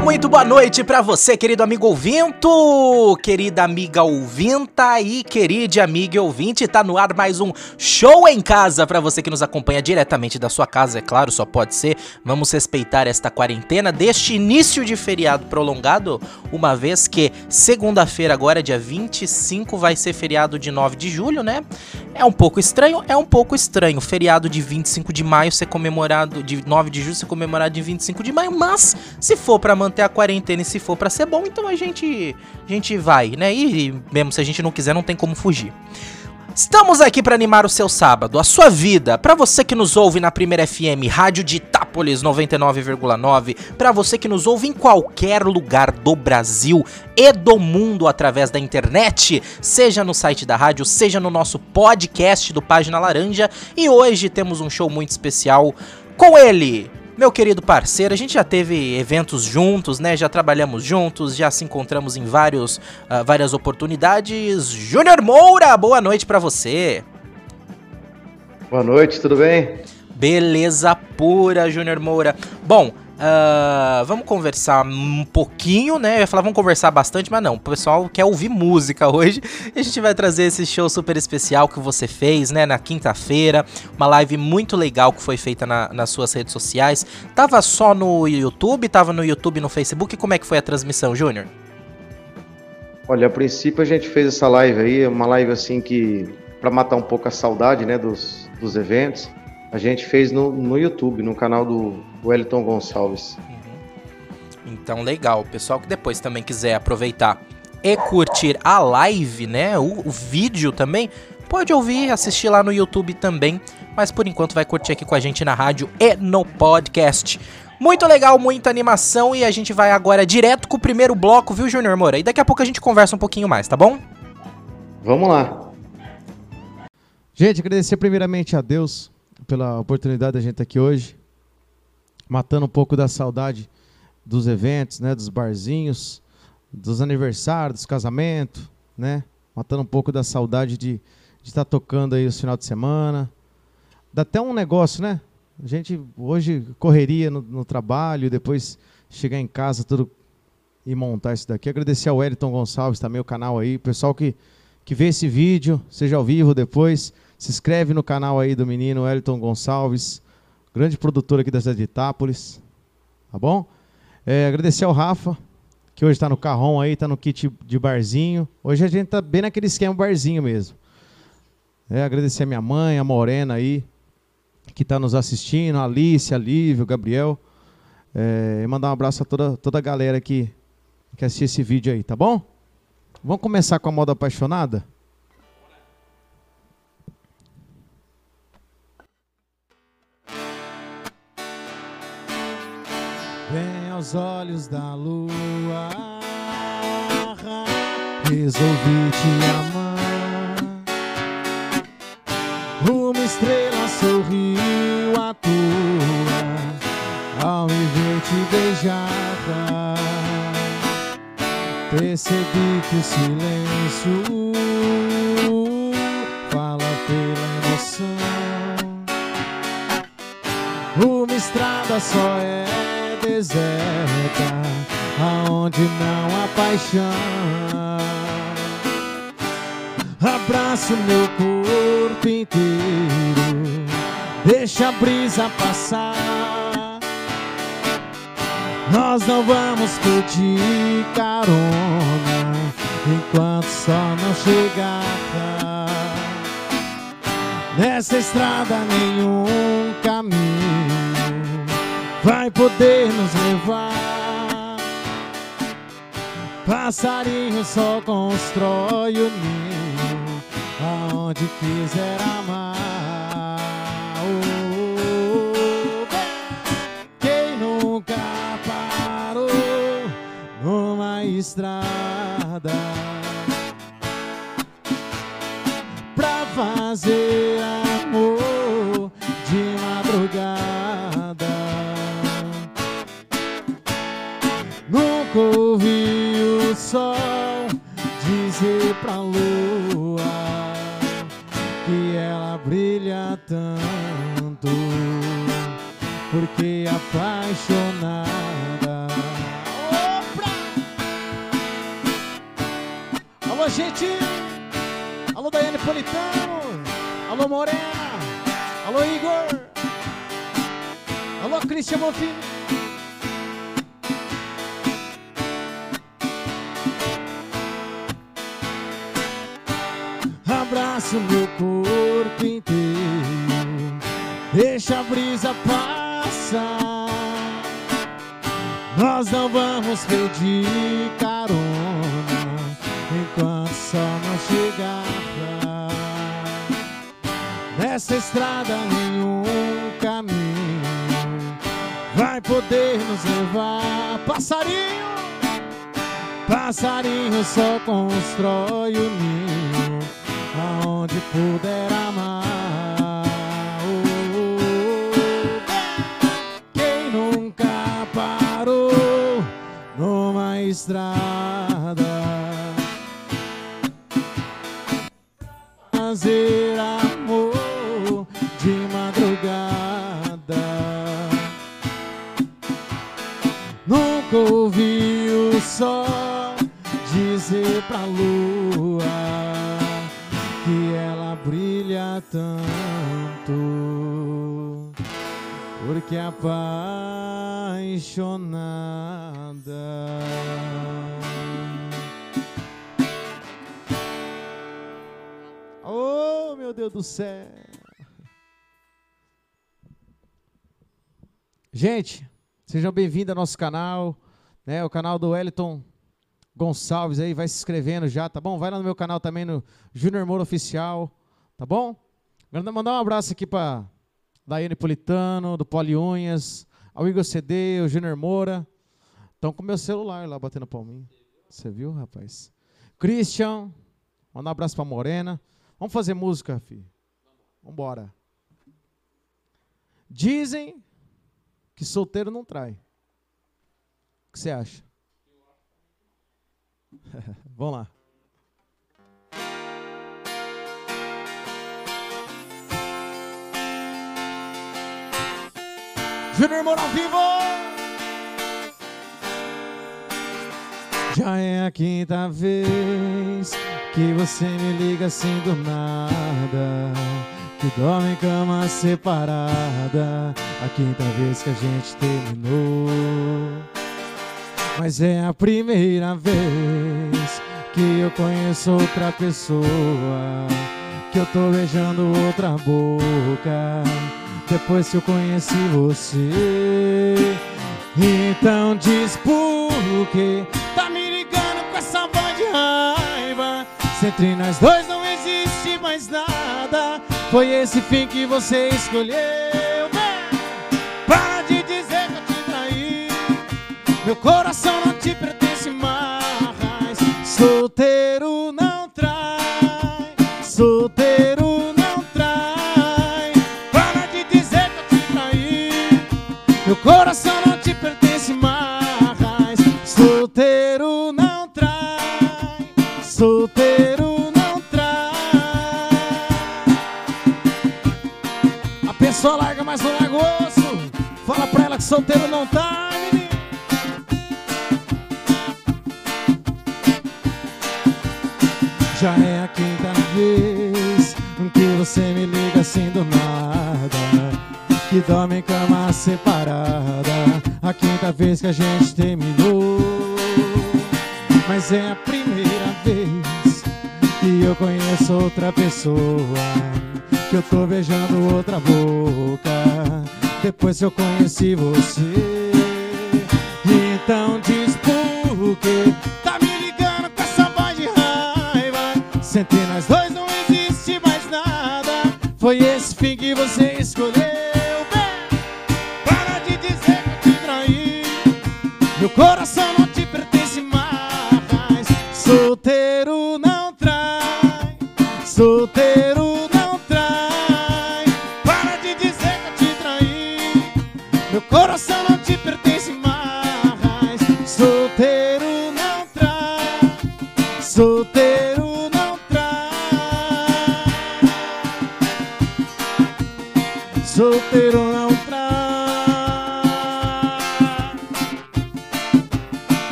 muito boa noite para você, querido amigo ouvinto, querida amiga ouvinta e querida amiga ouvinte. Tá no ar mais um show em casa para você que nos acompanha diretamente da sua casa, é claro, só pode ser. Vamos respeitar esta quarentena deste início de feriado prolongado, uma vez que segunda-feira agora, dia 25, vai ser feriado de 9 de julho, né? É um pouco estranho, é um pouco estranho. Feriado de 25 de maio ser comemorado de 9 de julho ser comemorado de 25 de maio, mas se for para manter a quarentena e se for para ser bom, então a gente a gente vai, né? E mesmo se a gente não quiser, não tem como fugir. Estamos aqui para animar o seu sábado, a sua vida. Para você que nos ouve na Primeira FM, Rádio de Itápolis 99,9, para você que nos ouve em qualquer lugar do Brasil e do mundo através da internet, seja no site da rádio, seja no nosso podcast do Página Laranja. E hoje temos um show muito especial com ele, meu querido parceiro, a gente já teve eventos juntos, né? Já trabalhamos juntos, já se encontramos em vários, uh, várias oportunidades. Júnior Moura, boa noite para você. Boa noite, tudo bem? Beleza pura, Júnior Moura. Bom, Uh, vamos conversar um pouquinho, né? Eu ia falar, vamos conversar bastante, mas não. O pessoal quer ouvir música hoje. E a gente vai trazer esse show super especial que você fez, né? Na quinta-feira. Uma live muito legal que foi feita na, nas suas redes sociais. Tava só no YouTube, tava no YouTube e no Facebook. Como é que foi a transmissão, Júnior? Olha, a princípio a gente fez essa live aí, uma live assim que. para matar um pouco a saudade, né? Dos, dos eventos. A gente fez no, no YouTube, no canal do Wellington Gonçalves. Uhum. Então, legal. O pessoal que depois também quiser aproveitar e curtir a live, né? O, o vídeo também, pode ouvir, assistir lá no YouTube também. Mas por enquanto vai curtir aqui com a gente na rádio e no podcast. Muito legal, muita animação e a gente vai agora direto com o primeiro bloco, viu, Junior Moura? E daqui a pouco a gente conversa um pouquinho mais, tá bom? Vamos lá. Gente, agradecer primeiramente a Deus pela oportunidade da gente estar aqui hoje, matando um pouco da saudade dos eventos, né, dos barzinhos, dos aniversários, dos casamentos, né, matando um pouco da saudade de, estar tocando aí os final de semana. Dá até um negócio, né? A gente hoje correria no, no trabalho, depois chegar em casa tudo e montar isso daqui. Agradecer ao Wellington Gonçalves também, o canal aí, pessoal que, que vê esse vídeo, seja ao vivo depois. Se inscreve no canal aí do menino Elton Gonçalves, grande produtor aqui da cidade de Itápolis. Tá bom? É, agradecer ao Rafa, que hoje está no carrão aí, está no kit de barzinho. Hoje a gente está bem naquele esquema barzinho mesmo. É, agradecer a minha mãe, a Morena aí, que está nos assistindo, a Alice, a Lívia, o Gabriel. É, e mandar um abraço a toda, toda a galera que, que assistiu esse vídeo aí, tá bom? Vamos começar com a moda apaixonada? Aos olhos da lua. Resolvi te amar. Uma estrela sorriu à toa ao me ver te beijar. Percebi que o silêncio fala pela emoção. Uma estrada só é deserta, aonde não há paixão. Abraço meu corpo inteiro, deixa a brisa passar. Nós não vamos pedir carona enquanto só não chegar. Nessa estrada nenhum caminho vai poder nos levar. Passarinho só constrói o ninho aonde quiser amar. Gente, sejam bem-vindos ao nosso canal, né? O canal do Wellington Gonçalves aí, vai se inscrevendo já, tá bom? Vai lá no meu canal também no Júnior Moura Oficial, tá bom? Mandar um abraço aqui para Daiane Politano, do Poli Unhas, ao Igor CD, o Júnior Moura. Estão com meu celular lá batendo palminho. Você viu, rapaz? Christian, mandar um abraço para Morena. Vamos fazer música, filho. Vambora. Dizem que solteiro não trai. O que você acha? Vamos lá. Júnior Moura vivo! Já é a quinta vez que você me liga assim do nada. Que dorme em cama separada. A quinta vez que a gente terminou. Mas é a primeira vez que eu conheço outra pessoa. Que eu tô beijando outra boca. Depois que eu conheci você. Então diz por que tá me ligando com essa voz de raiva. Se entre nós dois não existe mais nada. Foi esse fim que você escolheu. Vem! Para de dizer que eu te traí. Meu coração não te pertence mais. Solteiro não trai. Solteiro não trai. Para de dizer que eu te traí. Meu coração não te pertence mais. Solteiro não trai. Solteiro pra ela que solteiro não tá, menino. Já é a quinta vez que você me liga assim do nada. Que dorme em cama separada. A quinta vez que a gente terminou. Mas é a primeira vez que eu conheço outra pessoa. Que eu tô beijando outra boca. Depois eu conheci você. Então diz por que tá me ligando com essa voz de raiva. Se entre nós dois não existe mais nada. Foi esse fim que você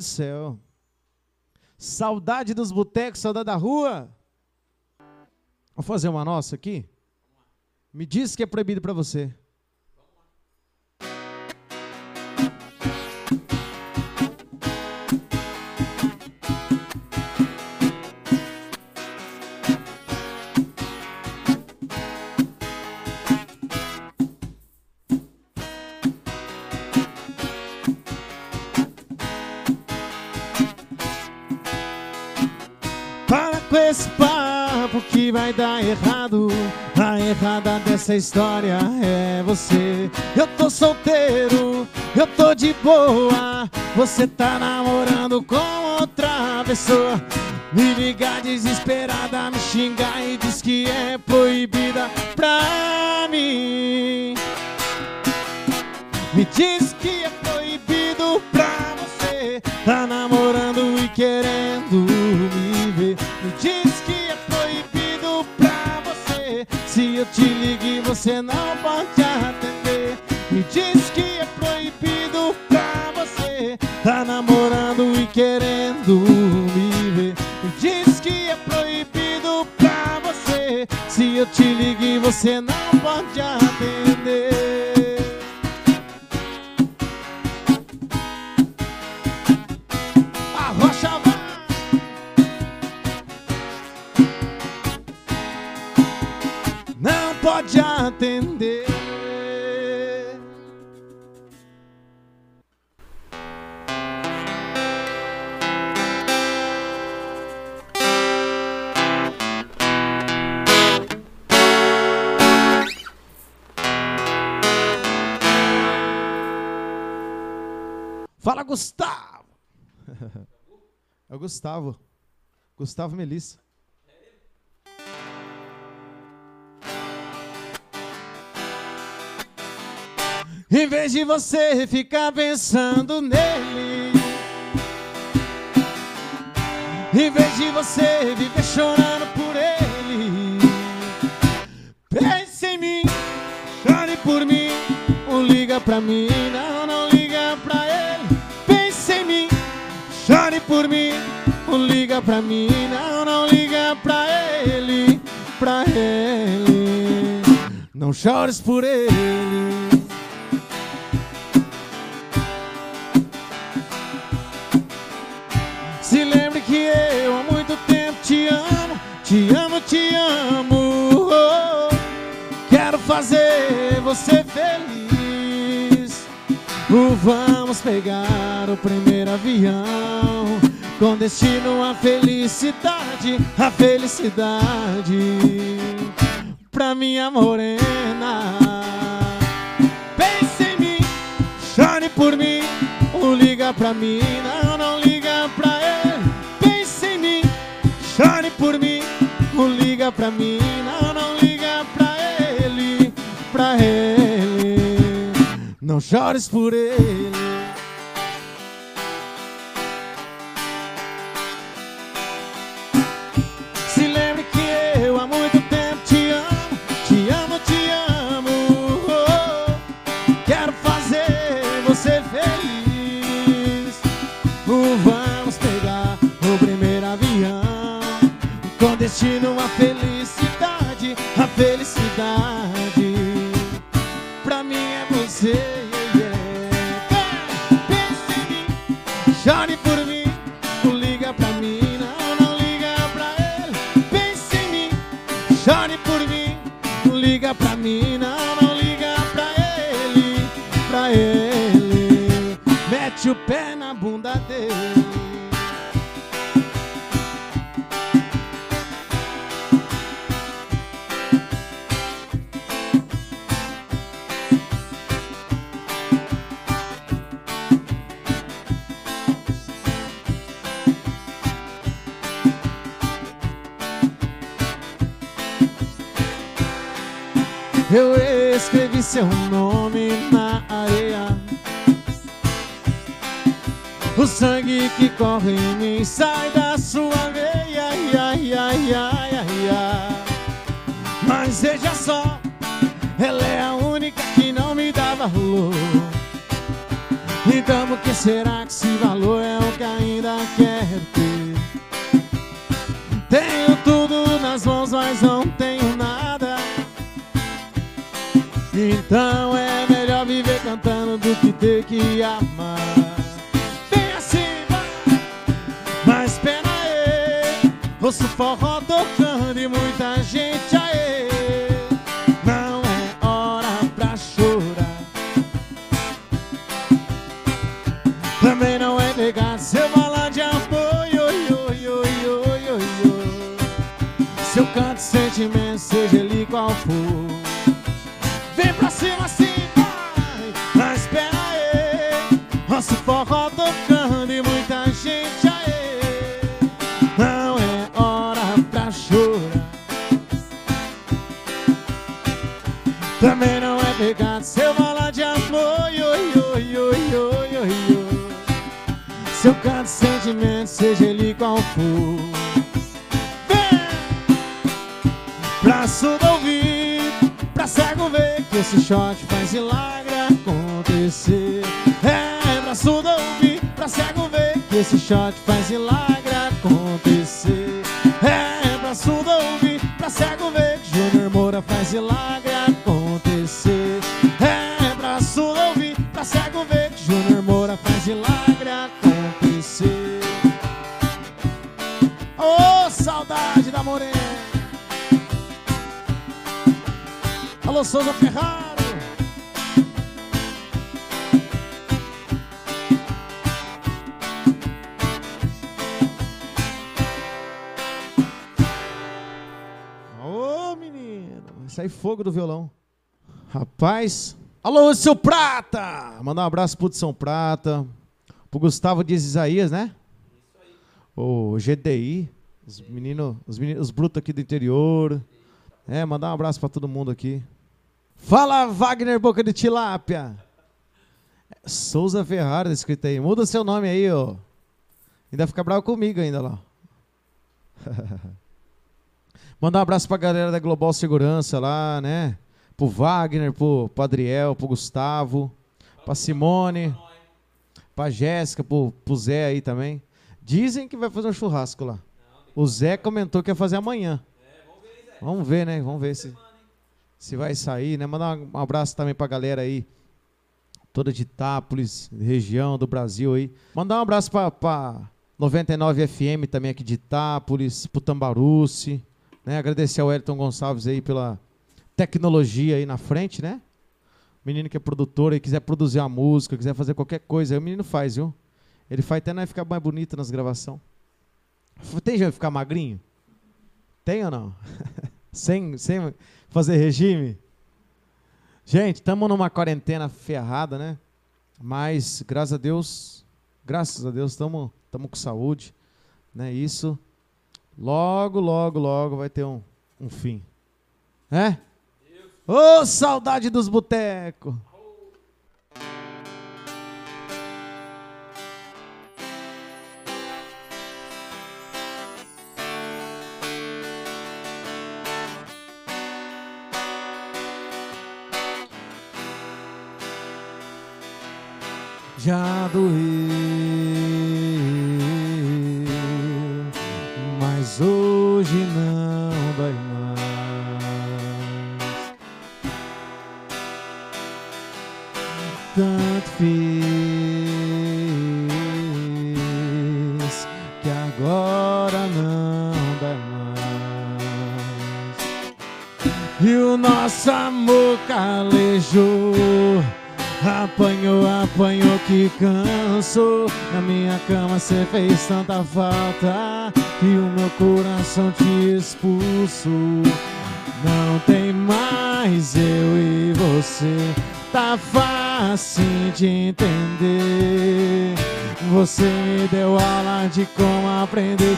do céu. Saudade dos botecos, saudade da rua. Vou fazer uma nossa aqui. Me diz que é proibido pra você. Errada dessa história é você. Eu tô solteiro, eu tô de boa. Você tá namorando com outra pessoa. Me liga desesperada, me xingar e diz que é proibida pra mim. Me diz que é proibido pra você Tá namorando e querendo eu te ligo e você não pode atender. Me diz que é proibido pra você Tá namorando e querendo me ver. Me diz que é proibido pra você. Se eu te ligo e você não pode atender atender. Fala, Gustavo. É o Gustavo. Gustavo Melissa. Em vez de você ficar pensando nele, em vez de você viver chorando por ele, pense em mim, chore por mim, não liga pra mim, não, não liga pra ele, pense em mim, chore por mim, não liga pra mim, não, não liga pra ele, pra ele, não chores por ele. Vamos pegar o primeiro avião com destino à felicidade, a felicidade pra minha morena. Pense em mim, chore por mim, não liga pra mim, não, não liga pra ele. Pense em mim, chore por mim, não liga pra mim, não, não liga pra ele, pra ele. Não chores por ele. Se lembre que eu há muito tempo te amo, te amo, te amo. Oh, quero fazer você feliz. Oh, vamos pegar o primeiro avião com destino à felicidade, a felicidade. mete o pé na bunda dele. Eu escrevi seu nome na areia. O sangue que corre em mim sai da sua veia. Ai, ai, ai, ai, ai. Mas veja só, ela é a única que não me dá valor. Então, por que será que esse valor é o que ainda quero ter? Tenho tudo nas mãos, mas não tenho nada. Então é melhor viver cantando do que ter que amar. Aí, ouço Sentimento, seja ele qual for. Vem! Pra surdo ouvir, pra cego ver que esse shot faz milagre acontecer. É, pra surdo ouvir, pra cego ver que esse shot faz milagre Alô, Souza Ferraro! Ô, menino! Sai fogo do violão. Rapaz! Alô, seu Prata! Mandar um abraço pro São Prata, pro Gustavo Dias Isaías, né? O GDI, os meninos, os meninos, os brutos aqui do interior. É, mandar um abraço pra todo mundo aqui. Fala, Wagner Boca de Tilápia. Souza Ferrari, escrito aí. Muda seu nome aí, ó. Ainda fica bravo comigo ainda lá. Mandar um abraço pra galera da Global Segurança lá, né? Pro Wagner, pro, pro Adriel, pro Gustavo, pra Simone, pra Jéssica, pro, pro Zé aí também. Dizem que vai fazer um churrasco lá. O Zé comentou que ia fazer amanhã. Vamos ver, né? Vamos ver se, se vai sair, né? Mandar um abraço também pra galera aí, toda de Itápolis, região do Brasil aí. Mandar um abraço pra 99 FM também aqui de Itápolis, pro Tambaruce, né? Agradecer ao Elton Gonçalves aí pela tecnologia aí na frente, né? Menino que é produtor e quiser produzir uma música, quiser fazer qualquer coisa, aí o menino faz, viu? Ele faz até nós ficar mais bonito nas gravações. Tem jeito de ficar magrinho? Tem ou não? sem, sem fazer regime? Gente, estamos numa quarentena ferrada, né? Mas, graças a Deus, graças a Deus, estamos com saúde. Né? Isso, logo, logo, logo vai ter um, um fim. É? Ô, oh, saudade dos botecos! Já doeu,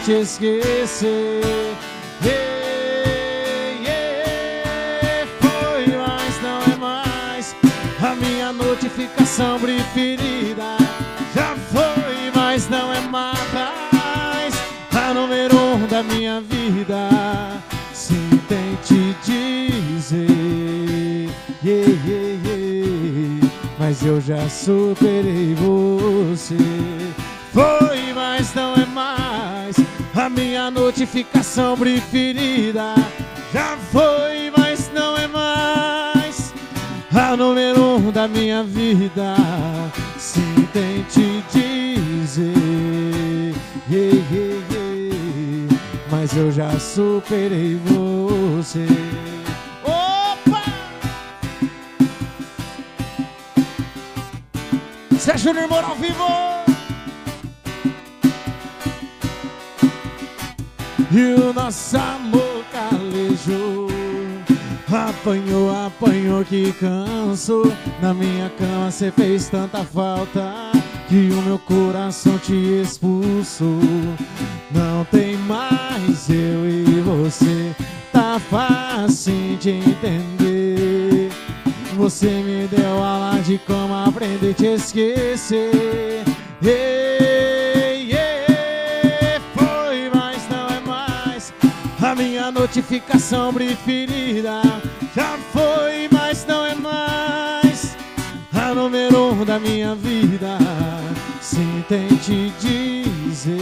te esquecer yeah, yeah. Foi mais notificação preferida. Já foi, mas não é mais a número um da minha vida. Sim, tente dizer, yeah, yeah. mas eu já superei notificação preferida. Já foi, mas não é mais a número um da minha vida. Sim, tente dizer, yeah, yeah, yeah. mas eu já superei você. Opa! Sérgio Júnior ao vivo! Nosso amor calejou Apanhou, apanhou que canso Na minha cama cê fez tanta falta Que o meu coração te expulsou. Não tem mais eu e você. Tá fácil de entender. Você me deu aula de como aprender a te esquecer notificação preferida já foi, mas não é mais a número um da minha vida. Sim, tente dizer,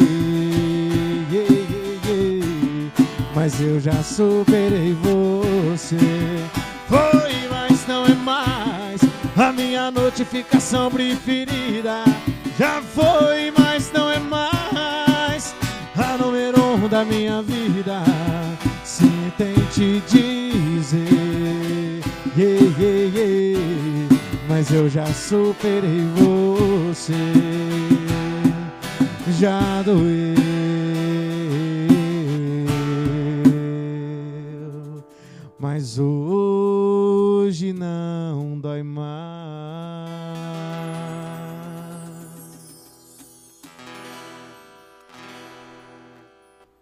mas eu já superei você. Foi, mas não é mais a minha notificação preferida. Já foi, mas não é mais a número um da minha vida tente dizer, yeah, yeah, yeah, mas eu já superei você, já doeu, mas hoje não dói mais.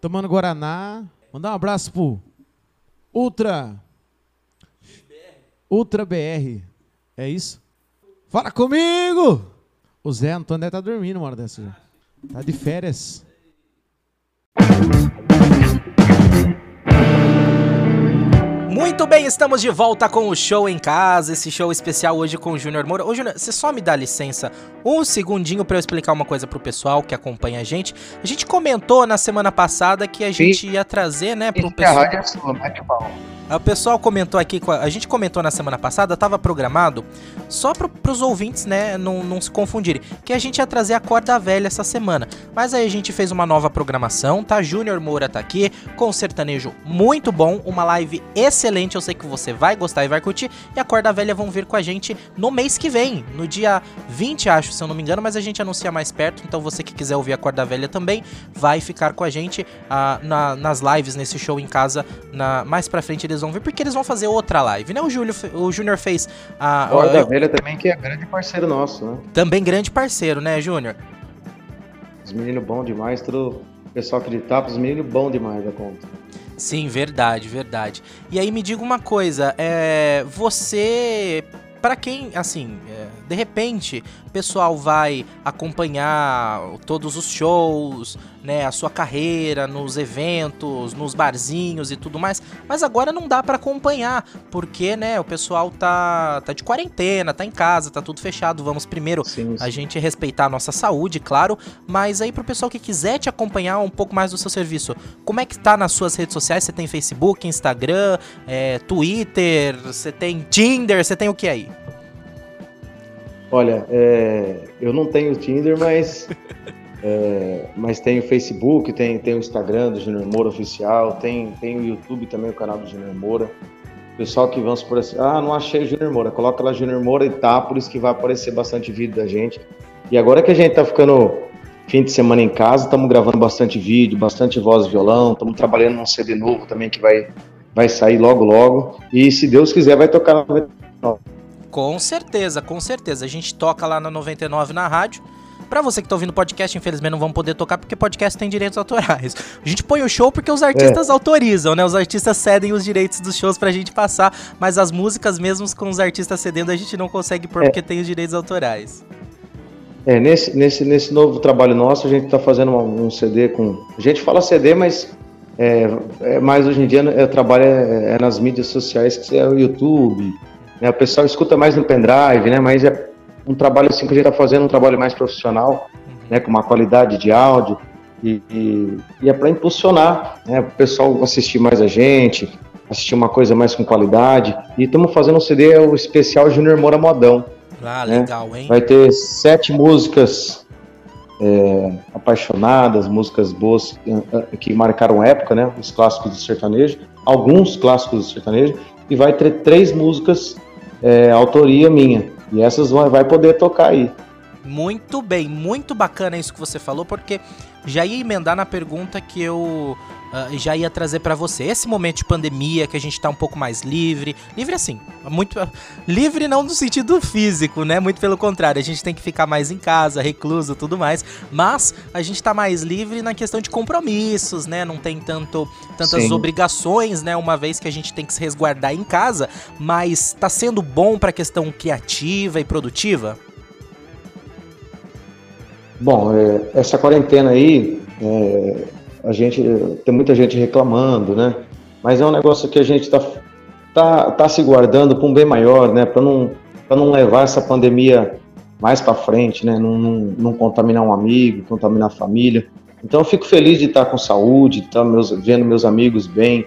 Tomando Guaraná. Mandar um abraço pro Ultra. Ultra BR. É isso? Fala comigo! O Zé Antônio deve tá dormindo uma hora dessa. Tá de férias. Muito bem, estamos de volta com o show em casa, esse show especial hoje com o Júnior Moura. Ô Júnior, você só me dá licença um segundinho para eu explicar uma coisa pro pessoal que acompanha a gente. A gente comentou na semana passada que a gente ia trazer, né, pro pessoal... A rádio é sua, bom. O pessoal comentou aqui, a gente comentou na semana passada, estava programado, só para os ouvintes, né, não, não se confundirem, que a gente ia trazer a corda velha essa semana. Mas aí a gente fez uma nova programação, tá? Júnior Moura tá aqui, com sertanejo muito bom, uma live excelente, eu sei que você vai gostar e vai curtir. E a corda velha vão vir com a gente no mês que vem, no dia 20, acho, se eu não me engano, mas a gente anuncia mais perto, então você que quiser ouvir a corda velha também, vai ficar com a gente uh, na, nas lives, nesse show em casa, na, mais pra frente eles vão vir, porque eles vão fazer outra live, né? O Júlio, o Júnior fez a. Corda eu, Velha também, que é grande parceiro nosso, né? Também grande parceiro, né, Júnior? Os meninos bom demais, todo o pessoal que de tapa, os meninos bom demais da conta. Sim, verdade, verdade. E aí me diga uma coisa, é, você para quem, assim, é, de repente, o pessoal vai acompanhar todos os shows, né, a sua carreira nos eventos, nos barzinhos e tudo mais, mas agora não dá para acompanhar, porque, né, o pessoal tá tá de quarentena, tá em casa, tá tudo fechado. Vamos primeiro sim, sim. a gente respeitar a nossa saúde, claro, mas aí pro pessoal que quiser te acompanhar um pouco mais do seu serviço, como é que tá nas suas redes sociais? Você tem Facebook, Instagram, é, Twitter, você tem Tinder, você tem o que aí? Olha, é, eu não tenho Tinder, mas é, mas tem o Facebook, tem, tem o Instagram do Junior Moura Oficial, tem, tem o YouTube também, o canal do Junior Moura. Pessoal que vamos por assim, ah, não achei Junior Moura, coloca lá Junior Moura e tá, por isso que vai aparecer bastante vídeo da gente. E agora que a gente tá ficando fim de semana em casa, estamos gravando bastante vídeo, bastante voz e violão, estamos trabalhando num CD novo também que vai, vai sair logo logo. E se Deus quiser, vai tocar na com certeza, com certeza. A gente toca lá na 99 na rádio. Pra você que tá ouvindo podcast, infelizmente não vamos poder tocar porque podcast tem direitos autorais. A gente põe o show porque os artistas é. autorizam, né? Os artistas cedem os direitos dos shows pra gente passar, mas as músicas, mesmo com os artistas cedendo, a gente não consegue pôr é. porque tem os direitos autorais. É, nesse, nesse, nesse novo trabalho nosso, a gente está fazendo um, um, CD com. A gente fala CD, mas é, é mais hoje em dia o trabalho é, é, nas mídias sociais, que é o YouTube. Né? O pessoal escuta mais no pendrive, né? Mas é um trabalho assim que a gente está fazendo, um trabalho mais profissional, né? Com uma qualidade de áudio. E, e, e é para impulsionar né? o pessoal assistir mais a gente, assistir uma coisa mais com qualidade. E estamos fazendo um CD, o especial Junior Moura Modão. Ah, né? legal, hein? Vai ter sete músicas é, apaixonadas, músicas boas que, que marcaram época, né? Os clássicos do sertanejo, alguns clássicos do sertanejo, e vai ter três músicas é, autoria minha. E essas vai, vai poder tocar aí. Muito bem, muito bacana isso que você falou, porque já ia emendar na pergunta que eu uh, já ia trazer para você. Esse momento de pandemia que a gente tá um pouco mais livre, livre assim, muito uh, livre não no sentido físico, né? Muito pelo contrário, a gente tem que ficar mais em casa, recluso, tudo mais, mas a gente tá mais livre na questão de compromissos, né? Não tem tanto tantas Sim. obrigações, né? Uma vez que a gente tem que se resguardar em casa, mas tá sendo bom para questão criativa e produtiva? Bom, é, essa quarentena aí, é, a gente tem muita gente reclamando, né? Mas é um negócio que a gente está tá, tá se guardando para um bem maior, né? Para não, não levar essa pandemia mais para frente, né? Não, não, não, contaminar um amigo, contaminar a família. Então eu fico feliz de estar com saúde, estar meus, vendo meus amigos bem.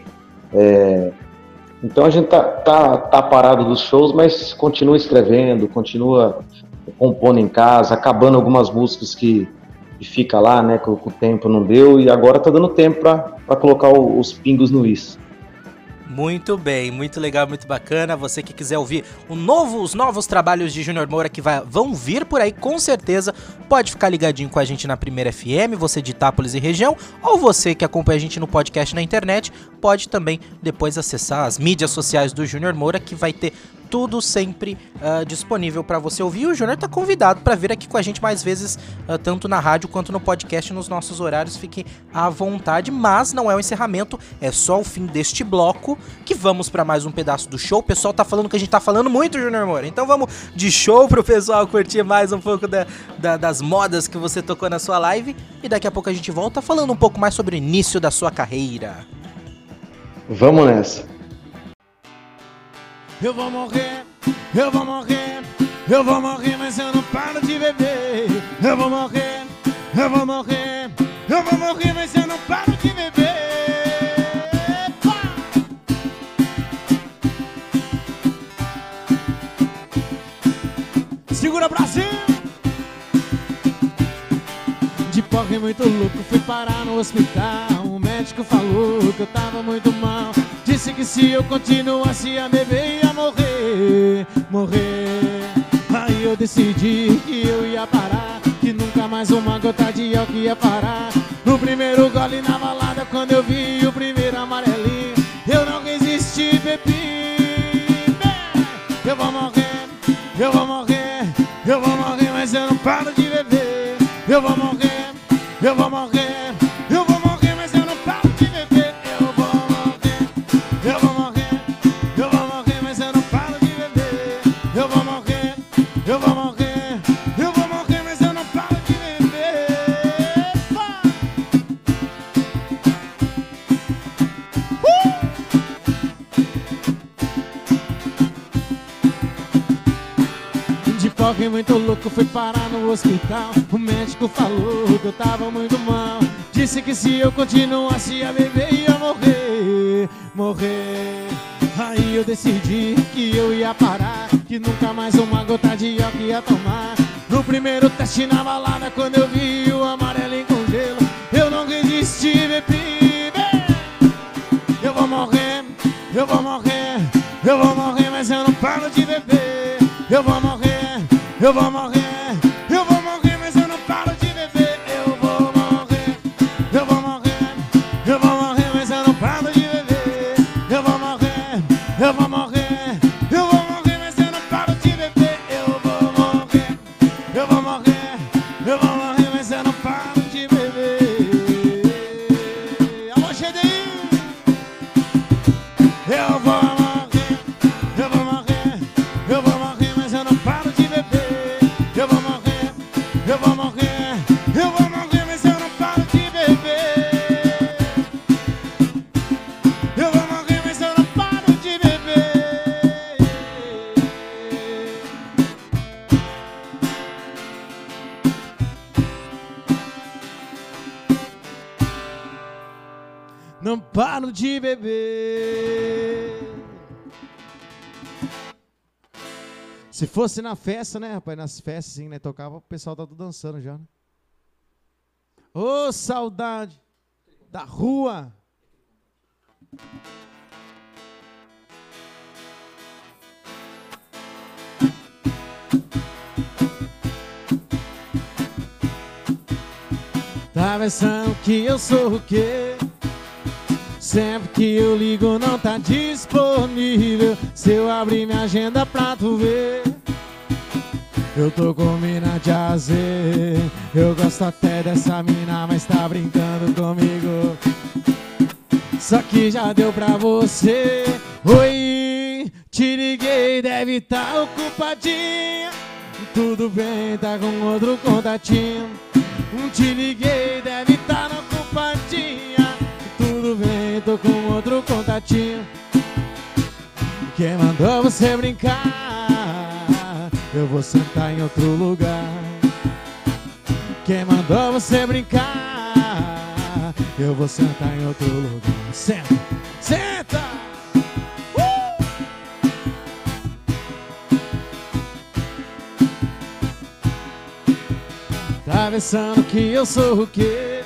É... Então a gente tá, tá, tá parado dos shows, mas continua escrevendo, continua compondo em casa, acabando algumas músicas que, que fica lá, né, que, o tempo não deu, e agora tá dando tempo para colocar o, os pingos no is. Muito bem, muito legal, muito bacana. Você que quiser ouvir novo, os novos trabalhos de Júnior Moura que vai, vão vir por aí, com certeza, pode ficar ligadinho com a gente na Primeira FM, você de Itápolis e região, ou você que acompanha a gente no podcast na internet, pode também depois acessar as mídias sociais do Júnior Moura, que vai ter tudo sempre uh, disponível para você ouvir. O Júnior está convidado para vir aqui com a gente mais vezes, uh, tanto na rádio quanto no podcast, nos nossos horários. Fique à vontade, mas não é o encerramento, é só o fim deste bloco. Que vamos para mais um pedaço do show. O pessoal tá falando que a gente tá falando muito, Júnior Moura. Então vamos de show pro pessoal curtir mais um pouco da, da, das modas que você tocou na sua live. E daqui a pouco a gente volta falando um pouco mais sobre o início da sua carreira. Vamos nessa. Eu vou morrer, eu vou morrer, eu vou morrer, mas eu não paro de beber. Eu vou morrer, eu vou morrer, eu vou morrer, mas eu não paro de beber. Segura Brasil! De porre muito louco, fui parar no hospital. O médico falou que eu tava muito mal. Disse que se eu continuasse a beber ia morrer, morrer. Aí eu decidi que eu ia parar Que nunca mais uma gota de álcool ia parar. No primeiro gole na balada quando eu vi o primeiro amarelinho Eu não resisti, bebi. Eu vou morrer, eu vou morrer, eu vou morrer Mas eu não paro de beber. Eu vou morrer, eu vou morrer Fiquei muito louco, fui parar no hospital. O médico falou que eu tava muito mal. Disse que se eu continuasse a beber ia morrer Morrer. Aí eu decidi que eu ia parar Que nunca mais uma gota de álcool ia tomar. No primeiro teste na balada Quando eu vi o amarelo com gelo Eu não resisti, bebi Eu vou morrer, eu vou morrer Eu vou morrer, mas eu não paro de beber. Eu vou morrer eu vou morrer, paro de beber. Se fosse na festa, né, rapaz? Nas festas, assim, né? Tocava, o pessoal tá tudo dançando já, né? Ô, saudade da rua. Tá pensando que eu sou o quê? Sempre que eu ligo não tá disponível. Se eu abrir minha agenda pra tu ver Eu tô com mina de azer Eu gosto até dessa mina, mas tá brincando comigo. Só que já deu pra você. Oi, te liguei, deve tá ocupadinha. Tudo bem, tá com outro contatinho. Te liguei, deve tá ocupadinha Bem, tô com outro contatinho Quem mandou você brincar? Eu vou sentar em outro lugar Quem mandou você brincar? Eu vou sentar em outro lugar Senta, senta! Uh! Tá pensando que eu sou o quê?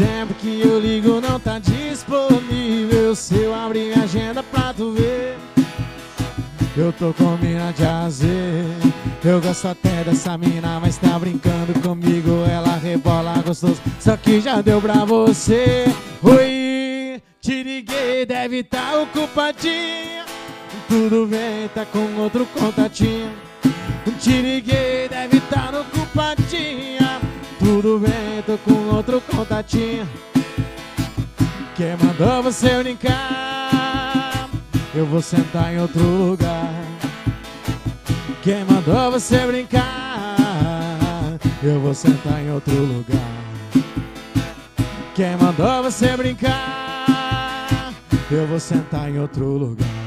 Sempre que eu ligo não tá disponível. Se eu abrir minha agenda pra tu ver Eu tô com mina de azer Eu gosto até dessa mina, mas tá brincando comigo. Ela rebola gostoso, só que já deu pra você. Oi, te liguei, deve tá ocupadinha. Tudo bem, tá com outro contatinho. Te liguei, deve tá ocupadinha Tudo bem, tô com outro contatinho Quem mandou você brincar? Eu vou sentar em outro lugar Quem mandou você brincar? Eu vou sentar em outro lugar Quem mandou você brincar? Eu vou sentar em outro lugar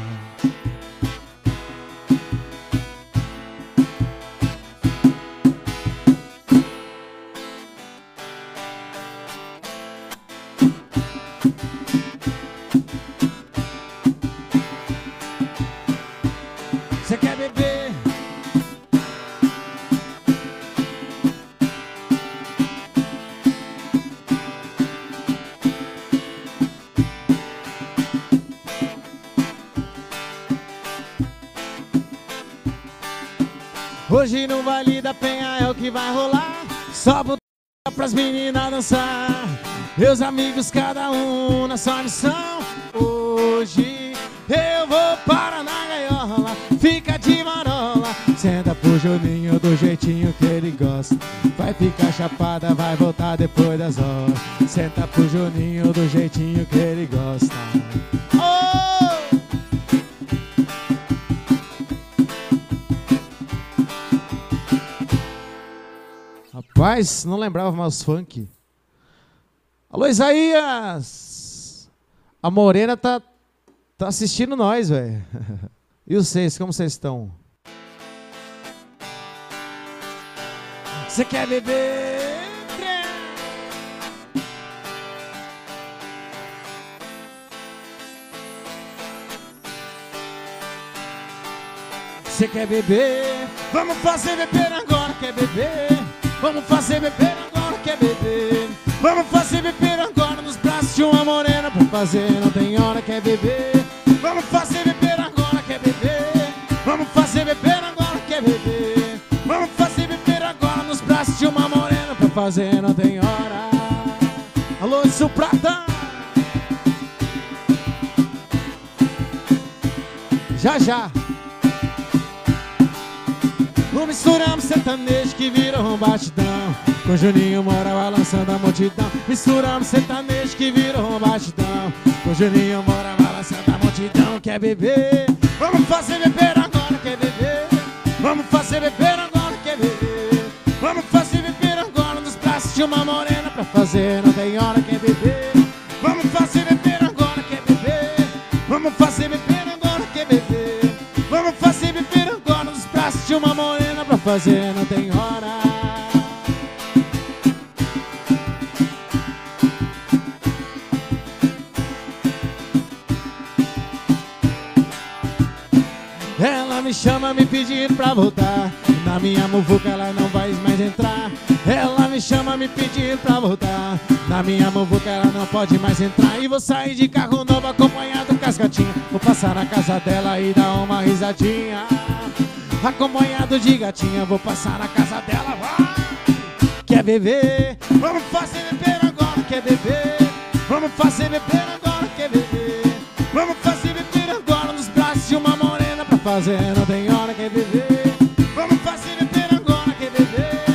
Hoje no Vale da Penha é o que vai rolar. Só botar pras meninas dançar. Meus amigos, cada um na sua missão. Hoje eu vou para na gaiola. Fica de marola. Senta pro Juninho do jeitinho que ele gosta. Vai ficar chapada, vai voltar depois das horas. Senta pro Juninho do jeitinho que ele gosta Rapaz, não lembrava mais funk. Alô, Isaías! A Morena tá, tá assistindo nós, velho. E vocês, como vocês estão? Você quer beber? Você quer beber? Vamos fazer beber agora, quer beber? Vamos fazer beber agora, quer beber? Vamos fazer beber agora nos braços de uma morena Pra fazer não tem hora, quer beber? Vamos fazer beber agora, quer beber? Vamos fazer beber agora, quer beber? Vamos fazer beber agora nos braços de uma morena Pra fazer não tem hora Alô, Sul Prata! Já, já! Misturamos sertanejo que virou um batidão Com Juninho Mora balançando a multidão Misturamos sertanejo que virou um batidão Com Juninho Mora balançando a multidão Quer beber? Vamos fazer beber agora, quer beber? Vamos fazer beber agora, quer beber? Vamos fazer beber agora nos braços de uma morena Pra fazer não tem hora, quer beber? Vamos fazer beber agora, quer beber? Vamos fazer fazer não tem hora. Ela me chama me pedir pra voltar. Na minha muvuca ela não vai mais entrar. Ela me chama me pedir pra voltar. Na minha muvuca ela não pode mais entrar. E vou sair de carro novo acompanhado cascatinha. Vou passar na casa dela e dar uma risadinha. Acompanhado de gatinha, vou passar na casa dela. Vai! Quer beber? Vamos fazer beber agora. Quer beber? Vamos fazer beber agora. Quer beber? Vamos fazer beber agora nos braços de uma morena pra fazer. Não tem hora. Quer beber? Vamos fazer beber agora. Quer beber?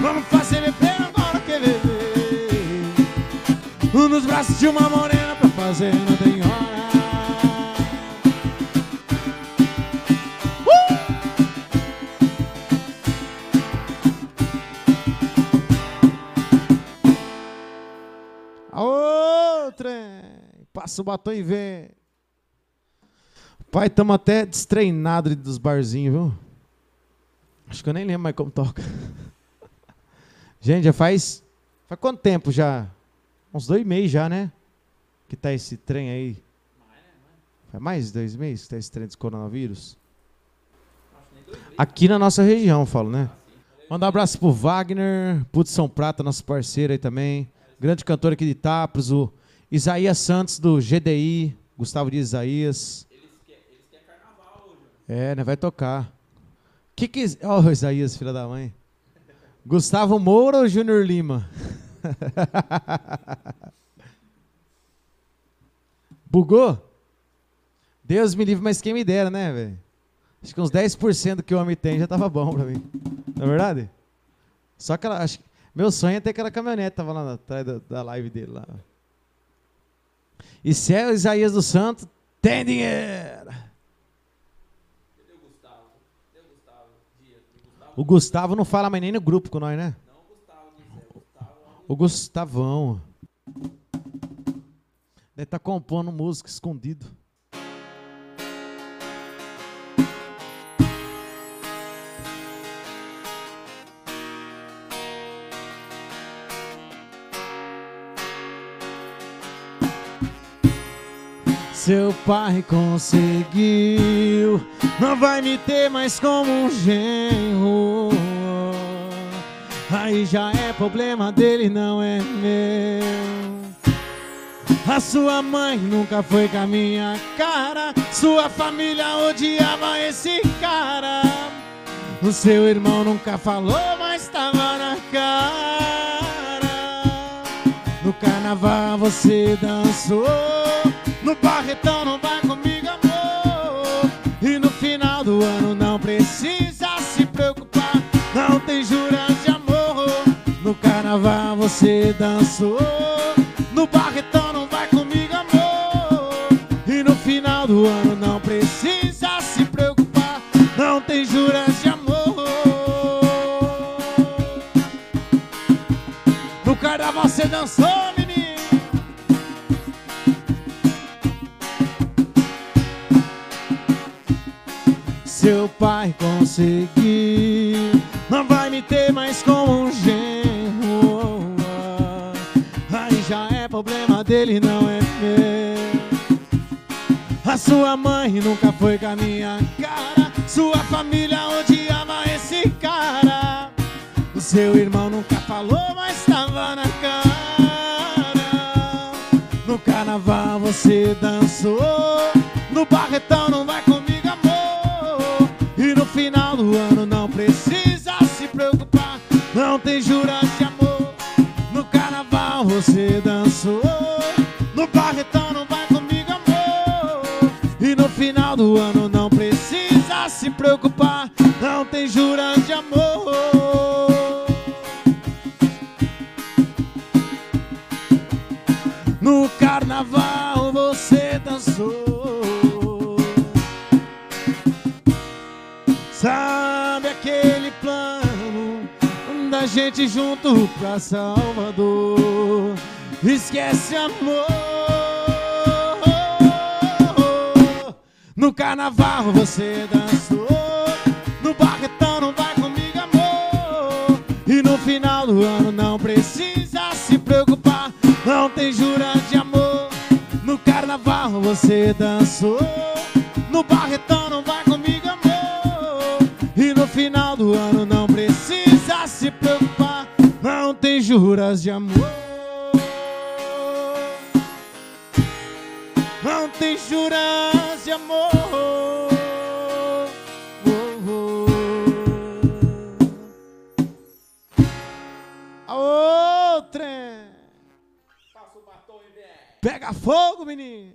Vamos fazer beber agora. Quer beber? Nos braços de uma morena pra fazer. Não tem hora. Passa o batom e vem. Pai, tamo até destreinado dos barzinhos, viu? Acho que eu nem lembro mais como toca. Gente, já faz. Faz quanto tempo já? Uns dois meses já, né? Que tá esse trem aí. Faz mais de dois meses que tá esse trem dos coronavírus? Aqui na nossa região, falo, né? Mandar um abraço pro Wagner, Putz São Prata, nosso parceiro aí também. Grande cantor aqui de Itapos, o Isaías Santos do GDI, Gustavo de Isaías. É, né? Vai tocar. Que que. Ó, o Isaías, filha da mãe. Gustavo Moura ou Júnior Lima? Bugou? Deus me livre, mas quem me dera, né, velho? Acho que uns 10% do que o homem tem já tava bom pra mim. Não é verdade? Só aquela. Acho, meu sonho é ter aquela caminhonete, tava lá atrás da, da live dele lá. E se é o Isaías do Santo, tem dinheiro. O Gustavo não fala mais nem no grupo com nós, né? O Gustavão. Deve estar compondo música escondido. Seu pai conseguiu, não vai me ter mais como um genro. Aí já é problema dele, não é meu. A sua mãe nunca foi com a minha cara. Sua família odiava esse cara. O seu irmão nunca falou, mas tava na cara. No carnaval você dançou. No barretão não vai comigo, amor. E no final do ano não precisa se preocupar. Não tem juras de amor. No carnaval você dançou. No barretão não vai comigo, amor. E no final do ano não precisa se preocupar. Não tem juras de amor. No carnaval você dançou. Seu pai conseguiu, não vai me ter mais como um genro. Aí já é problema dele, não é meu. A sua mãe nunca foi com a minha cara. Sua família odiava esse cara. O seu irmão nunca falou, mas tava na cara. No carnaval você dançou. No barretão não vai Não tem juras de amor. No carnaval você dançou. No barretão não vai comigo, amor. E no final do ano não precisa se preocupar. Não tem juras gente junto pra Salvador? Esquece amor. No carnaval você dançou. No barretão não vai comigo, amor. E no final do ano não precisa se preocupar. Não tem juras de amor. No carnaval você dançou. No barretão juras de amor. Não tem juras de amor. A outra. Pega fogo, menino.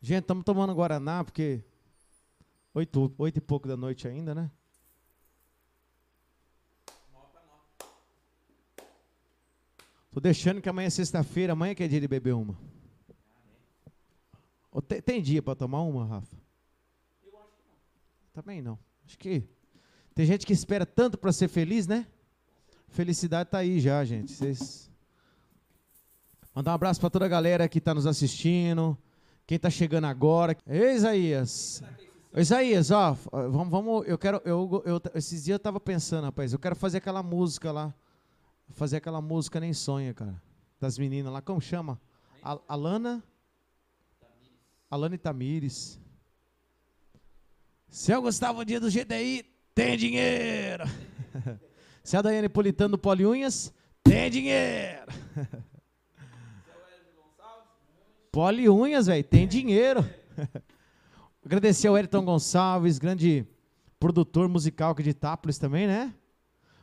Gente, estamos tomando Guaraná porque oito, oito e pouco da noite ainda, né? Tô deixando que amanhã é sexta-feira, amanhã que é dia de beber uma. Tem, tem dia para tomar uma, Rafa? Eu acho que não. Também não. Acho que tem gente que espera tanto para ser feliz, né? Felicidade tá aí já, gente. Vocês Mandar um abraço para toda a galera que está nos assistindo, quem está chegando agora. Ei, Isaías. Ô, Isaías, ó, vamos, vamos, eu quero, eu, eu, esses dias eu tava pensando, rapaz, eu quero fazer aquela música lá, fazer aquela música nem sonha, cara, das meninas lá, como chama? A, Alana? Alana e Tamires. Se eu Gustavo Dia do GDI, tem dinheiro. Se a Daiane Politano do Poliunhas, tem dinheiro. Poliunhas, velho, tem dinheiro. Agradecer ao Eriton Gonçalves, grande produtor musical aqui de Itápolis também, né?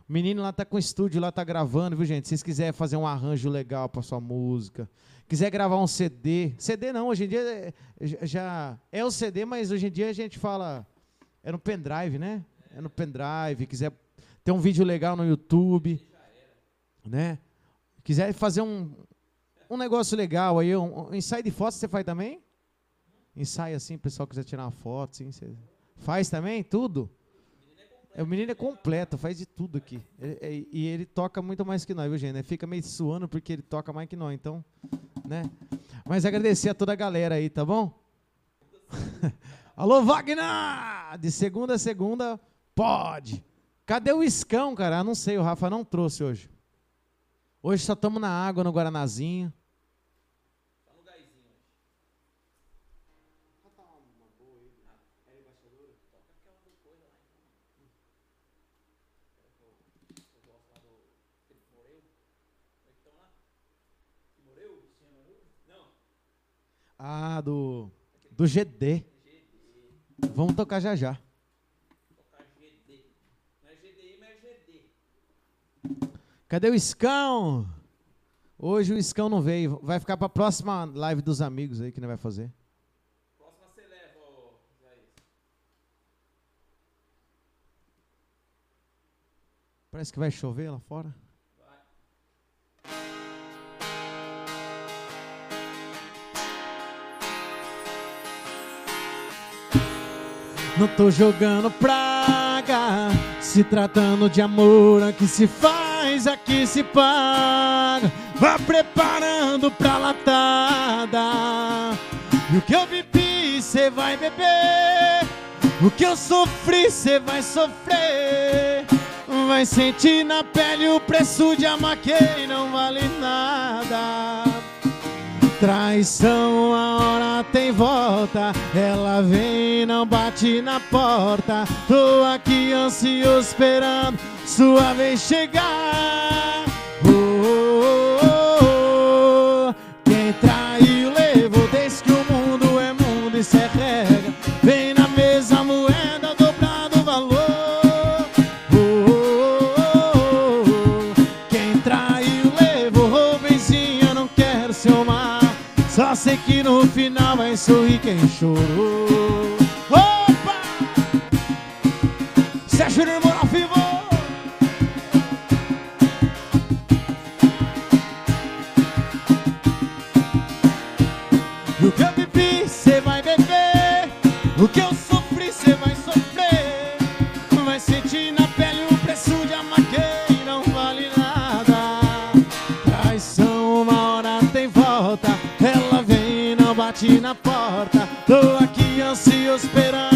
O menino lá tá com estúdio, lá tá gravando, viu, gente? Se vocês quiserem fazer um arranjo legal pra sua música, quiser gravar um CD, CD não, hoje em dia é- já- já é o CD, mas hoje em dia a gente fala é no pendrive, né? É no pendrive, quiser ter um vídeo legal no YouTube, né? Quiser fazer um, um negócio legal aí, um, um ensaio de foto você faz também? Ensaio assim, o pessoal quiser tirar uma foto, assim, faz também? Tudo? É, o menino é completo, faz de tudo aqui. Ele- é- e ele toca muito mais que nós, viu, gente? Fica meio suando porque ele toca mais que nós, então, né? Mas agradecer a toda a galera aí, tá bom? Alô, Wagner! De segunda a segunda, pode. Cadê o iscão, cara? Ah, não sei, o Rafa não trouxe hoje. Hoje só estamos na água, no Guaranazinho. Ah, do, do GD. Vamos tocar já já. Cadê o Iscão? Hoje o Iscão não veio. Vai ficar para a próxima live dos amigos aí que não vai fazer. Parece que vai chover lá fora. Não tô jogando praga, se tratando de amor, aqui se faz, aqui se paga. Vá preparando pra latada. E o que eu bebi, cê vai beber. O que eu sofri, cê vai sofrer. Vai sentir na pele o preço de amar quem não vale nada. Traição, a hora tem volta. Ela vem, não bate na porta. Tô aqui ansioso esperando sua vez chegar. Oh, oh, oh, Só sei que no final vai sorrir quem chorou. Opa! Sérgio Irmão ao vivo! E o que eu bebi, cê vai beber. O que eu bate na porta. Tô aqui ansioso esperando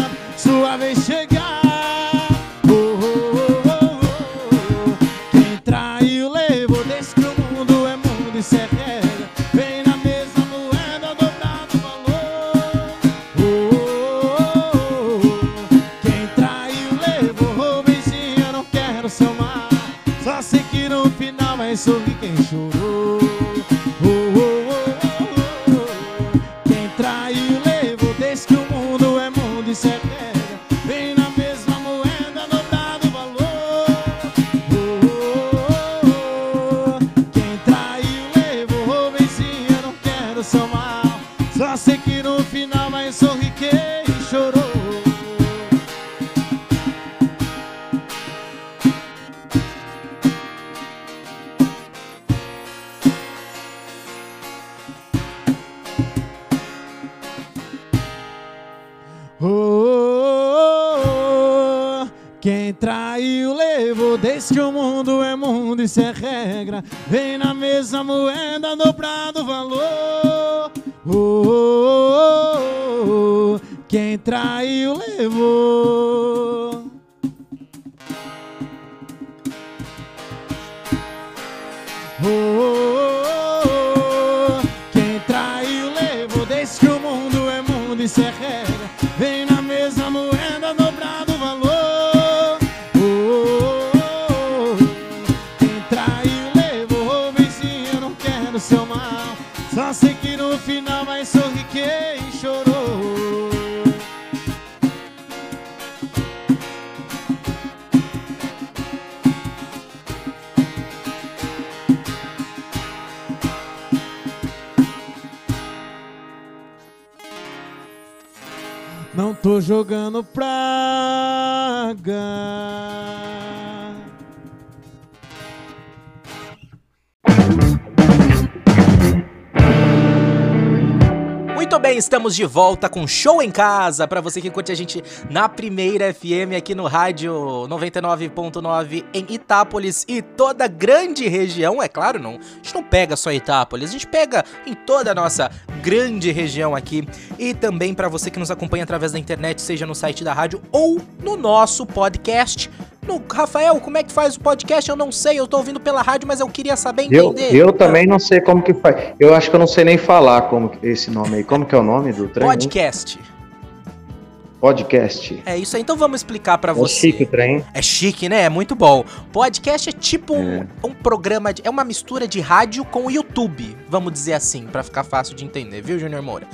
estamos de volta com Show em Casa. Pra você que curte a gente na primeira FM aqui no rádio 99.9 em Itápolis e toda a grande região, é claro, não. A gente não pega só Itápolis, a gente pega em toda a nossa grande região aqui. E também pra você que nos acompanha através da internet, seja no site da rádio ou no nosso podcast. No, Rafael, como é que faz o podcast? Eu não sei, eu tô ouvindo pela rádio, mas eu queria saber Eu, entender. eu também não sei como que faz. Eu acho que eu não sei nem falar como esse nome aí. Como que é o nome do trem? Podcast. Podcast. É isso aí, então vamos explicar pra É você. chique o trem. É chique, né? É muito bom. Podcast é tipo um, um programa, de, é uma mistura de rádio com o YouTube, vamos dizer assim, pra ficar fácil de entender, viu, Junior Moura?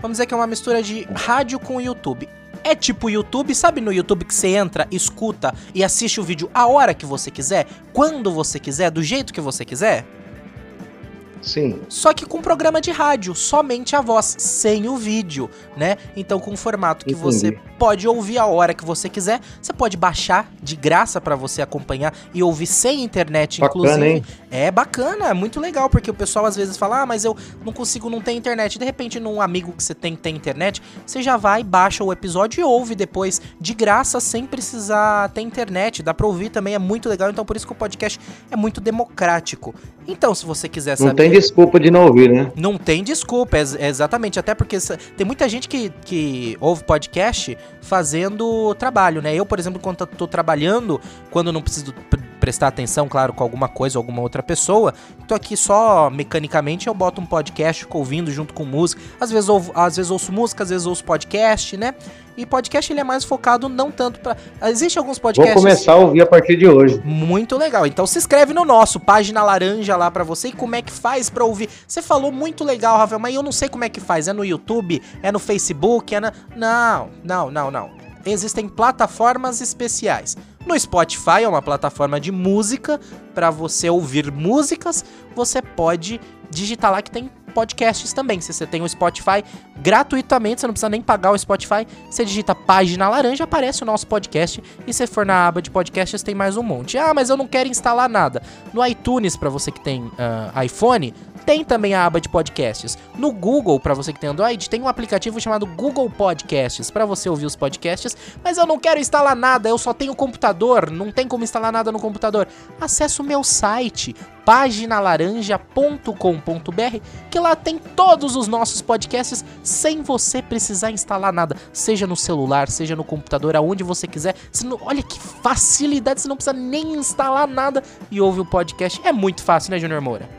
Vamos dizer que é uma mistura de rádio com o YouTube. É tipo YouTube, sabe no YouTube que você entra, escuta e assiste o vídeo a hora que você quiser, quando você quiser, do jeito que você quiser? Sim. Só que com programa de rádio, somente a voz, sem o vídeo, né? Então com um formato que Entendi. você pode ouvir a hora que você quiser, você pode baixar de graça pra você acompanhar e ouvir sem internet, Bacana, inclusive. hein? É bacana, é muito legal, porque o pessoal às vezes fala: "Ah, mas eu não consigo, não tem internet". De repente, num amigo que você tem tem internet, você já vai, baixa o episódio e ouve depois de graça sem precisar ter internet. Dá pra ouvir também, é muito legal. Então por isso que o podcast é muito democrático. Então, se você quiser saber tem desculpa de não ouvir, né? não tem desculpa, ex- exatamente. Até porque tem muita gente que, que ouve podcast fazendo trabalho, né? Eu, por exemplo, quando tô trabalhando, quando não preciso pre- prestar atenção, claro, com alguma coisa ou alguma outra pessoa, tô aqui só mecanicamente, eu boto um podcast, fico ouvindo junto com música. Às vezes, ouvo, às vezes ouço música, às vezes ouço podcast, né? E podcast ele é mais focado não tanto pra. Existe alguns Vou podcasts. começar a ouvir a partir de hoje. Muito legal. Então se inscreve no nosso, página laranja lá pra você e como é que faz pra ouvir. Você falou muito legal, Rafael, mas eu não sei como é que faz. É no YouTube? É no Facebook? É na... Não, não, não, não. Existem plataformas especiais. No Spotify é uma plataforma de música pra você ouvir músicas. Você pode digitar lá que tem podcasts também. Se você tem o Spotify gratuitamente, você não precisa nem pagar o Spotify. Você digita página laranja, aparece o nosso podcast. E se for na aba de podcasts, tem mais um monte. Ah, mas eu não quero instalar nada. No iTunes, pra você que tem ah, iPhone, tem também a aba de podcasts. No Google, pra você que tem Android, tem um aplicativo chamado Google Podcasts pra você ouvir os podcasts. Mas eu não quero instalar nada, eu só tenho computador, não tem como instalar nada no computador. Acesse o meu site paginalaranja.com.br, que lá tem todos os nossos podcasts sem você precisar instalar nada, seja no celular, seja no computador, aonde você quiser. Você não- olha que facilidade, você não precisa nem instalar nada e ouve o podcast. É muito fácil, né, Junior Moura?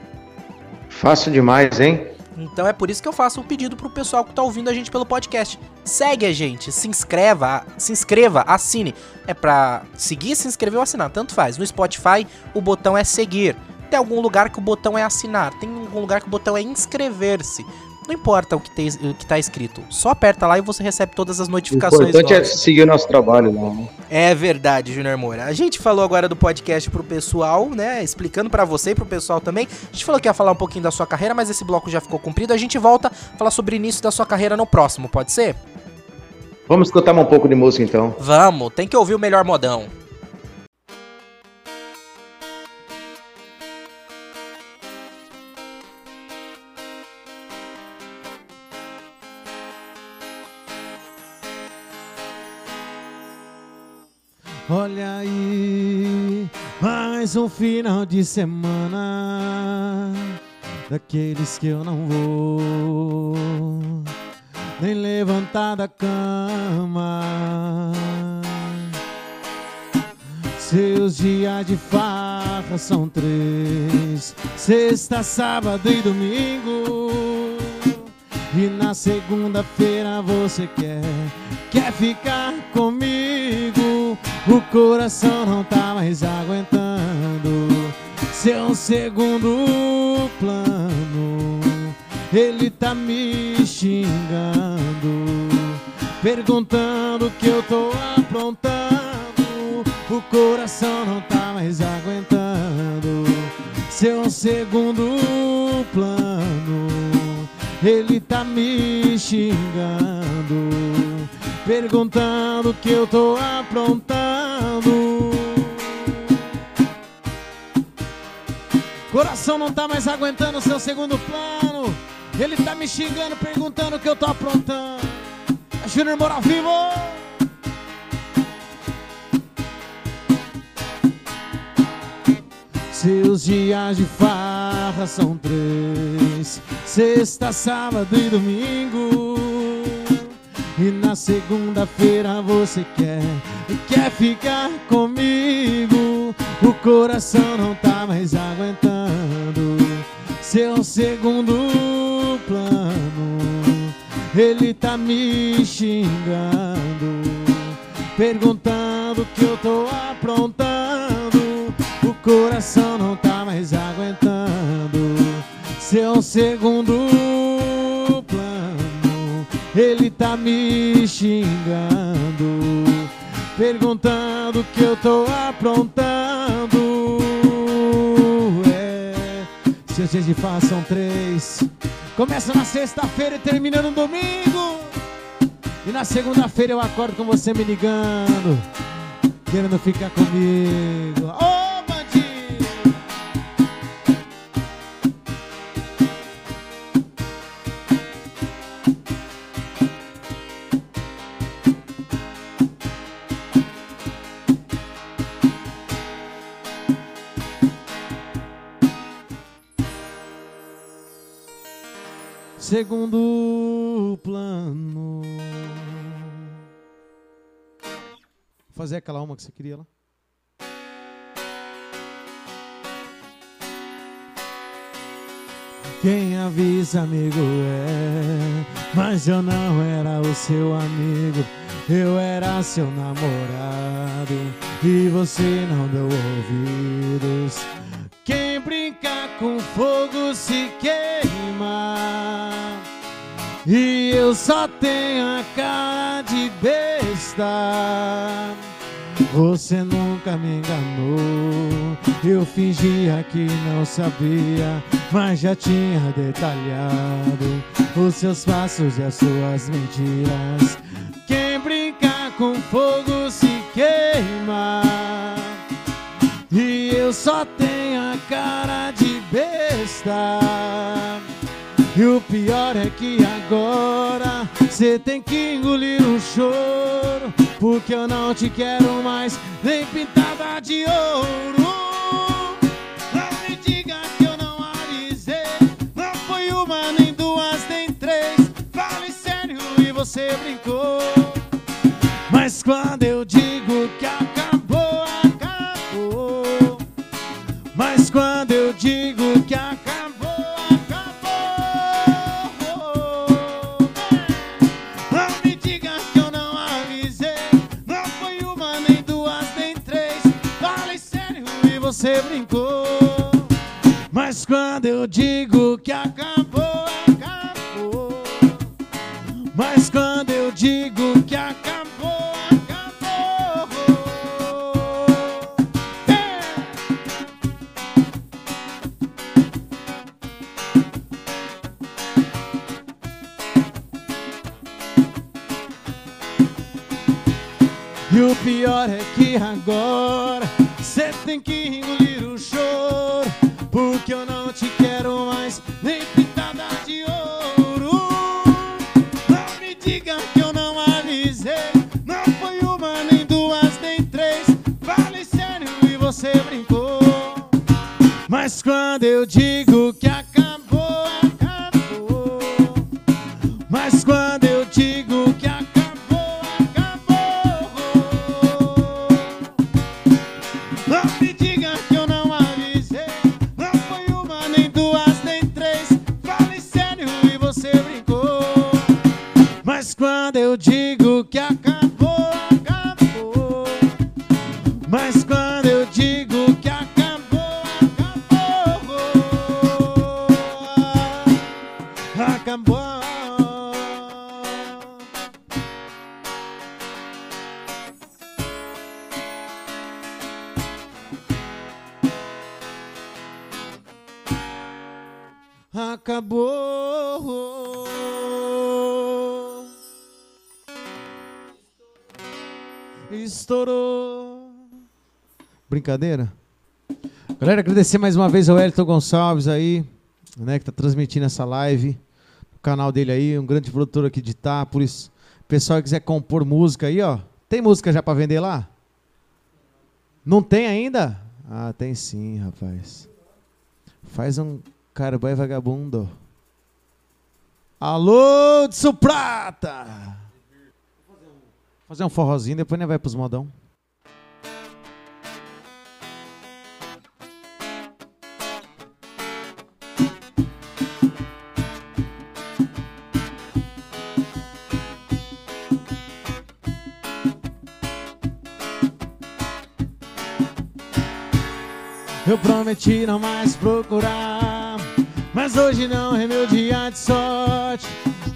Fácil demais, hein? Então é por isso que eu faço um pedido pro pessoal que tá ouvindo a gente pelo podcast. Segue a gente, se inscreva, se inscreva, assine. É pra seguir, se inscrever ou assinar, tanto faz. No Spotify, o botão é seguir. Tem algum lugar que o botão é assinar, tem algum lugar que o botão é inscrever-se. Não importa o que, tem, o que tá escrito. Só aperta lá e você recebe todas as O notificações. importante é seguir o nosso trabalho lá. né? É verdade, Junior Moura. A gente falou agora do podcast pro pessoal, né? Explicando pra você e pro pessoal também. A gente falou que ia falar um pouquinho da sua carreira, mas esse bloco já ficou cumprido. A gente volta a falar sobre o início da sua carreira no próximo, pode ser? Vamos escutar um pouco de música então. Vamos, tem que ouvir o melhor modão. Olha aí, mais um final de semana daqueles que eu não vou nem levantar da cama. Seus dias de farra são três: sexta, sábado e domingo. E na segunda-feira você quer, quer ficar comigo. O coração não tá mais aguentando seu segundo plano. Ele tá me xingando, perguntando o que eu tô aprontando. O coração não tá mais aguentando seu segundo plano. Ele tá me xingando, perguntando que eu tô aprontando. Coração não tá mais aguentando seu segundo plano. Ele tá me xingando, perguntando o que eu tô aprontando. É Júnior Moura ao vivo! Seus dias de farra são três: sexta, sábado e domingo. E na segunda-feira você quer, quer ficar comigo. O coração não tá mais aguentando seu segundo plano. Ele tá me xingando, perguntando que eu tô aprontando. O coração não tá mais aguentando seu segundo. Ele tá me xingando, perguntando que eu tô aprontando. É, seus dias de farra são três. Começa na sexta-feira e termina no domingo. E na segunda-feira eu acordo com você me ligando, querendo ficar comigo. Ô, Segundo plano. Fazer aquela uma que você queria lá. Quem avisa, amigo, é. Mas eu não era o seu amigo, eu era seu namorado. E você não deu ouvidos. Quem brinca com fogo se queima. E eu só tenho a cara de besta. Você nunca me enganou. Eu fingia que não sabia, mas já tinha detalhado os seus passos e as suas mentiras. Quem brinca com fogo se queima. E eu só tenho a cara de besta. E o pior é que agora cê tem que engolir o choro. Porque eu não te quero mais, nem pintada de ouro. Não me diga que eu não avisei. Não foi uma, nem duas, nem três. Fale sério e você brincou. Mas quando eu digo que acabou, Mas quando eu digo que acabou, acabou. Não me diga que eu não avisei. Não foi uma, nem duas, nem três. Fale sério e você brincou. quando eu digo que acabou, acabou. Mas quando eu digo que acabou, E o pior é que agora cê tem que engolir o choro. Porque eu não te quero mais, nem pintada de ouro. Não me diga que eu não avisei. Não foi uma, nem duas, nem três. Fale sério e você brincou. Mas quando eu digo que acabou, acabou. Mas quando eu digo quando eu digo que acabou, acabou. Mas quando eu digo que acabou, acabou. Acabou. Acabou. Estourou. Brincadeira? Galera, agradecer mais uma vez ao Elton Gonçalves aí, né, que tá transmitindo essa live. O canal dele aí, um grande produtor aqui de Itápolis. Pessoal que quiser compor música aí, ó. Tem música já pra vender lá? Não tem ainda? Ah, tem sim, rapaz. Faz um carboy vagabundo. Alô, de Suprata! Fazer um forrozinho, depois nem vai pros modão. Eu prometi não mais procurar, mas hoje não é meu dia de sorte.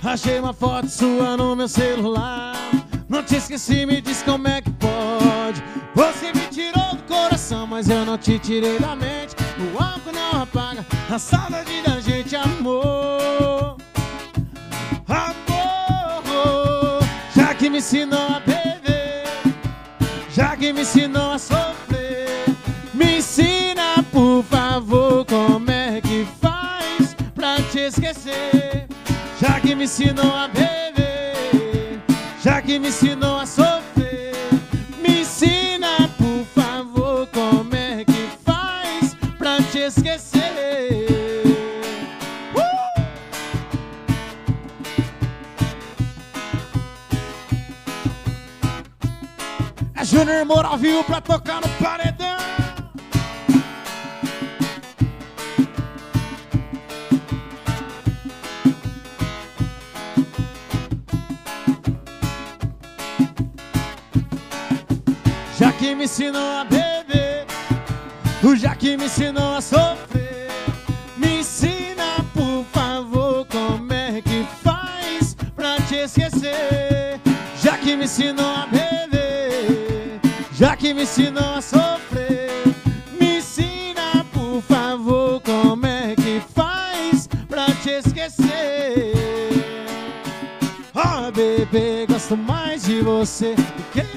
Achei uma foto sua no meu celular. Não te esqueci, me diz como é que pode. Você me tirou do coração, mas eu não te tirei da mente. O álcool não apaga a saudade da gente, amor. Amor, já que me ensinou a beber, já que me ensinou a sofrer, me ensina, por favor, como é que faz pra te esquecer. Já que me ensinou a beber, que me ensinou a sofrer, me ensina, por favor, como é que faz pra te esquecer. Uh! É Júnior Moura viu pra tocar no paredão. Me ensinou a beber, o já que me ensinou a sofrer, me ensina, por favor, como é que faz pra te esquecer. Já que me ensinou a beber, já que me ensinou a sofrer, me ensina, por favor, como é que faz pra te esquecer. Oh, bebê, gosto mais de você que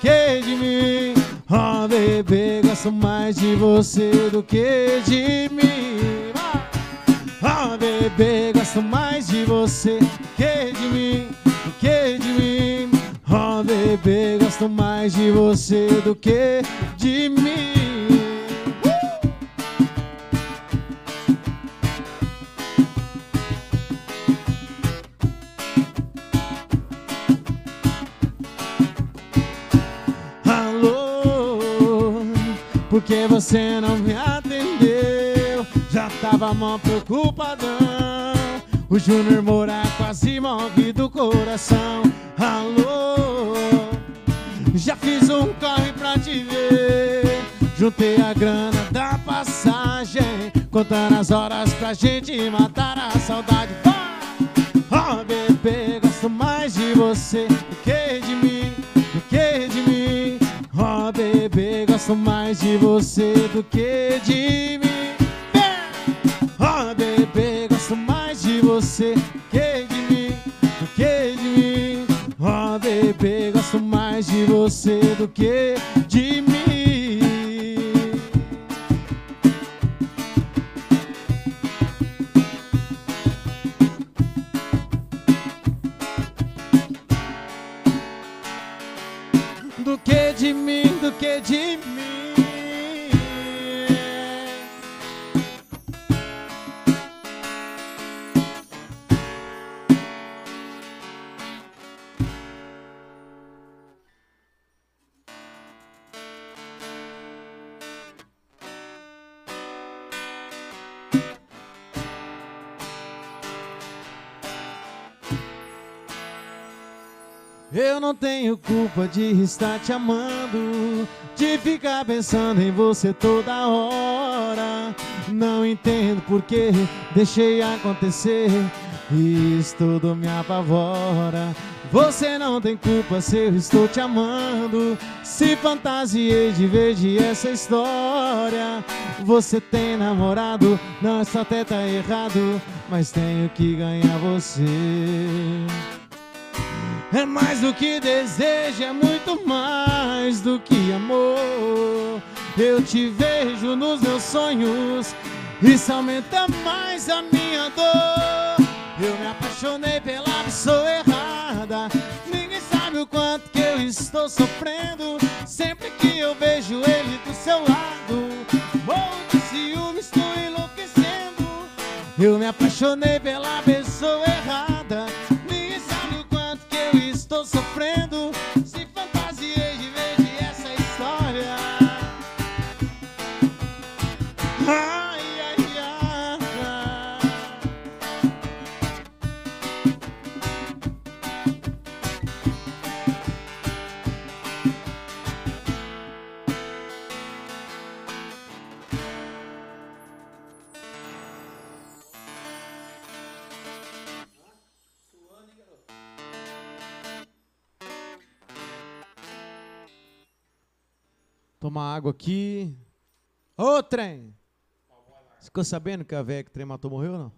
que de mim. Oh, bebê, gosto mais de você do que de mim. Oh, bebê, gosto mais de você que de mim, do que de mim. Oh, bebê, gosto mais de você do que de mim. Que você não me atendeu? Já tava mó preocupadão. O Júnior Moura quase morre do coração. Alô, já fiz um corre pra te ver. Juntei a grana da passagem. Contando as horas pra gente matar a saudade. Oh, bebê, gosto mais de você do que de mim, Oh, bebê, gosto mais de você do que de mim. Oh, bebê, gosto mais de você que de mim, do que de mim. Oh, bebê, gosto mais de você do que de mim. Do que de. Eu não tenho culpa de estar te amando, de ficar pensando em você toda hora. Não entendo por que deixei acontecer, isso tudo me apavora. Você não tem culpa se eu estou te amando, se fantasiei de vez de essa história. Você tem namorado, não, isso até tá errado, mas tenho que ganhar você. É mais do que desejo, é muito mais do que amor. Eu te vejo nos meus sonhos, isso aumenta mais a minha dor. Eu me apaixonei pela pessoa errada. Ninguém sabe o quanto que eu estou sofrendo. Sempre que eu vejo ele do seu lado, morro de ciúme, estou enlouquecendo. Eu me apaixonei pela pessoa errada. Tomar água aqui. Ô, trem! Ficou sabendo que a velha que trem matou morreu ou não?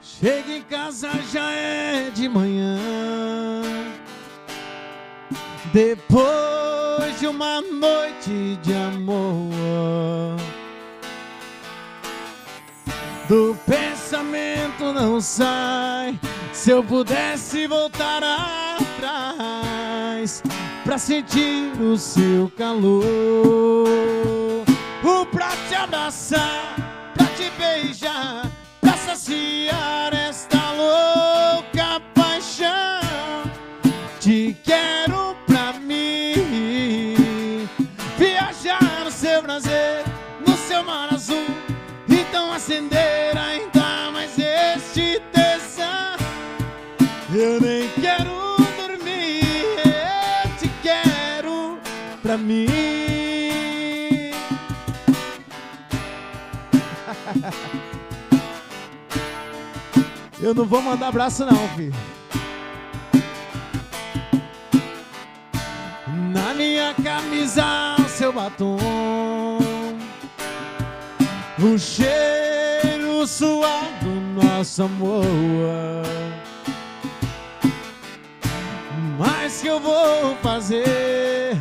Chega em casa já é de manhã. Depois de uma noite de amor. Do pensamento não sai. Se eu pudesse voltar atrás pra sentir o seu calor, o pra te abraçar, pra te beijar, pra saciar esta louca no seu mar azul, então acender ainda mais este tesão. Eu nem quero dormir, eu te quero pra mim. Eu não vou mandar abraço não, filho. Na minha camisa, seu batom. O cheiro suave do nosso amor. Mas que eu vou fazer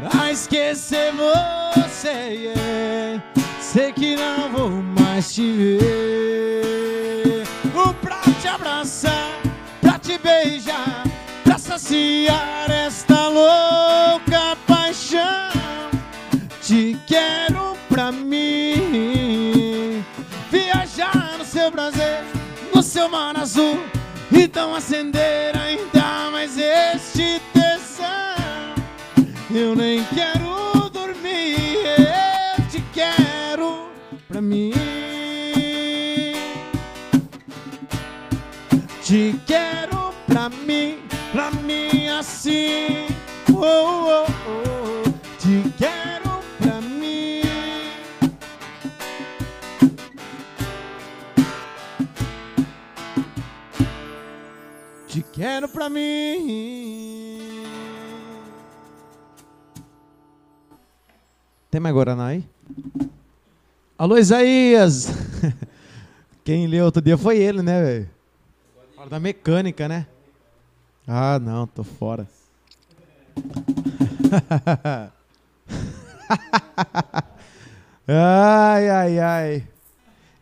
pra esquecer você? yeah? Sei que não vou mais te ver. O pra te abraçar, pra te beijar, pra saciar esta louca paixão. Te quero pra mim. Viajar no seu prazer, no seu mar azul. Então acender ainda mais este tesão. Eu nem quero dormir, eu te quero pra mim. Te quero pra mim, pra mim assim. Oh, oh, oh. Te quero pra mim. Tem mais Guaraná aí? Alô, Isaías! Quem leu outro dia foi ele, né, velho? Fala da mecânica, né? Ah, não, tô fora. ai, ai, ai.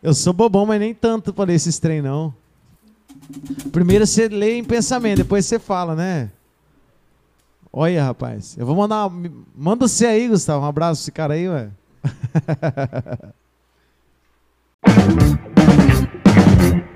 Eu sou bobão, mas nem tanto ler esses trem, não. Primeiro você lê em pensamento, depois você fala, né? Olha, rapaz. Eu vou mandar. Manda você aí, Gustavo. Um abraço esse cara aí, ué.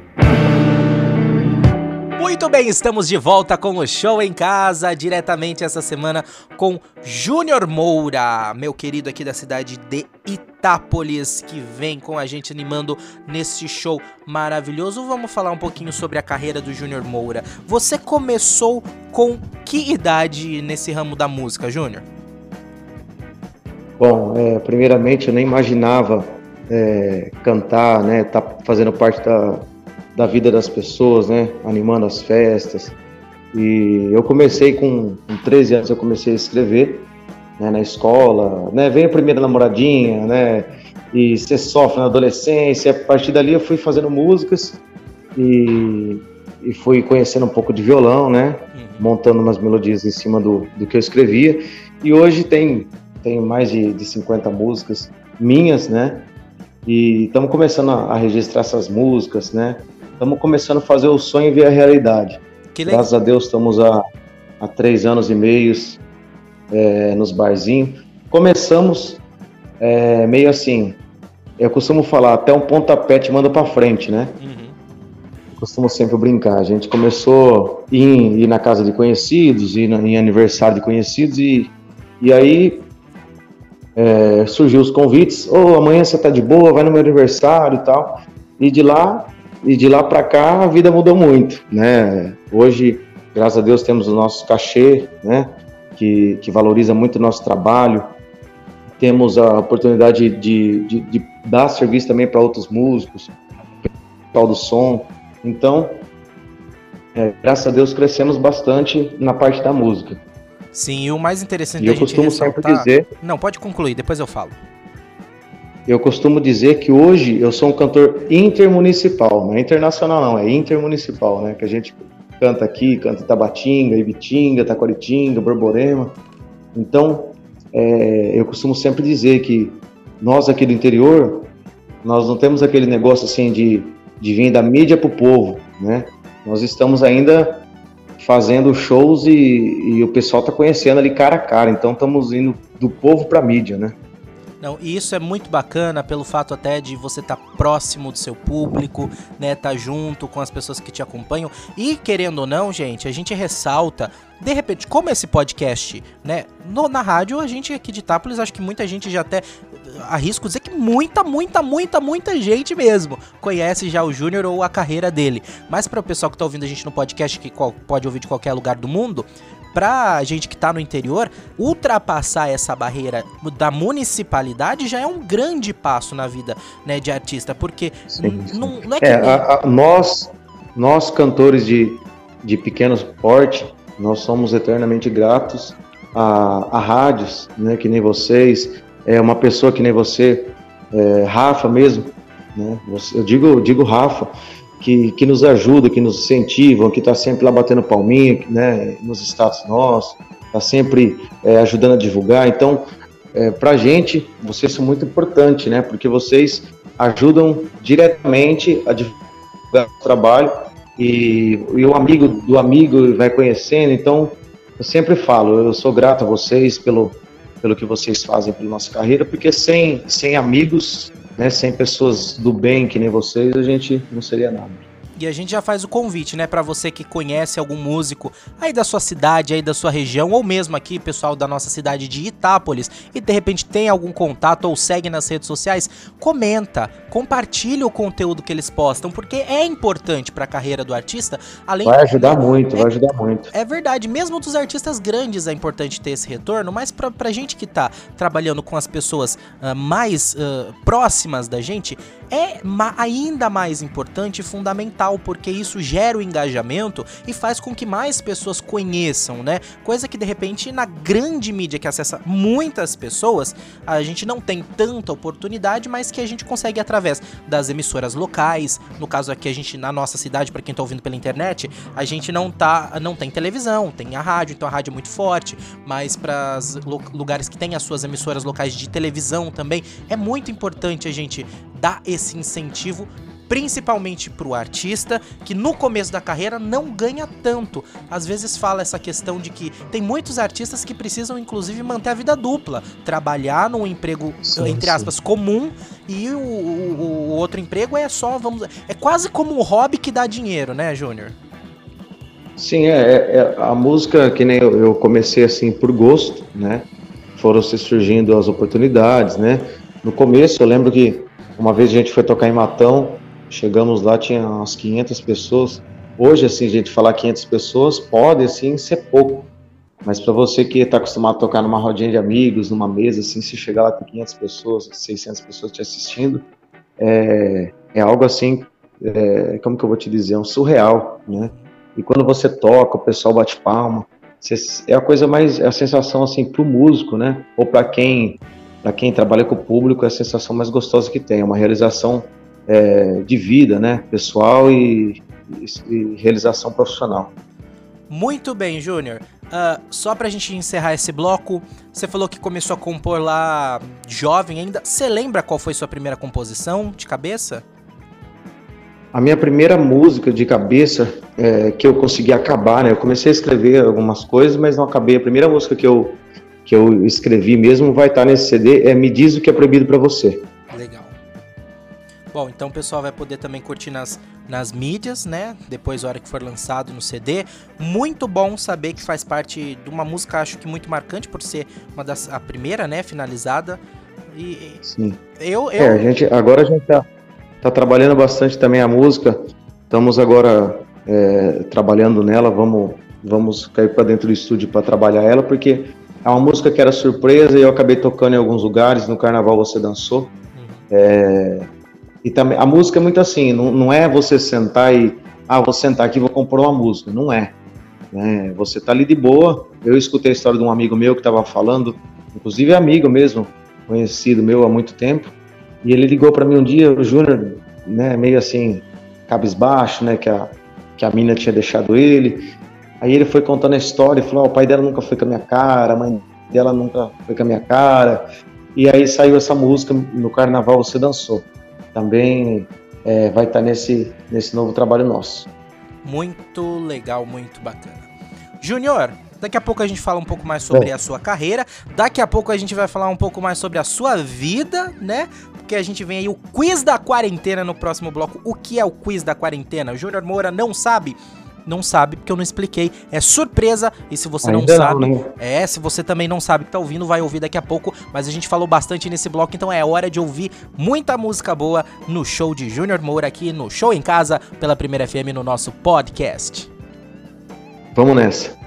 Muito bem, estamos de volta com o Show em Casa, diretamente essa semana com Júnior Moura, meu querido aqui da cidade de Itápolis, que vem com a gente animando nesse show maravilhoso. Vamos falar um pouquinho sobre a carreira do Júnior Moura. Você começou com que idade nesse ramo da música, Júnior? Bom, é, primeiramente eu nem imaginava é, cantar, né, tá fazendo parte da, da vida das pessoas, né? Animando as festas. E eu comecei com, com 13 anos, eu comecei a escrever né, na escola, né? Vem a primeira namoradinha, né? E você sofre na adolescência. A partir dali eu fui fazendo músicas e, e fui conhecendo um pouco de violão, né? Uhum. Montando umas melodias em cima do, do que eu escrevia. E hoje tem, tem mais de, de 50 músicas minhas, né? E estamos começando a, a registrar essas músicas, né? Estamos começando a fazer o sonho ver a realidade. Graças a Deus estamos há, há três anos e meio é, nos barzinhos. Começamos é, meio assim, eu costumo falar, até um pontapé te manda para frente, né? Uhum. Costumo sempre brincar. A gente começou a ir, ir na casa de conhecidos, ir na, em aniversário de conhecidos e, e aí é, surgiu os convites. Ô, oh, amanhã você tá de boa, vai no meu aniversário e tal. E de lá e de lá para cá a vida mudou muito, né? Hoje, graças a Deus, temos o nosso cachê, né? Que, que valoriza muito o nosso trabalho. Temos a oportunidade de, de, de dar serviço também para outros músicos, tal do som. Então, é, graças a Deus, crescemos bastante na parte da música. Sim, e o mais interessante e eu costumo ressaltar... sempre dizer. Não, pode concluir, depois eu falo. Eu costumo dizer que hoje eu sou um cantor intermunicipal, não é internacional não, é intermunicipal, né? Que a gente canta aqui, canta Tabatinga, Ibitinga, Taquaritinga, Borborema. Então, é, eu costumo sempre dizer que nós aqui do interior, nós não temos aquele negócio assim de, de vir da mídia para o povo, né? Nós estamos ainda fazendo shows e, e o pessoal está conhecendo ali cara a cara, então estamos indo do povo para a mídia, né? Não, e isso é muito bacana pelo fato até de você estar tá próximo do seu público, né, tá junto com as pessoas que te acompanham. E querendo ou não, gente, a gente ressalta, de repente, como esse podcast, né, no, na rádio, a gente aqui de Itápolis, acho que muita gente já até arrisco dizer que muita, muita, muita, muita gente mesmo conhece já o Júnior ou a carreira dele. Mas para o pessoal que tá ouvindo a gente no podcast, que pode ouvir de qualquer lugar do mundo, pra gente que tá no interior, ultrapassar essa barreira da municipalidade já é um grande passo na vida né, de artista, porque sim, sim. Não, não, é que. É, a, a, nós, nós, cantores de, de pequeno porte, nós somos eternamente gratos a, a rádios, né, que nem vocês, é uma pessoa que nem você, é, Rafa mesmo, né, eu digo, eu digo Rafa, que, que nos ajuda, que nos incentivam, que está sempre lá batendo palminha, né, nos status nossos, está sempre é, ajudando a divulgar. Então, é, para a gente, vocês são muito importantes, né, porque vocês ajudam diretamente a divulgar o trabalho e, e o amigo do amigo vai conhecendo. Então, eu sempre falo, eu sou grato a vocês pelo, pelo que vocês fazem pela nossa carreira, porque sem, sem amigos né, sem pessoas do bem que nem vocês, a gente não seria nada. E a gente já faz o convite, né, para você que conhece algum músico aí da sua cidade, aí da sua região, ou mesmo aqui, pessoal da nossa cidade de Itápolis, e de repente tem algum contato ou segue nas redes sociais, comenta, compartilha o conteúdo que eles postam, porque é importante para a carreira do artista, além Vai ajudar muito, é, vai ajudar muito. É verdade, mesmo dos artistas grandes é importante ter esse retorno, mas pra, pra gente que tá trabalhando com as pessoas uh, mais uh, próximas da gente, é ma ainda mais importante e fundamental, porque isso gera o engajamento e faz com que mais pessoas conheçam, né? Coisa que de repente na grande mídia que acessa muitas pessoas, a gente não tem tanta oportunidade, mas que a gente consegue através das emissoras locais. No caso aqui a gente na nossa cidade, para quem tá ouvindo pela internet, a gente não tá não tem televisão, tem a rádio, então a rádio é muito forte, mas para lugares que têm as suas emissoras locais de televisão também, é muito importante a gente dar esse incentivo principalmente para o artista que no começo da carreira não ganha tanto. Às vezes fala essa questão de que tem muitos artistas que precisam inclusive manter a vida dupla, trabalhar num emprego sim, entre aspas sim. comum e o, o, o, outro emprego é só vamos é quase como um hobby que dá dinheiro, né, Júnior? Sim, é, é, é, a música que nem eu, eu comecei assim por gosto, né? Foram se surgindo as oportunidades, né? No começo eu lembro que uma vez a gente foi tocar em Matão, chegamos lá, tinha umas 500 pessoas. Hoje, assim, gente falar 500 pessoas pode, assim, ser pouco. Mas para você que está acostumado a tocar numa rodinha de amigos, numa mesa, assim, se chegar lá tem 500 pessoas, 600 pessoas te assistindo, é, é algo assim, é, como que eu vou te dizer, um surreal, né? E quando você toca, o pessoal bate palma, é a coisa mais, é a sensação assim pro músico, né? Ou para quem para quem trabalha com o público, é a sensação mais gostosa que tem. É uma realização é, de vida, né? Pessoal e, e, e realização profissional. Muito bem, Júnior. Uh, só pra gente encerrar esse bloco, você falou que começou a compor lá jovem ainda. Você lembra qual foi sua primeira composição de cabeça? A minha primeira música de cabeça é, que eu consegui acabar, né? Eu comecei a escrever algumas coisas, mas não acabei. A primeira música que eu que eu escrevi mesmo vai estar nesse CD, é Me Diz o que é proibido para você. Bom, então o pessoal vai poder também curtir nas, nas mídias, né? Depois, a hora que for lançado no CD. Muito bom saber que faz parte de uma música, acho que muito marcante, por ser uma das a primeira, né? Finalizada. E, Sim. Eu, eu... É, a gente, agora a gente tá, tá trabalhando bastante também a música. Estamos agora é, trabalhando nela. Vamos, vamos cair para dentro do estúdio para trabalhar ela, porque é uma música que era surpresa e eu acabei tocando em alguns lugares. No carnaval você dançou. Uhum. É, e também a música é muito assim, não, não é você sentar e ah, vou sentar aqui e vou compor uma música. Não é. Né? Você tá ali de boa. Eu escutei a história de um amigo meu que estava falando, inclusive amigo mesmo, conhecido meu há muito tempo. E ele ligou para mim um dia, o Júnior, né, meio assim, cabisbaixo, né, que a, que a mina tinha deixado ele. Aí ele foi contando a história e falou: oh, o pai dela nunca foi com a minha cara, a mãe dela nunca foi com a minha cara. E aí saiu essa música no carnaval Você Dançou. Também é, vai estar tá nesse, nesse novo trabalho nosso. Muito legal, muito bacana. Júnior, daqui a pouco a gente fala um pouco mais sobre a sua carreira. Daqui a pouco a gente vai falar um pouco mais sobre a sua vida, né? Porque a gente vem aí o quiz da quarentena no próximo bloco. O que é o quiz da quarentena? O Júnior Moura não sabe? Não sabe porque eu não expliquei. É surpresa e se você Ainda não sabe, não, né? é, se você também não sabe que tá ouvindo, vai ouvir daqui a pouco, mas a gente falou bastante nesse bloco, então é hora de ouvir muita música boa no show de Júnior Moura aqui no Show em Casa pela Primeira FM no nosso podcast. Vamos nessa.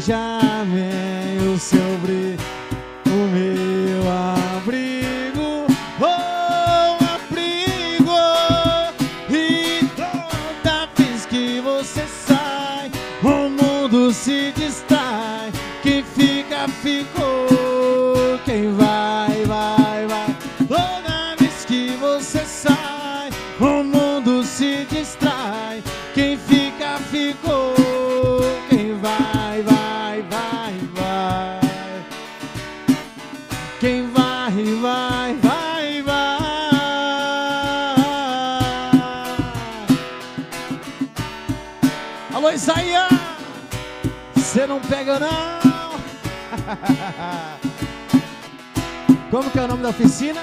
seja, amém. O seu pega não! Como que é o nome da oficina?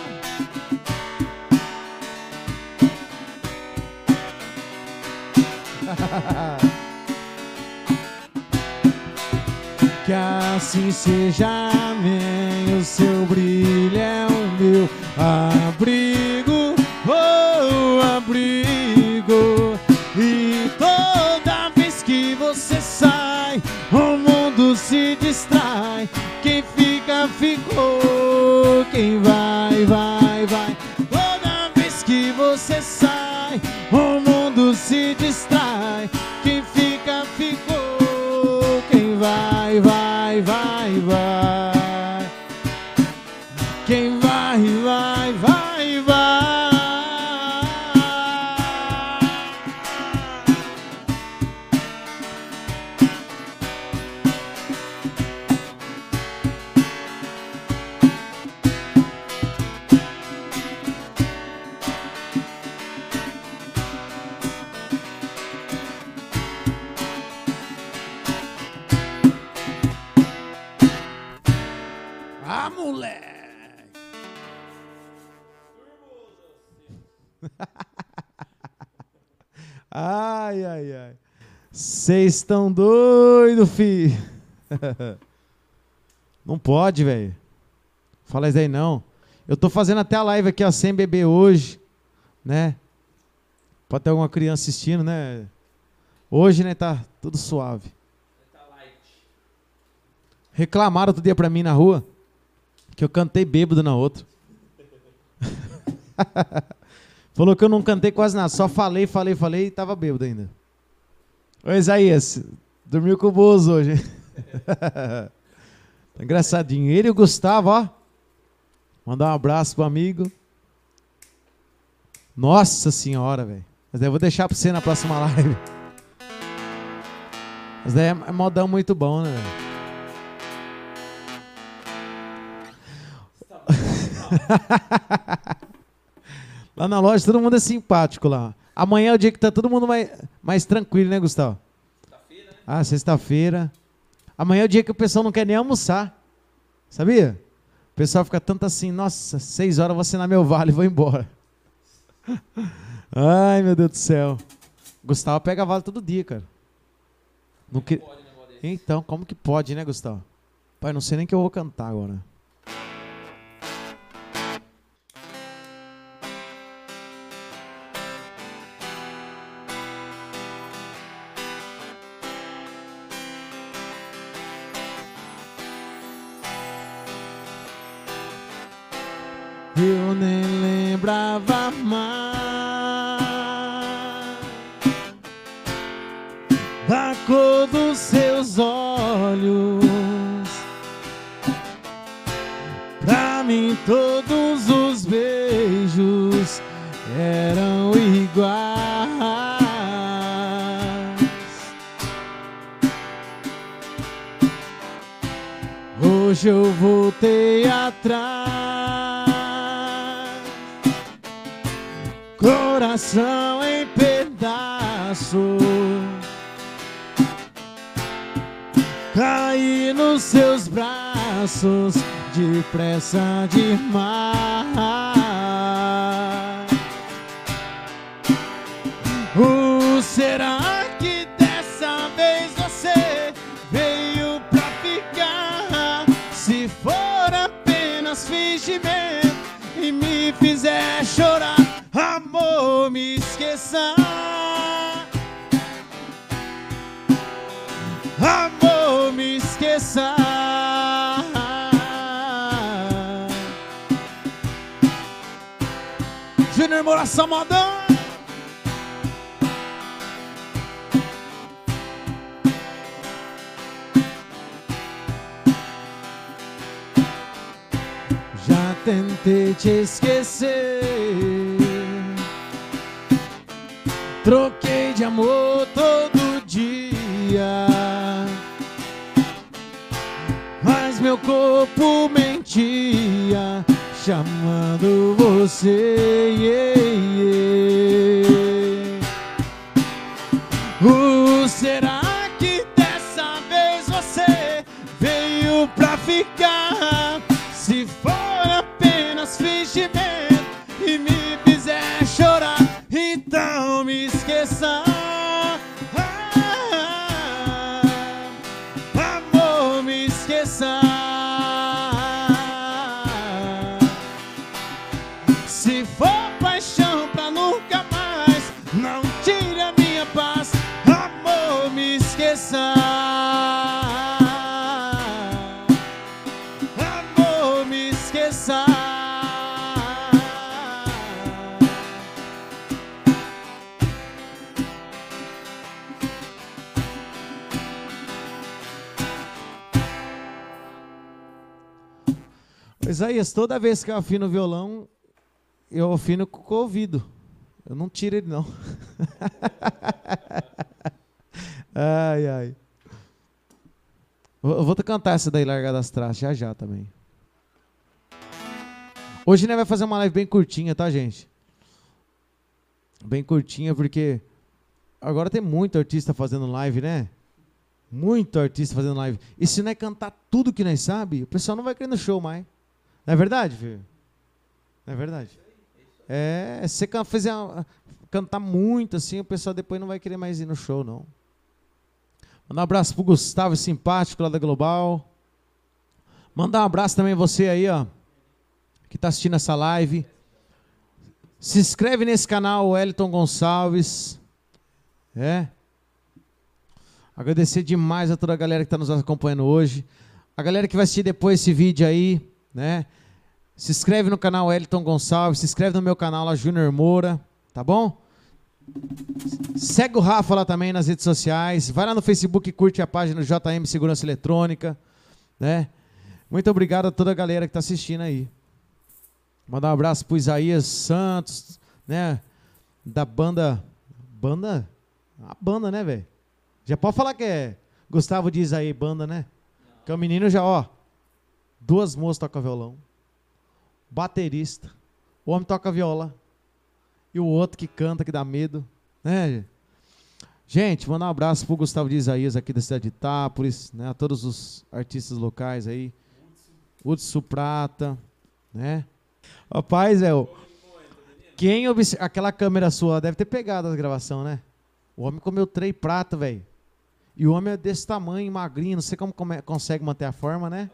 Que assim seja, amém. O seu brilho é o meu abrigo, estão doidos, fi. Não pode, velho. Fala isso aí não. Eu tô fazendo até a live aqui, ó, sem beber hoje, né? Pode ter alguma criança assistindo, né? Hoje, né, tá tudo suave. Reclamaram outro dia pra mim na rua que eu cantei bêbado na outra. Falou que eu não cantei quase nada, só falei, falei, falei e tava bêbado ainda. Ô Isaías, dormiu com o Bozo hoje, tá engraçadinho. Ele e o Gustavo, ó. Mandar um abraço pro amigo. Nossa senhora, velho. Mas daí eu vou deixar pra você na próxima live. Mas daí é modão muito bom, né, velho? lá na loja todo mundo é simpático lá. Amanhã é o dia que tá todo mundo mais, mais tranquilo, né, Gustavo? Sexta-feira, né? Ah, sexta-feira. Amanhã é o dia que o pessoal não quer nem almoçar. Sabia? O pessoal fica tanto assim, nossa, seis horas eu vou assinar meu vale e vou embora. Ai, meu Deus do céu. Gustavo pega vale todo dia, cara. Não que... Então, como que pode, né, Gustavo? Pai, não sei nem que eu vou cantar agora. Lembrava mais da cor dos seus olhos. Pra mim, todos os beijos eram iguais. Hoje eu voltei atrás. Coração em pedaços. Caí nos seus braços depressa demais. Uh, será que dessa vez você veio pra ficar? Se for apenas fingimento e me fizer chorar, amor, me esqueça. Amor, me esqueça. Júnior Moração Modão. Já tentei te esquecer. Troquei de amor todo dia. Mas meu corpo mentia, chamando você. Yeah, yeah. Uh, será que dessa vez você veio pra ficar? Se for apenas fingimento e me fizer chorar. Isaías, toda vez que eu afino o violão, eu afino com o ouvido. Eu não tiro ele, não. ai, ai. Eu vou cantar essa daí, Largada das Traças, já já também. Hoje né, vai fazer uma live bem curtinha, tá, gente? Bem curtinha, porque agora tem muito artista fazendo live, né? Muito artista fazendo live. E se não é cantar tudo que nós sabe, o pessoal não vai querer no show mais. Não é verdade, filho? Não é verdade? É, se você fizer, cantar muito assim, o pessoal depois não vai querer mais ir no show, não. Mandar um abraço pro Gustavo Simpático lá da Global. Mandar um abraço também você aí, ó, que está assistindo essa live. Se inscreve nesse canal, Wellington Gonçalves. É. Agradecer demais a toda a galera que está nos acompanhando hoje. A galera que vai assistir depois esse vídeo aí, né? Se inscreve no canal Elton Gonçalves, se inscreve no meu canal lá, Júnior Moura, tá bom? Segue o Rafa lá também nas redes sociais. Vai lá no Facebook e curte a página do JM Segurança Eletrônica, né? Muito obrigado a toda a galera que está assistindo aí. Mandar um abraço pro Isaías Santos, né? Da banda. Banda? A banda, né, velho? Já pode falar que é Gustavo diz aí, banda, né? Que o menino já, ó. Duas moças tocam violão baterista, o homem toca viola, e o outro que canta, que dá medo, né? Gente, mandar um abraço pro Gustavo de Isaías aqui da cidade de Itápolis, né? A todos os artistas locais aí. Hudson Prata, né? Rapaz, é o... Quem observa... Aquela câmera sua deve ter pegado a gravação, né? O homem comeu três pratos, velho. E o homem é desse tamanho, magrinho, não sei como come... consegue manter a forma, né?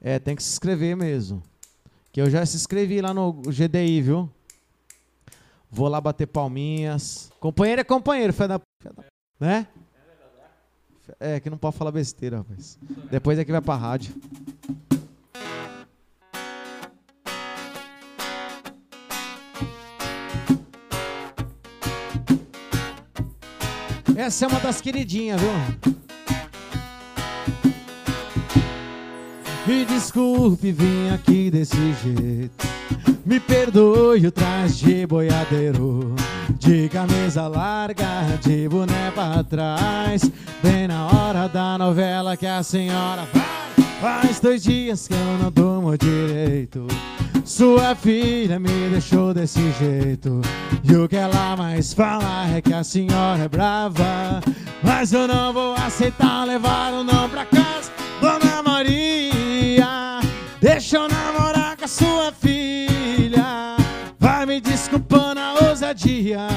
É, tem que se inscrever mesmo. Que eu já se inscrevi lá no GDI, viu? Vou lá bater palminhas. Companheiro é companheiro, fé da. Né? É, que não pode falar besteira, rapaz. Depois é que vai pra rádio. Essa é uma das queridinhas, viu? Me desculpe, vim aqui desse jeito. Me perdoe o traje boiadeiro. De camisa larga, de boné pra trás. Bem na hora da novela que a senhora vai Faz dois dias que eu não durmo direito. Sua filha me deixou desse jeito. E o que ela mais fala é que a senhora é brava. Mas eu não vou aceitar levar o não pra casa Dona Maria Deixa eu namorar com a sua filha. Vai me desculpando a ousadia.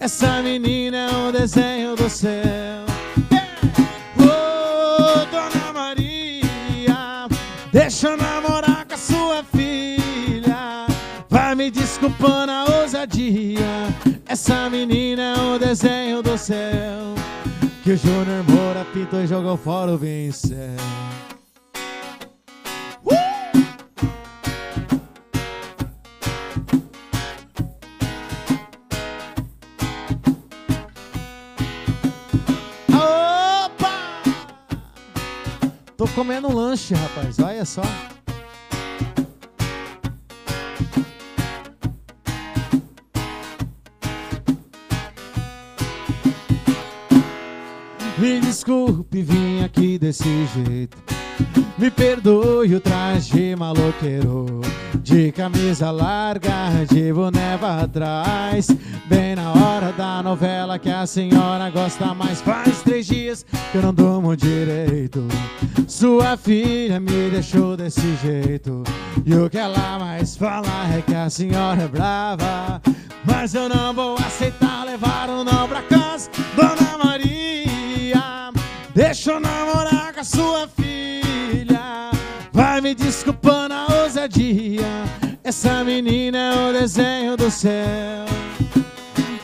Essa menina é um desenho do céu. Oh, Dona Maria, deixa eu namorar com a sua filha. Vai me desculpando a ousadia. Essa menina é um desenho do céu. Que o Júnior Moura pintou e jogou fora o pincel. Comendo um lanche, rapaz. Olha só. Me desculpe, vim aqui desse jeito. Me perdoe o traje maloqueiro De camisa larga, de boné pra trás Bem na hora da novela que a senhora gosta mais. Faz três dias que eu não durmo direito. Sua filha me deixou desse jeito. E o que ela mais fala é que a senhora é brava. Mas eu não vou aceitar levar um não pra casa Dona Maria, deixa eu namorar com a sua filha desculpando a ousadia Essa menina é o desenho do céu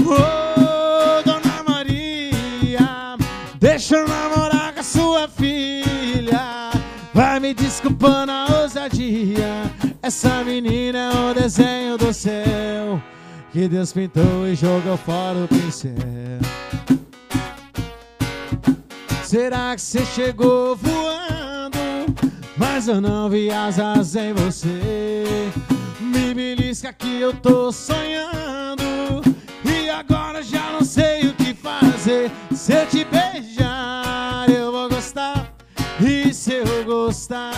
Oh, Dona Maria Deixa eu namorar com a sua filha Vai me desculpando a ousadia. Essa menina é o desenho do céu que Deus pintou e jogou fora o pincel. Será que você chegou voando? Mas eu não vi asas em você. Me belisca que eu tô sonhando. E agora já não sei o que fazer. Se eu te beijar, eu vou gostar. E se eu gostar,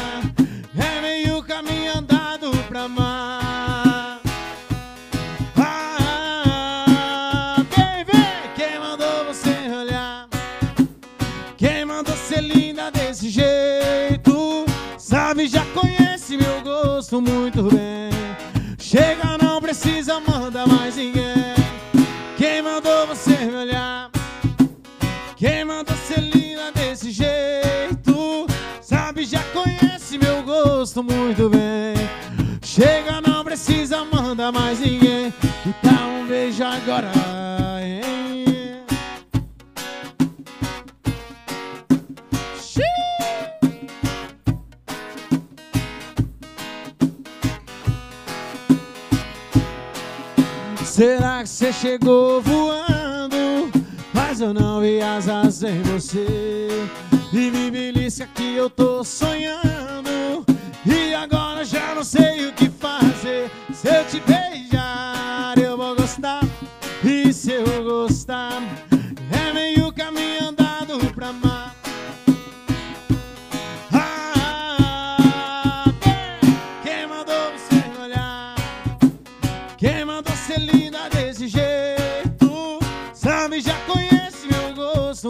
gosto muito bem. Chega, não precisa mandar mais ninguém. Quem mandou você me olhar? Quem mandou ser linda desse jeito? Sabe, já conhece meu gosto muito bem. Chega, não precisa mandar mais ninguém. Será que você chegou voando? Mas eu não vi asas em você. E me belisca que eu tô sonhando. E agora já não sei o que fazer. Se eu te beijar, eu vou gostar. E se eu gostar,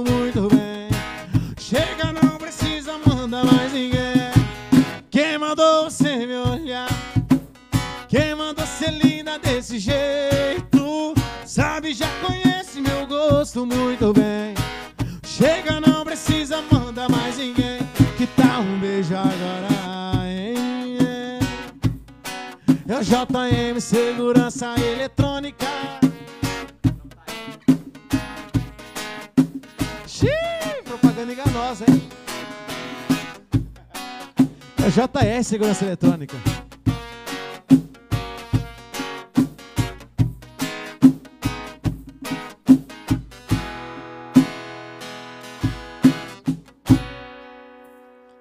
muito bem. Chega, não precisa mandar mais ninguém. Quem mandou você me olhar? Quem mandou ser linda desse jeito? Sabe, já conhece meu gosto muito bem. Chega, não precisa mandar mais ninguém. Que tal um beijo agora, hein? É o JM Segurança Eletrônica. JR Segurança Eletrônica.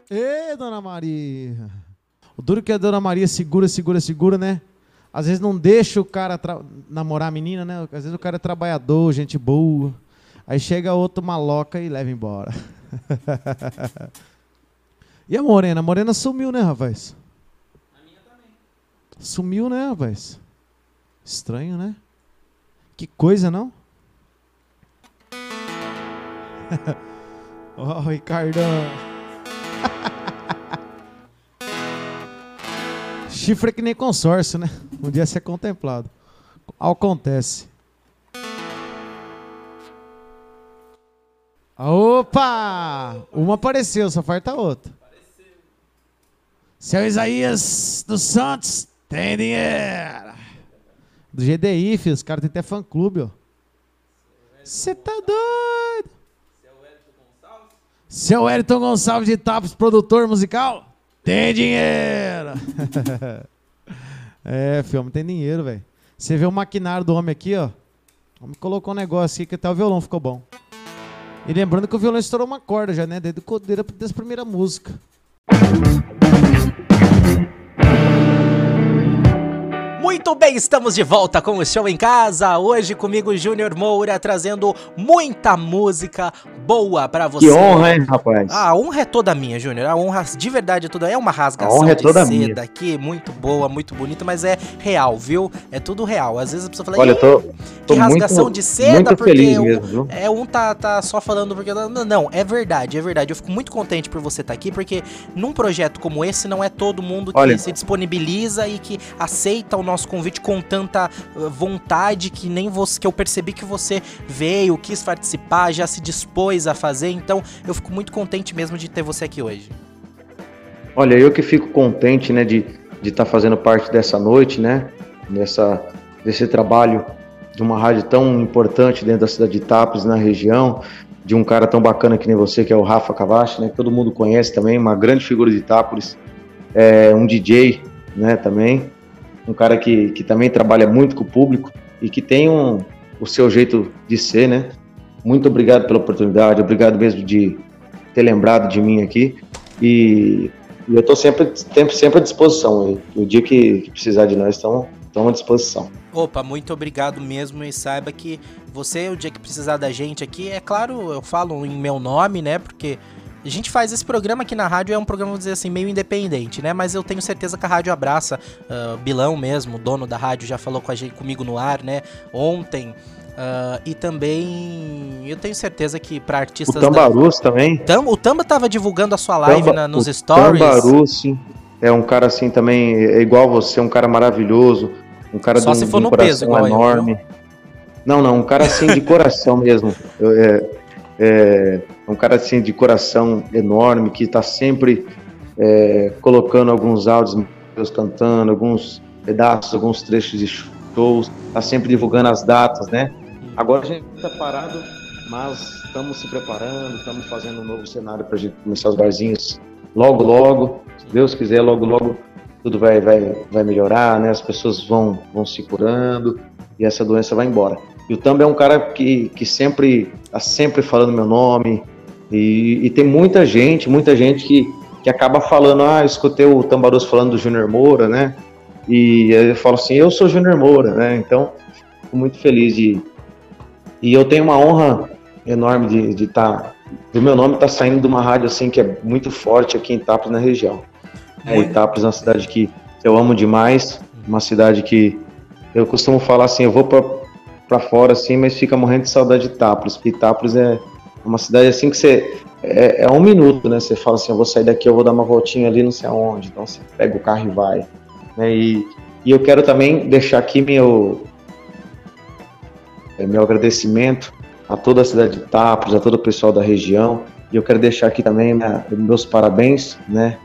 Ê, dona Maria. O duro que a dona Maria segura, segura, segura, né? Às vezes não deixa o cara namorar a menina, né? Às vezes o cara é trabalhador, gente boa. Aí chega outro maloca e leva embora. e a Morena? A Morena sumiu, né, rapaz? A minha também. Sumiu, né, rapaz? Estranho, né? Que coisa, não? Ó, oh, Ricardão. Chifre é que nem consórcio, né? Um dia ser contemplado. Acontece. Opa! Uma apareceu, só falta outra. Seu Isaías dos Santos tem dinheiro. Do GDI, filho. Os caras têm até fã clube, ó. Você tá doido? Seu Wellington Gonçalves de Tapos, produtor musical? Tem dinheiro! é, filho, tem dinheiro, velho. Você vê o maquinário do homem aqui, ó. O homem colocou um negócio aqui que até o violão ficou bom. E lembrando que o violão estourou uma corda já, né? Desde a primeira música. Thank you. Muito bem, estamos de volta com o Show em Casa. Hoje comigo, Júnior Moura, trazendo muita música boa pra você. Que honra, hein, rapaz? A honra é toda minha, Júnior. A honra de verdade é toda. É uma rasgação A honra é de toda seda minha. aqui, muito boa, muito bonita, mas é real, viu? É tudo real. Às vezes a pessoa fala, Olha, eu "Ih, tô, tô que rasgação muito, de seda, porque um, mesmo, é, um tá, tá só falando porque. Não, não, é verdade, é verdade. Eu fico muito contente por você estar aqui, porque num projeto como esse, não é todo mundo que Olha. se disponibiliza e que aceita o nosso convite com tanta uh, vontade que nem você. que eu percebi que você veio, quis participar, já se dispôs a fazer. Então, eu fico muito contente mesmo de ter você aqui hoje. Olha, eu que fico contente, né, de de estar fazendo parte dessa noite, né, dessa desse trabalho de uma rádio tão importante dentro da cidade de Tapes, na região, de um cara tão bacana que nem você, que é o Rafa Cavachi, né, que todo mundo conhece também, uma grande figura de Itápolis. é um DJ, né, também, um cara que, que também trabalha muito com o público e que tem um, o seu jeito de ser, né? Muito obrigado pela oportunidade, obrigado mesmo de ter lembrado de mim aqui e, e eu estou sempre, sempre, sempre à disposição. E o dia que, que precisar de nós, estamos à disposição. Opa, muito obrigado mesmo e saiba que você, o dia que precisar da gente aqui, é claro, eu falo em meu nome, né? Porque a gente faz esse programa aqui na rádio, é um programa, vamos dizer assim, meio independente, né? Mas eu tenho certeza que a rádio abraça. Uh, Bilão mesmo, dono da rádio, já falou com a gente, comigo no ar, né? Ontem. Uh, e também eu tenho certeza que para artistas. O Tambarus da... também. Tam, o Tamba tava divulgando a sua live Tamba, na, nos o stories. Tambarus. É um cara assim também, é igual você, um cara maravilhoso. Um cara Só de um, se for no peso, enorme. Eu, não, não, um cara assim de coração mesmo. Eu, é, é, um cara assim de coração enorme que está sempre é, colocando alguns áudios cantando, alguns pedaços, alguns trechos de shows, está sempre divulgando as datas, né? Agora a gente está parado, mas estamos se preparando, estamos fazendo um novo cenário para a gente começar os barzinhos logo, logo. Se Deus quiser, logo, logo tudo vai, vai, vai melhorar, né? As pessoas vão, vão se curando e essa doença vai embora. E o Tamba é um cara que, que sempre está sempre falando meu nome. E, e, tem muita gente, muita gente que, que acaba falando, ah, escutei o Tambaroso falando do Júnior Moura, né? E eu falo assim, eu sou Júnior Moura, né? Então, fico muito feliz de. E eu tenho uma honra enorme de estar. Tá, o meu nome está saindo de uma rádio assim que é muito forte aqui em Itapos, na região. É. Itapos é uma cidade que eu amo demais, uma cidade que eu costumo falar assim, eu vou para para fora, assim, mas fica morrendo de saudade de Itápolis. Porque Itápolis é uma cidade assim que você. É, é, um minuto, né? Você fala assim, eu vou sair daqui, eu vou dar uma voltinha ali, não sei aonde. Então você pega o carro e vai. Né? E, e eu quero também deixar aqui meu, é, meu agradecimento a toda a cidade de Itápolis, a todo o pessoal da região. E eu quero deixar aqui também né, meus parabéns, né?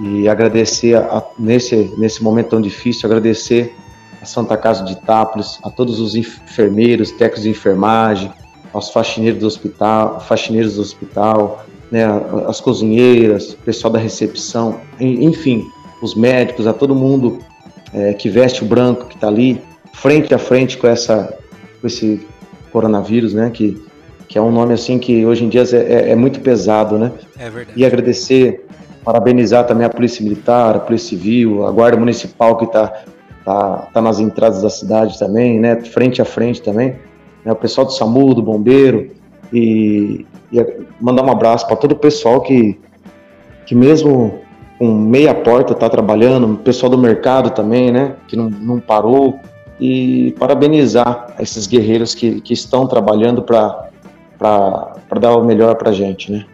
E agradecer a, nesse, nesse momento tão difícil, agradecer a Santa Casa de Itápolis, a todos os enfermeiros, técnicos de enfermagem, aos faxineiros do hospital, faxineiros do hospital, né, as cozinheiras, pessoal da recepção, enfim, os médicos, a todo mundo é, que veste o branco, que está ali frente a frente com essa, com esse coronavírus, né, que que é um nome assim que hoje em dia é, é, é muito pesado, né? É verdade. E agradecer, parabenizar também a Polícia Militar, a Polícia Civil, a Guarda Municipal que está tá, tá nas entradas da cidade também, né? Frente a frente também. Né? O pessoal do SAMU, do Bombeiro. E, e mandar um abraço para todo o pessoal que, que mesmo com meia porta está trabalhando, o pessoal do mercado também, né? Que não, não parou. E parabenizar esses guerreiros que, que estão trabalhando para dar o melhor para gente, né?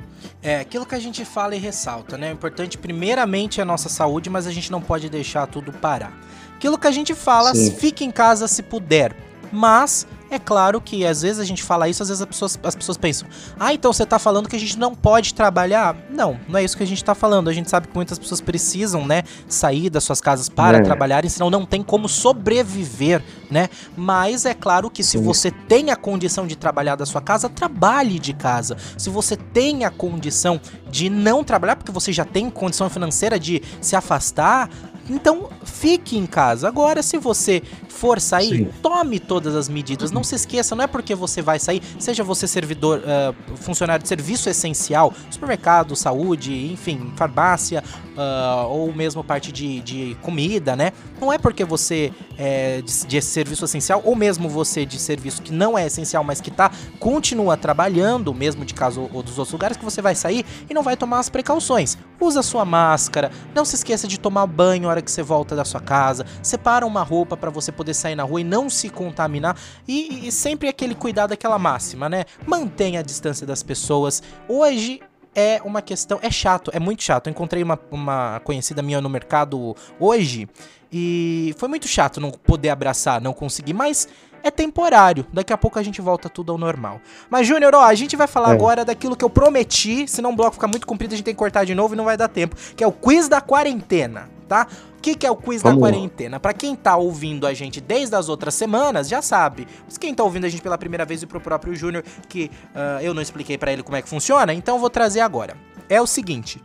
É, aquilo que a gente fala e ressalta, né? O importante, primeiramente, é a nossa saúde, mas a gente não pode deixar tudo parar. Aquilo que a gente fala, Sim. fique em casa se puder. Mas é claro que às vezes a gente fala isso, às vezes as pessoas, as pessoas pensam: ah, então você tá falando que a gente não pode trabalhar? Não, não é isso que a gente tá falando. A gente sabe que muitas pessoas precisam, né, sair das suas casas para é. trabalharem, senão não tem como sobreviver, né? Mas é claro que se Sim. você tem a condição de trabalhar da sua casa, trabalhe de casa. Se você tem a condição de não trabalhar, porque você já tem condição financeira de se afastar, então, fique em casa. Agora, se você for sair, Sim. tome todas as medidas. Não se esqueça, não é porque você vai sair, seja você servidor, uh, funcionário de serviço essencial, supermercado, saúde, enfim, farmácia, uh, ou mesmo parte de, de comida, né? Não é porque você é de, de, serviço essencial, ou mesmo você de serviço que não é essencial, mas que tá, continua trabalhando, mesmo de caso ou dos outros lugares, que você vai sair e não vai tomar as precauções. Usa sua máscara, não se esqueça de tomar banho na hora que você volta da sua casa, separa uma roupa para você poder sair na rua e não se contaminar, e, e sempre aquele cuidado, aquela máxima, né? Mantenha a distância das pessoas. Hoje é uma questão. É chato, é muito chato. Eu encontrei uma, uma conhecida minha no mercado hoje e foi muito chato não poder abraçar, não conseguir, mas é temporário. Daqui a pouco a gente volta tudo ao normal. Mas, Júnior, ó, a gente vai falar é. agora daquilo que eu prometi. Senão o bloco fica muito comprido, a gente tem que cortar de novo e não vai dar tempo. Que é o quiz da quarentena, tá? O que, que é o quiz Vamos da quarentena? Para quem tá ouvindo a gente desde as outras semanas, já sabe. Mas quem tá ouvindo a gente pela primeira vez e pro próprio Júnior, que uh, eu não expliquei para ele como é que funciona, então eu vou trazer agora. É o seguinte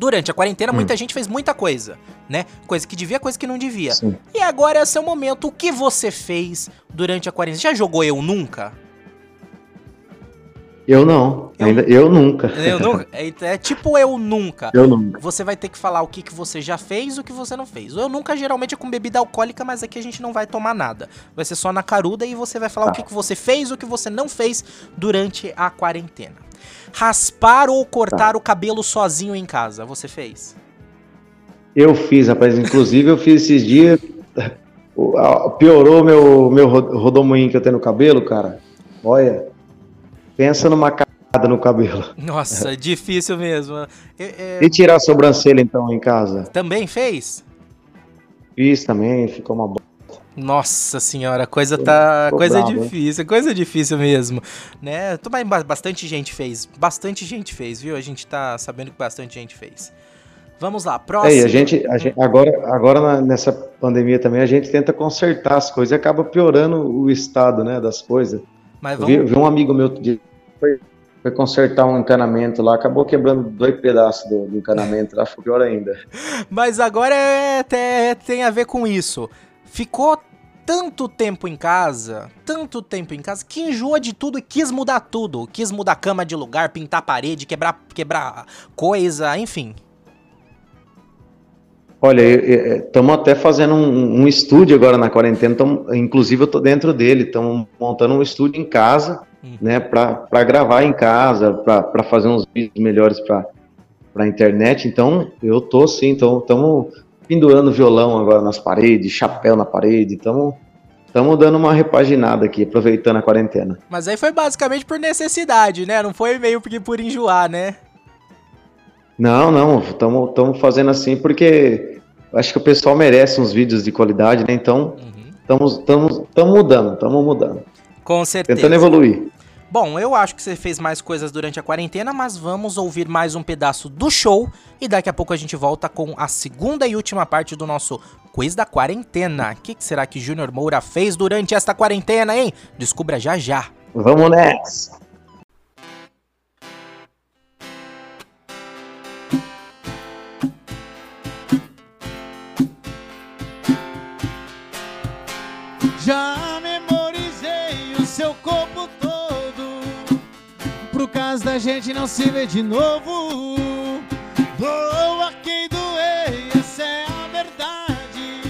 Durante a quarentena, Hum. muita gente fez muita coisa, né? Coisa que devia, coisa que não devia. Sim. E agora é seu momento. O que você fez durante a quarentena? Já jogou Eu Nunca? Eu não, Eu- ainda eu nunca. Eu nunca? É, é tipo Eu Nunca. Eu nunca. Você vai ter que falar o que, que você já fez e o que você não fez. O Eu Nunca geralmente é com bebida alcoólica, mas aqui a gente não vai tomar nada. Vai ser só na caruda e você vai falar o Tá. que, que você fez e o que você não fez durante a quarentena. Raspar ou cortar o cabelo sozinho em casa, você fez? Eu fiz, rapaz. Inclusive, eu fiz esses dias. Piorou meu, meu ro- rodomoinho que eu tenho no cabelo, cara. Olha, pensa numa cagada no cabelo. Nossa, difícil mesmo. É- é- E tirar a sobrancelha, então, em casa? também fez? Fiz também, ficou uma bosta. Nossa senhora, a coisa tá. tô coisa bravo, hein? difícil, coisa difícil mesmo. Né? Bastante gente fez. Bastante gente fez, viu? A gente tá sabendo que bastante gente fez. Vamos lá, próximo. É, a gente, a gente- agora, agora na- nessa pandemia também, a gente tenta consertar as coisas e acaba piorando o estado, né, das coisas. Mas vi, vamos. eu vi um amigo meu dia, foi, foi consertar um encanamento lá, acabou quebrando dois pedaços do, do encanamento lá, ficou pior ainda. Mas agora é, até tem a ver com isso. Ficou tanto tempo em casa, tanto tempo em casa, que enjoa de tudo e quis mudar tudo. Quis mudar a cama de lugar, pintar a parede, quebrar, quebrar coisa, enfim. Olha, estamos até fazendo um, um estúdio agora na quarentena, tamo- inclusive eu tô dentro dele, estamos montando um estúdio em casa, Hum. né, para gravar em casa, para fazer uns vídeos melhores para a internet. Então, eu tô sim, estamos pendurando violão agora nas paredes, chapéu na parede, estamos dando uma repaginada aqui, aproveitando a quarentena. Mas aí foi basicamente por necessidade, né? Não foi meio porque por enjoar, né? Não, não, estamos fazendo assim porque acho que o pessoal merece uns vídeos de qualidade, né? Então, Uhum. estamos mudando, estamos mudando. Com certeza. Tentando evoluir. Bom, eu acho que você fez mais coisas durante a quarentena, mas vamos ouvir mais um pedaço do show e daqui a pouco a gente volta com a segunda e última parte do nosso quiz da quarentena. O que, será que Júnior Moura fez durante esta quarentena, hein? Descubra já já. Vamos nessa! Caso da gente não se ver de novo. Doa quem doer, essa é a verdade.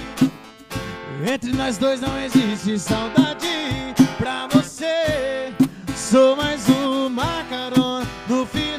Entre nós dois não existe saudade. Pra você Sou mais uma carona No final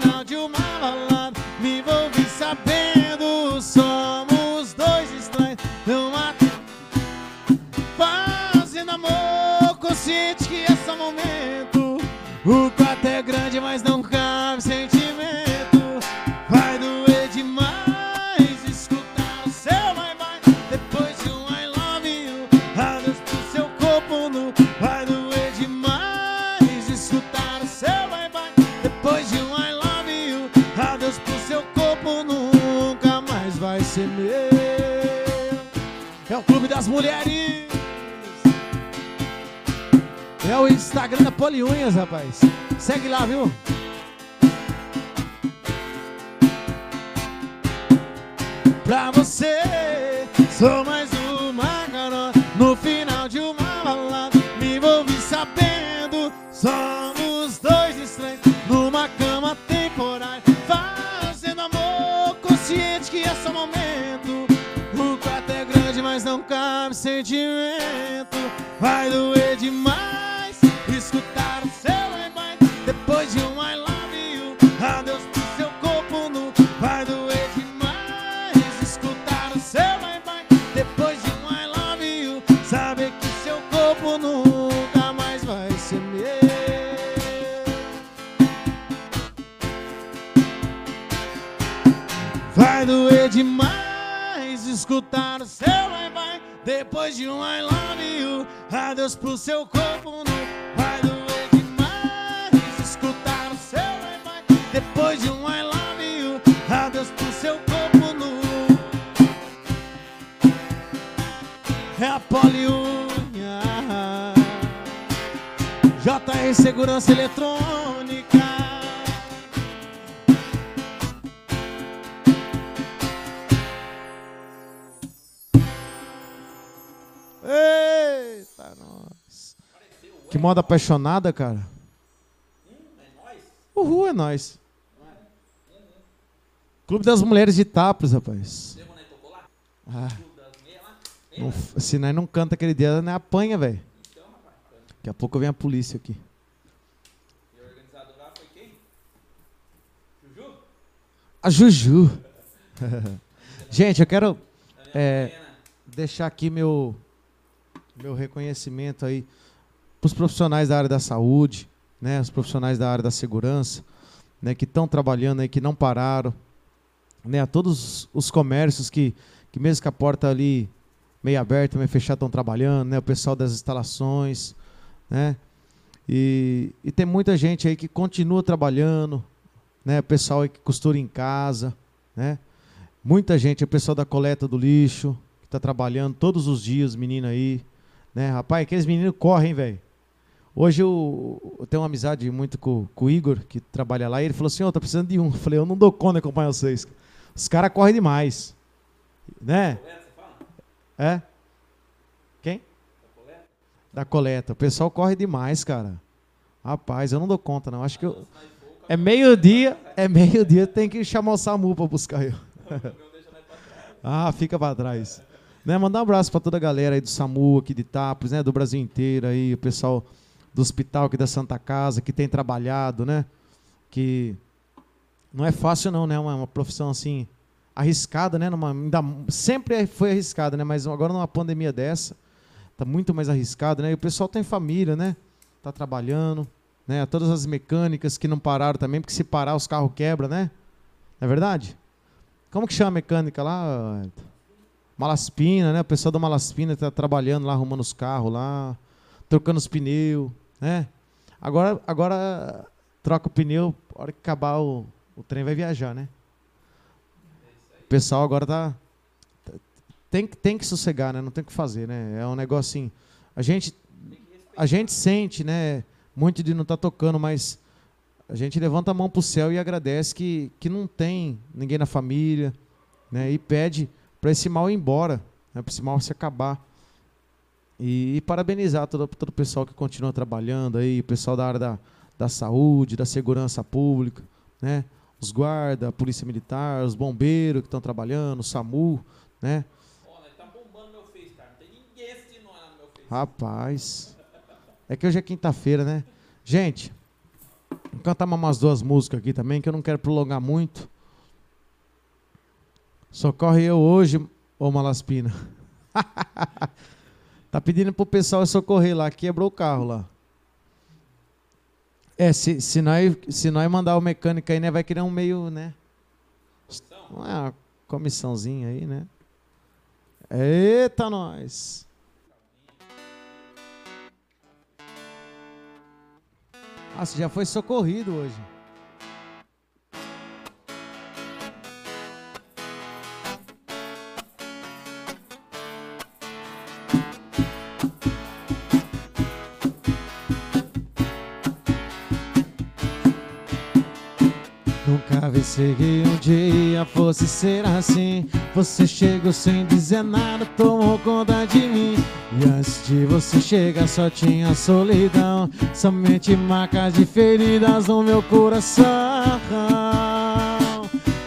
das Mulheres. É o Instagram da Poliunhas, rapaz. Segue lá, viu? Pra você, sou mais uma garota no final de uma balada. Me envolvi sabendo, somos sentimento. Vai doer demais escutar o seu bye Depois de um I love you, adeus pro seu corpo nu. Vai doer demais escutar o seu bye Depois de um I love you, saber que seu corpo nunca mais vai ser meu. Vai doer demais escutar o seu bye Depois de um I love you Adeus pro seu corpo nu Vai doer demais escutar o seu bye Depois de um I love you Adeus pro seu corpo nu. É a poliunha JR Segurança Eletrônica Eita, nós. Que moda apaixonada, cara. Uhul, é nós. Clube das Mulheres de Tapos, rapaz. Ah. Não, se nós não canta aquele dia, nós apanha, velho. Daqui a pouco vem a polícia aqui. A Juju. Gente, eu quero é, deixar aqui meu, meu reconhecimento aí para os profissionais da área da saúde, né, os profissionais da área da segurança, né, que estão trabalhando aí, que não pararam, né, a todos os comércios que, que mesmo com a porta ali meio aberta, meio fechada, estão trabalhando, né, o pessoal das instalações, né, e, e tem muita gente aí que continua trabalhando, né, o pessoal aí que costura em casa, né, muita gente, o pessoal da coleta do lixo, que está trabalhando todos os dias, menino aí, né, rapaz, aqueles meninos correm, velho. Hoje eu, eu, tenho uma amizade muito com, com, o Igor, que trabalha lá, e ele falou assim, oh, tá precisando de um. Eu falei, eu não dou conta de acompanhar vocês. Os caras correm demais. Né? É? Quem? Da coleta. da coleta. O pessoal corre demais, cara. Rapaz, eu não dou conta, não. Acho que eu. É meio-dia, é meio-dia, tem que chamar o SAMU para buscar eu. ah, fica para trás. Né, mandar um abraço para toda a galera aí do SAMU, aqui de Tapos, né, do Brasil inteiro aí, o pessoal do hospital aqui da Santa Casa, que tem trabalhado, né? Que não é fácil não, né? Uma, uma profissão assim arriscada, né? Numa, ainda, sempre foi arriscada, né? Mas agora numa pandemia dessa, tá muito mais arriscado, né? E o pessoal tem família, né? Tá trabalhando, né? Todas as mecânicas que não pararam também, porque se parar os carros quebram, né? Não é verdade? Como que chama a mecânica lá? Malaspina, né? O pessoal da Malaspina está trabalhando lá, arrumando os carros lá, trocando os pneus, né? Agora, agora troca o pneu, hora que acabar o, o trem vai viajar, né? O pessoal agora tá tem, tem que sossegar, né? Não tem o que fazer, né? É um negócio assim, a gente a gente sente, né, muito de não estar tá tocando, mas a gente levanta a mão para o céu e agradece que, que não tem ninguém na família, né? E pede para esse mal ir embora, né? para esse mal se acabar. E, e, parabenizar todo, todo o pessoal que continua trabalhando aí, o pessoal da área da, da saúde, da segurança pública, né? Os guardas, a polícia militar, os bombeiros que estão trabalhando, o SAMU, né? tá bombando meu face, cara. Não tem ninguém assistindo no meu face. Rapaz. É que hoje é quinta-feira, né? Gente, vou cantar umas duas músicas aqui também, que eu não quero prolongar muito. Socorre eu hoje, ô Malaspina. Tá pedindo pro pessoal socorrer lá, quebrou o carro lá. É, se, se, nós, se nós mandar o mecânico aí, né, vai criar um meio, né? Não é uma comissãozinha aí, né? Eita, nós! Ah, você já foi socorrido hoje. Pensei que um dia fosse ser assim. Você chegou sem dizer nada, tomou conta de mim. E antes de você chegar só tinha solidão. Somente marcas de feridas no meu coração.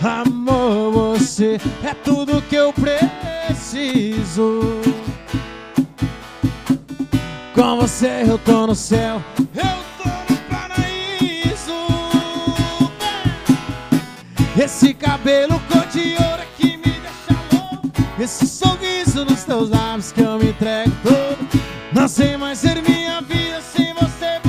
Amor, você é tudo que eu preciso. Com você eu tô no céu. Eu Esse cabelo cor de ouro é que me deixa louco. Esse sorriso nos teus lábios que eu me entrego todo. Não sei mais ser minha vida sem você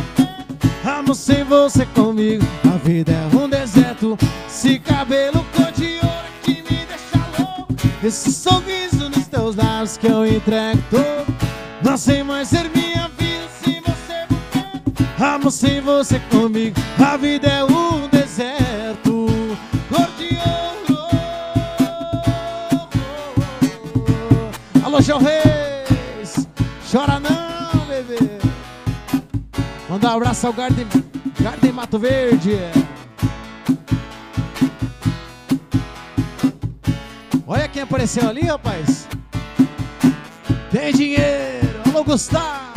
Amo sem você comigo. A vida é um deserto. Esse cabelo cor de ouro é que me deixa louco. Esse sorriso nos teus lábios que eu entrego todo. Não sei mais ser minha vida sem você Amo sem você comigo. A vida é um João Reis. Chora não, bebê. Mandar um abraço ao Garden, Garden Mato Verde. Olha quem apareceu ali, rapaz. Tem dinheiro. Alô, Gustavo!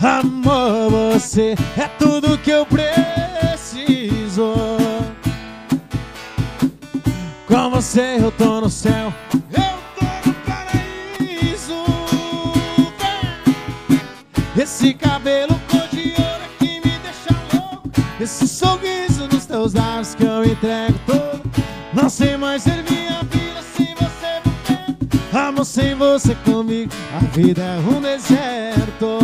Amor, você é tudo que eu preciso. Com você eu tô no céu, eu tô no paraíso. Esse cabelo cor de ouro é que me deixa louco. Esse sorriso nos teus lábios que eu entrego todo. Não sei mais ser minha vida sem você por perto. Amor sem você comigo, a vida é um deserto.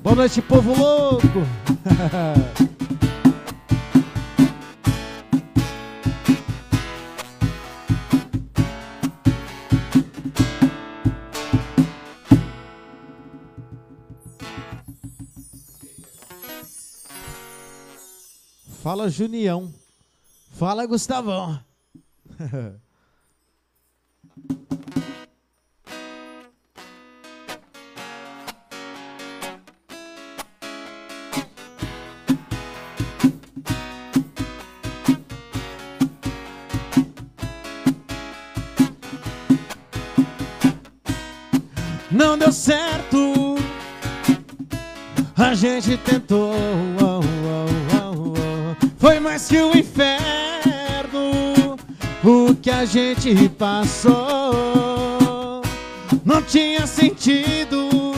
Boa noite, povo louco. Fala, Junião. Fala, Gustavão. Não deu certo. A gente tentou. Foi mais que o inferno. O que a gente passou. Não tinha sentido.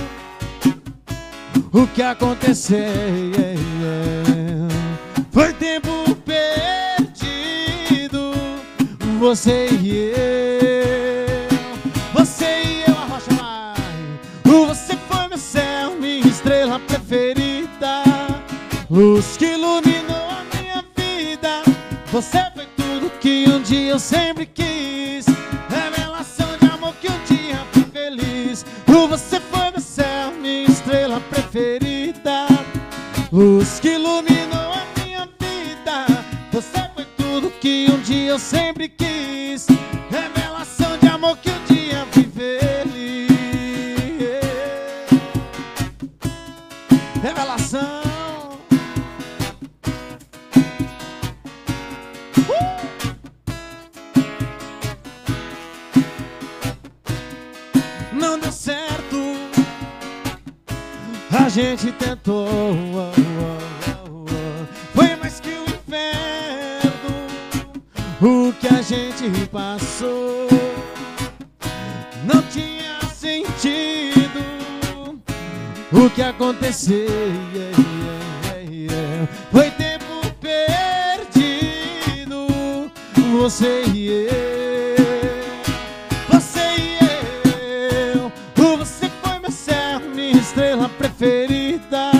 O que aconteceu. Foi tempo perdido. Você e eu. Você e eu, a rocha vai. Você foi meu céu, minha estrela preferida. Luz que iluminou a minha vida. Você foi tudo que um dia eu sempre quis. Revelação de amor que um dia fui feliz. Você foi meu céu, minha estrela preferida. Luz que iluminou a minha vida. Você foi tudo que um dia eu sempre quis. Gente tentou. Foi mais que o inferno. O que a gente passou não tinha sentido. O que aconteceu foi tempo perdido. Você e eu, preferida.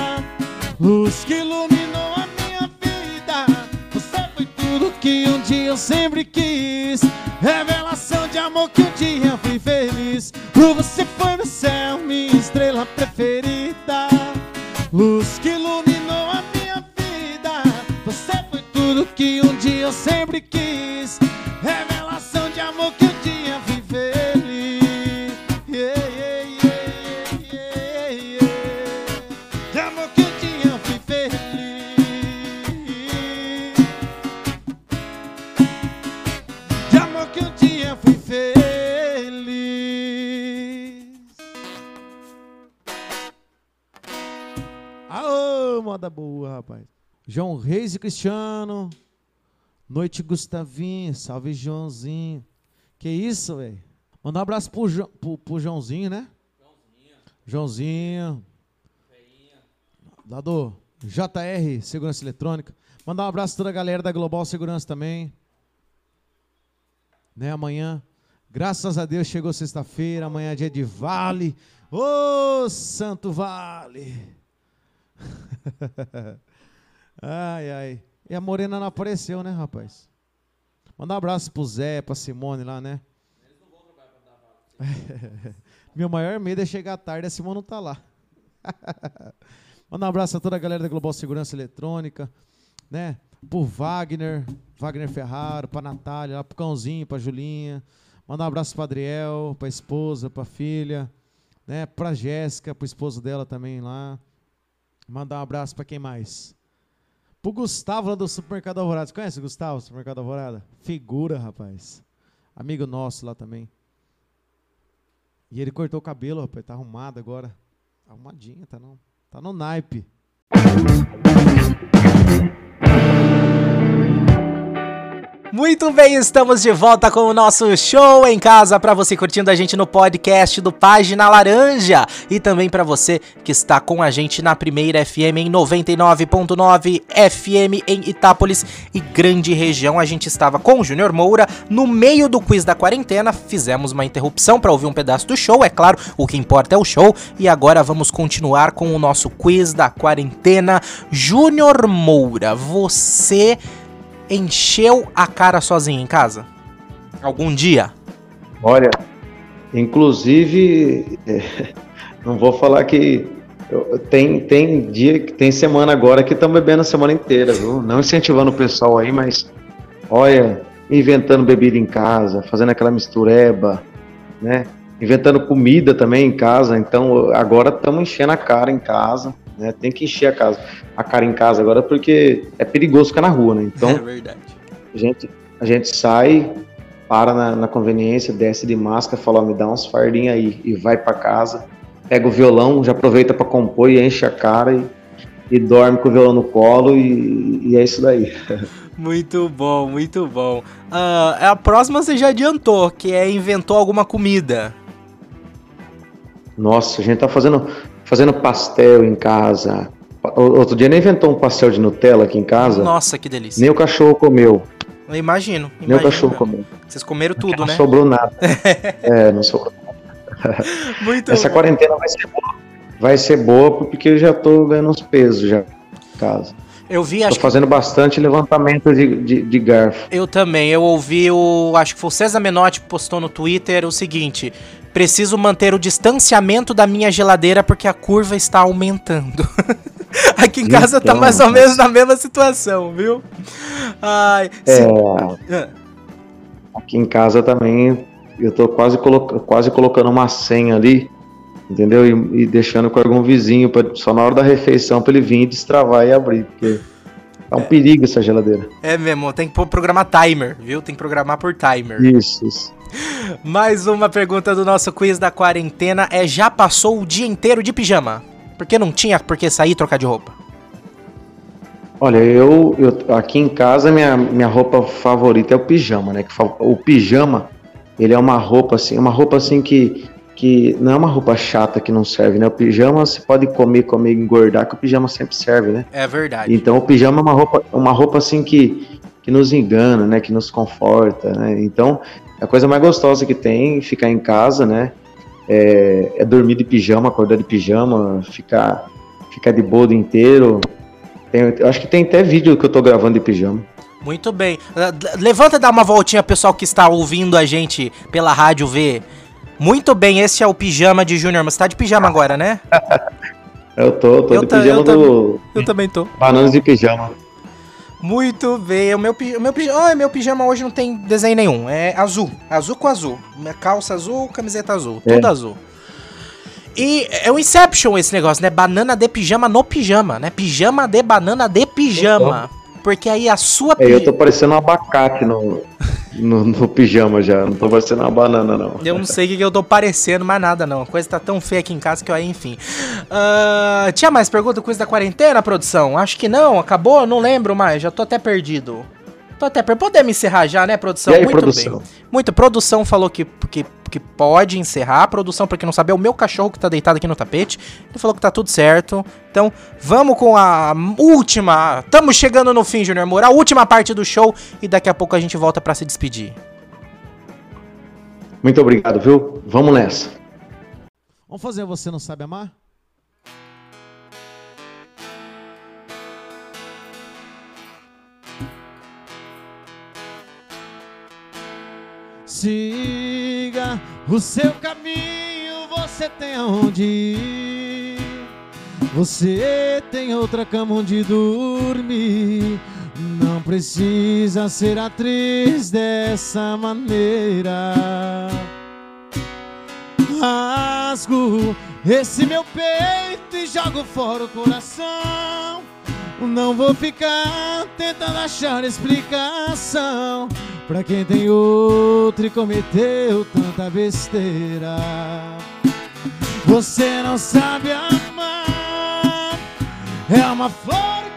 Luz que iluminou a minha vida. Você foi tudo que um dia eu sempre quis. Revelação de amor que um dia eu fui feliz. Você foi meu céu, minha estrela preferida. Luz que iluminou a minha vida. Você foi tudo que um dia eu sempre quis. Revelação moda boa, rapaz. João Reis e Cristiano. Noite Gustavinho. Salve, Joãozinho. Que isso, velho? Mandar um abraço pro, Jo- pro, pro Joãozinho, né? Joãozinho. Lá do JR Segurança Eletrônica. Mandar um abraço a toda a galera da Global Segurança também. Né, amanhã, graças a Deus, chegou sexta-feira. Amanhã é dia de Vale. Ô, Santo Vale! ai, ai. E a Morena não apareceu, né, rapaz? Mandar um abraço pro Zé, pra Simone lá, né? Meu maior medo é chegar tarde e a Simone não tá lá. Mandar um abraço a toda a galera da Global Segurança Eletrônica, né? Pro Wagner, Wagner Ferraro, pra Natália, pro Cãozinho, pra Julinha. Mandar um abraço pra Adriel, pra esposa, pra filha, né? Pra Jéssica, pro esposo dela também lá. Mandar um abraço pra quem mais? Pro Gustavo lá do Supermercado Alvorada. Você conhece o Gustavo, do Supermercado Alvorada? Figura, rapaz. amigo nosso lá também. E ele cortou o cabelo, rapaz, tá arrumado agora. Arrumadinha, tá não. Tá no naipe. Muito bem, estamos de volta com o nosso show em casa para você curtindo a gente no podcast do Página Laranja e também para você que está com a gente na Primeira FM em 99.9 FM em Itápolis e grande região. A gente estava com o Júnior Moura no meio do quiz da quarentena, fizemos uma interrupção para ouvir um pedaço do show, é claro, o que importa é o show e agora vamos continuar com o nosso quiz da quarentena. Júnior Moura, você encheu a cara sozinho em casa? Algum dia? Olha, inclusive, é, não vou falar que tem, tem dia, tem semana agora que estão bebendo a semana inteira, viu? Não incentivando o pessoal aí, mas olha, inventando bebida em casa, fazendo aquela mistureba, né? Inventando comida também em casa. Então agora estamos enchendo a cara em casa, né? Tem que encher a casa, a cara em casa agora porque é perigoso ficar na rua, né? Então é verdade. a gente, a gente sai, para na, na conveniência, desce de máscara, fala, me dá uns fardinhos aí, e vai pra casa, pega o violão, já aproveita pra compor e enche a cara e, e dorme com o violão no colo e, e é isso daí. Muito bom, muito bom. Ah, a próxima você já adiantou, que é inventou alguma comida. Nossa, a gente tá fazendo, fazendo pastel em casa. Outro dia nem inventou um pastel de Nutella aqui em casa, Nossa, que delícia. nem o cachorro comeu, Eu imagino. nem o imagino cachorro comeu. Vocês comeram tudo, não né? sobrou nada. é, não sobrou. Muito Essa bom. quarentena vai ser boa, vai ser boa porque eu já tô ganhando uns pesos já em casa. Eu vi, Tô acho que fazendo bastante levantamento de, de, de garfo. eu também. Eu ouvi o. Acho que foi o César Menotti que postou no Twitter o seguinte: preciso manter o distanciamento da minha geladeira porque a curva está aumentando. Aqui em casa tá Então, mais ou rapaz. menos na mesma situação, viu? Ai, É, se- aqui em casa também eu tô quase, coloca, quase colocando uma senha ali, entendeu? E, e deixando com algum vizinho, pra, só na hora da refeição, pra ele vir destravar e abrir, porque tá um perigo essa geladeira. É mesmo, tem que programar timer, viu? Tem que programar por timer. Isso, isso. Mais uma pergunta do nosso quiz da quarentena é: já passou o dia inteiro de pijama? Porque não tinha por que sair e trocar de roupa. Olha, eu, eu aqui em casa minha, minha roupa favorita é o pijama, né? O pijama, ele é uma roupa assim, uma roupa assim que, que não é uma roupa chata que não serve, né? O pijama você pode comer, comer, engordar, que o pijama sempre serve, né? É verdade. Então o pijama é uma roupa, uma roupa assim que, que nos engana, né? Que nos conforta, né? Então a coisa mais gostosa que tem ficar em casa, né? É, é dormir de pijama, acordar de pijama, ficar, ficar de boa o dia inteiro. Tem- eu acho que tem até vídeo que eu tô gravando de pijama. Muito bem. Ah, Levanta e dá uma voltinha, pessoal que está ouvindo a gente pela rádio ver. Muito bem, esse é o pijama de Júnior. Mas você tá de pijama agora, né? Eu tô, tô Eu de ta- pijama eu do Eu também tô. Bananas de Pijama. Muito bem. O meu, o meu, pijama, oh, meu pijama hoje não tem desenho nenhum. É azul. Azul com azul. Minha calça azul, camiseta azul. É. Tudo azul. E é o Inception esse negócio, né? Banana de pijama no pijama, né? Pijama de banana de pijama. Porque aí a sua É, eu tô parecendo um abacate no, no, no pijama já. Não tô parecendo uma banana, não. Eu não sei o que, que eu tô parecendo, mais nada não. A coisa tá tão feia aqui em casa que eu aí, enfim. Ah, tinha mais pergunta coisa da quarentena, produção? Acho que não, acabou? Não lembro mais, já tô até perdido. Tô até perdido. Podemos encerrar já, né, produção? E aí, Muito produção? bem. Muito. Produção falou que, que, que pode encerrar. Produção, pra quem não sabe, é o meu cachorro que tá deitado aqui no tapete. Ele falou que tá tudo certo. Então, vamos com a última. Estamos chegando no fim, Junior Moura. A última parte do show. E daqui a pouco a gente volta pra se despedir. Muito obrigado, viu? Vamos nessa. Vamos fazer Você Não Sabe Amar? Siga o seu caminho, você tem aonde ir. Você tem outra cama onde dormir. Não precisa ser atriz dessa maneira rasgo esse meu peito e jogo fora o coração. Não vou ficar tentando achar explicação. Pra quem tem outro e cometeu tanta besteira. Você não sabe amar. É uma flor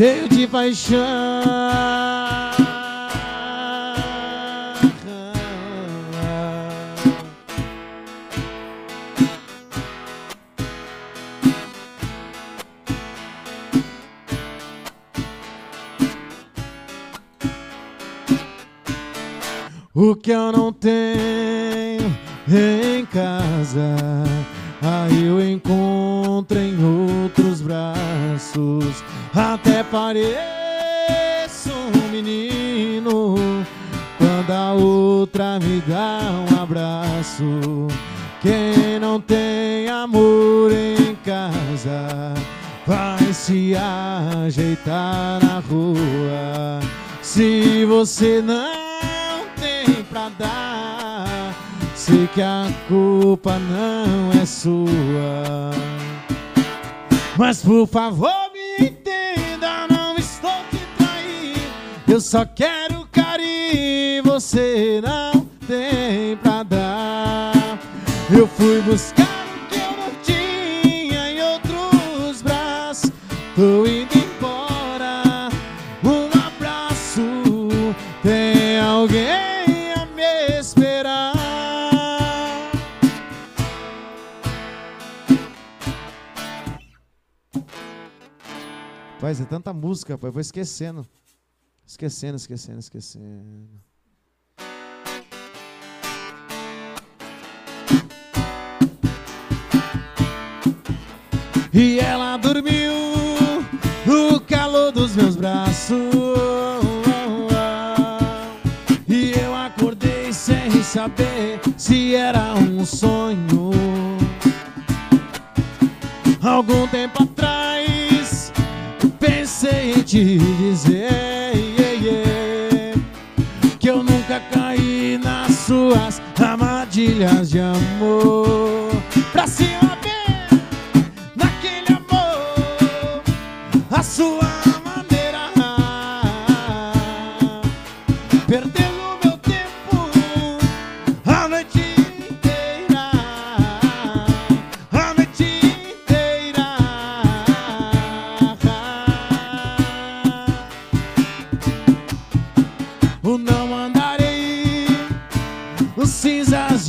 cheio de paixão. O que eu não tenho em casa, aí eu encontro em outros braços. Até pareço um menino quando a outra me dá um abraço. Quem não tem amor em casa vai se ajeitar na rua. Se você não tem pra dar, sei que a culpa não é sua. Mas por favor me entenda, Eu só quero carinho, você não tem pra dar. Eu fui buscar o que eu não tinha em outros braços. Tô indo embora, um abraço. Tem alguém a me esperar. Rapaz, é tanta música, rapaz, eu vou esquecendo. Esquecendo, esquecendo, esquecendo. E ela dormiu no calor dos meus braços. E eu acordei sem saber se era um sonho. Algum tempo atrás pensei em te dizer suas armadilhas de amor. Pra cima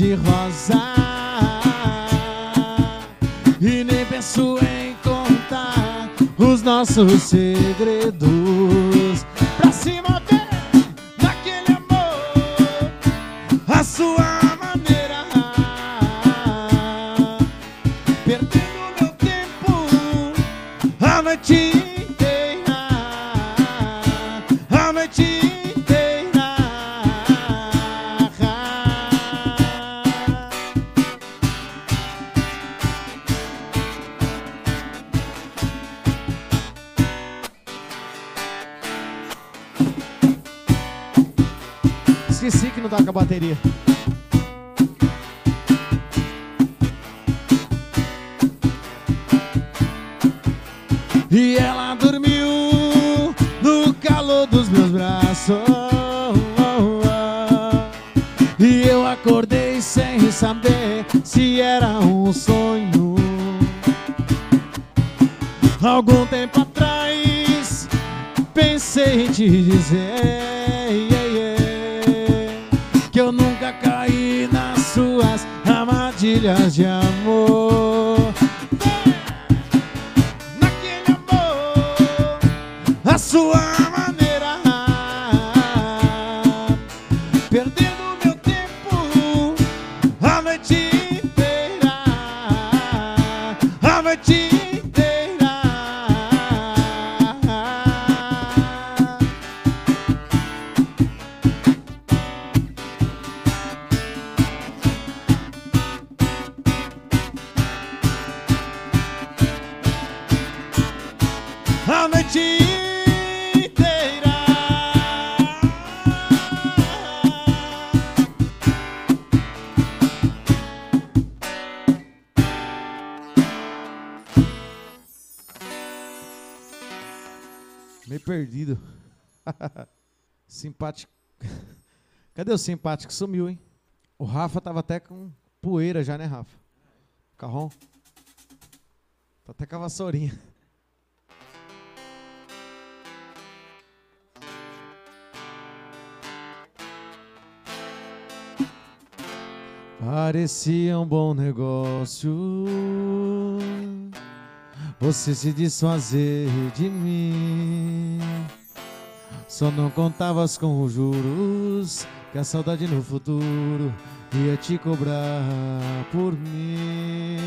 de rosa e nem penso em contar os nossos segredos. Pra cima bateria. E ela dormiu no calor dos meus braços. E eu acordei sem saber se era um sonho. Algum tempo atrás pensei em te dizer armadilhas de amor. Simpático. Cadê o simpático? Sumiu, hein? O Rafa tava até com poeira já, né, Rafa? Carrão. Tá até com a vassourinha. Parecia um bom negócio você se desfazer de mim. Só não contavas com os juros que a saudade no futuro ia te cobrar por mim.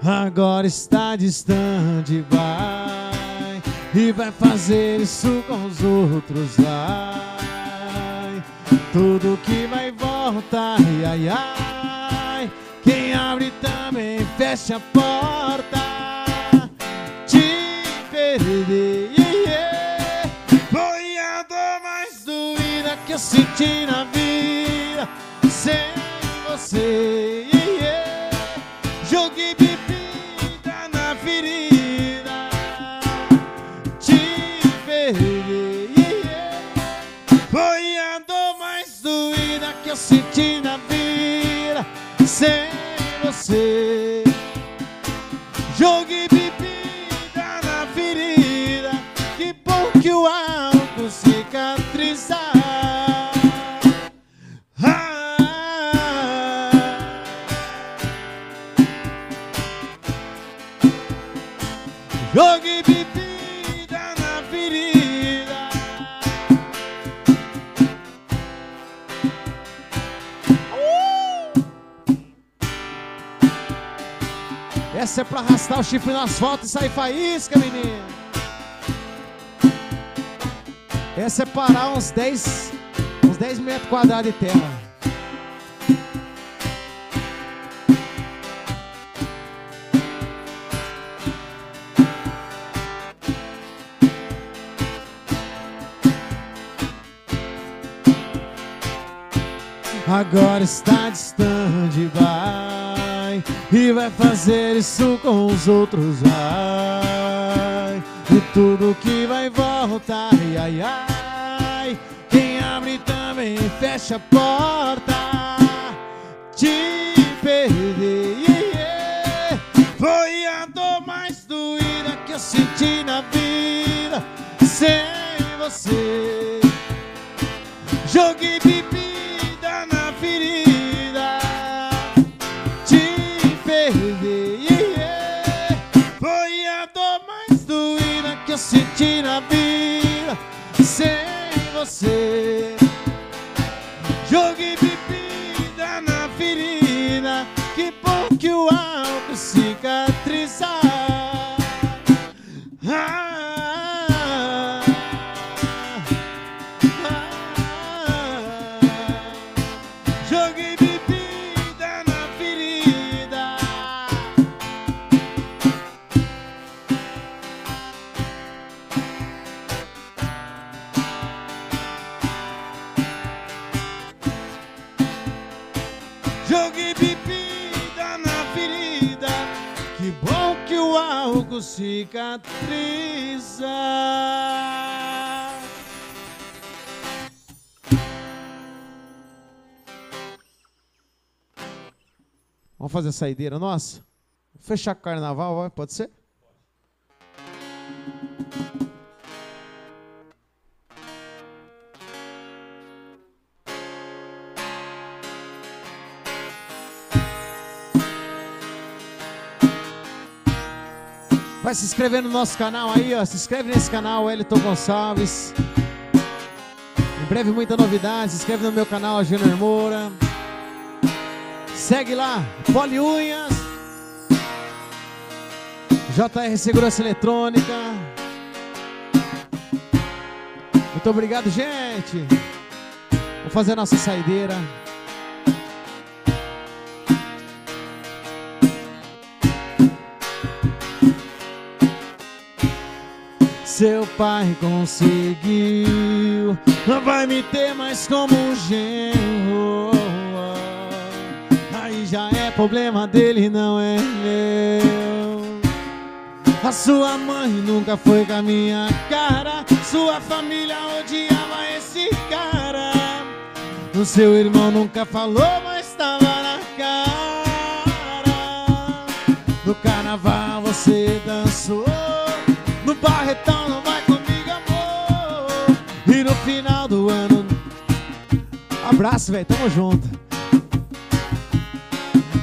Agora está distante, vai e vai fazer isso com os outros, vai. Tudo que vai voltar, ai ai. Quem abre também fecha a porta. Te perder, eu senti na vida sem você. yeah. Joguei bebida na ferida, te perder. yeah. Foi a dor mais doída que eu senti na vida sem você. Joguei bebida na ferida, que bom que o álcool cicatriza. É pra arrastar o chifre no asfalto e sair faísca, menino. Essa é parar uns 10, uns 10 metros quadrados de terra. Agora está distante, E vai fazer isso com os outros, vai E tudo que vai voltar, ai, ai, ai Quem abre também fecha a porta. Te perder, yeah. Foi a dor mais doída que eu senti na vida. Sem você Joguei bebida na vida sem você. Joguei bebida na ferida, que bom que o álcool cicatriza. Álcool cicatriza. Vamos fazer a saideira nossa? Fechar carnaval? Pode ser? Vai se inscrever no nosso canal aí, ó. Se inscreve nesse canal, Elton Gonçalves. Em breve muita novidade. Se inscreve no meu canal, Júnior Moura. Segue lá, Poli Unhas, JR Segurança Eletrônica. Muito obrigado, gente. Vamos fazer a nossa saideira. Seu pai conseguiu, não vai me ter mais como um genro. Aí já é problema dele, não é meu. A sua mãe nunca foi com a minha cara. Sua família odiava esse cara. O seu irmão nunca falou, mas estava na cara. No carnaval você dançou. No barretão Abraço, velho, tamo junto.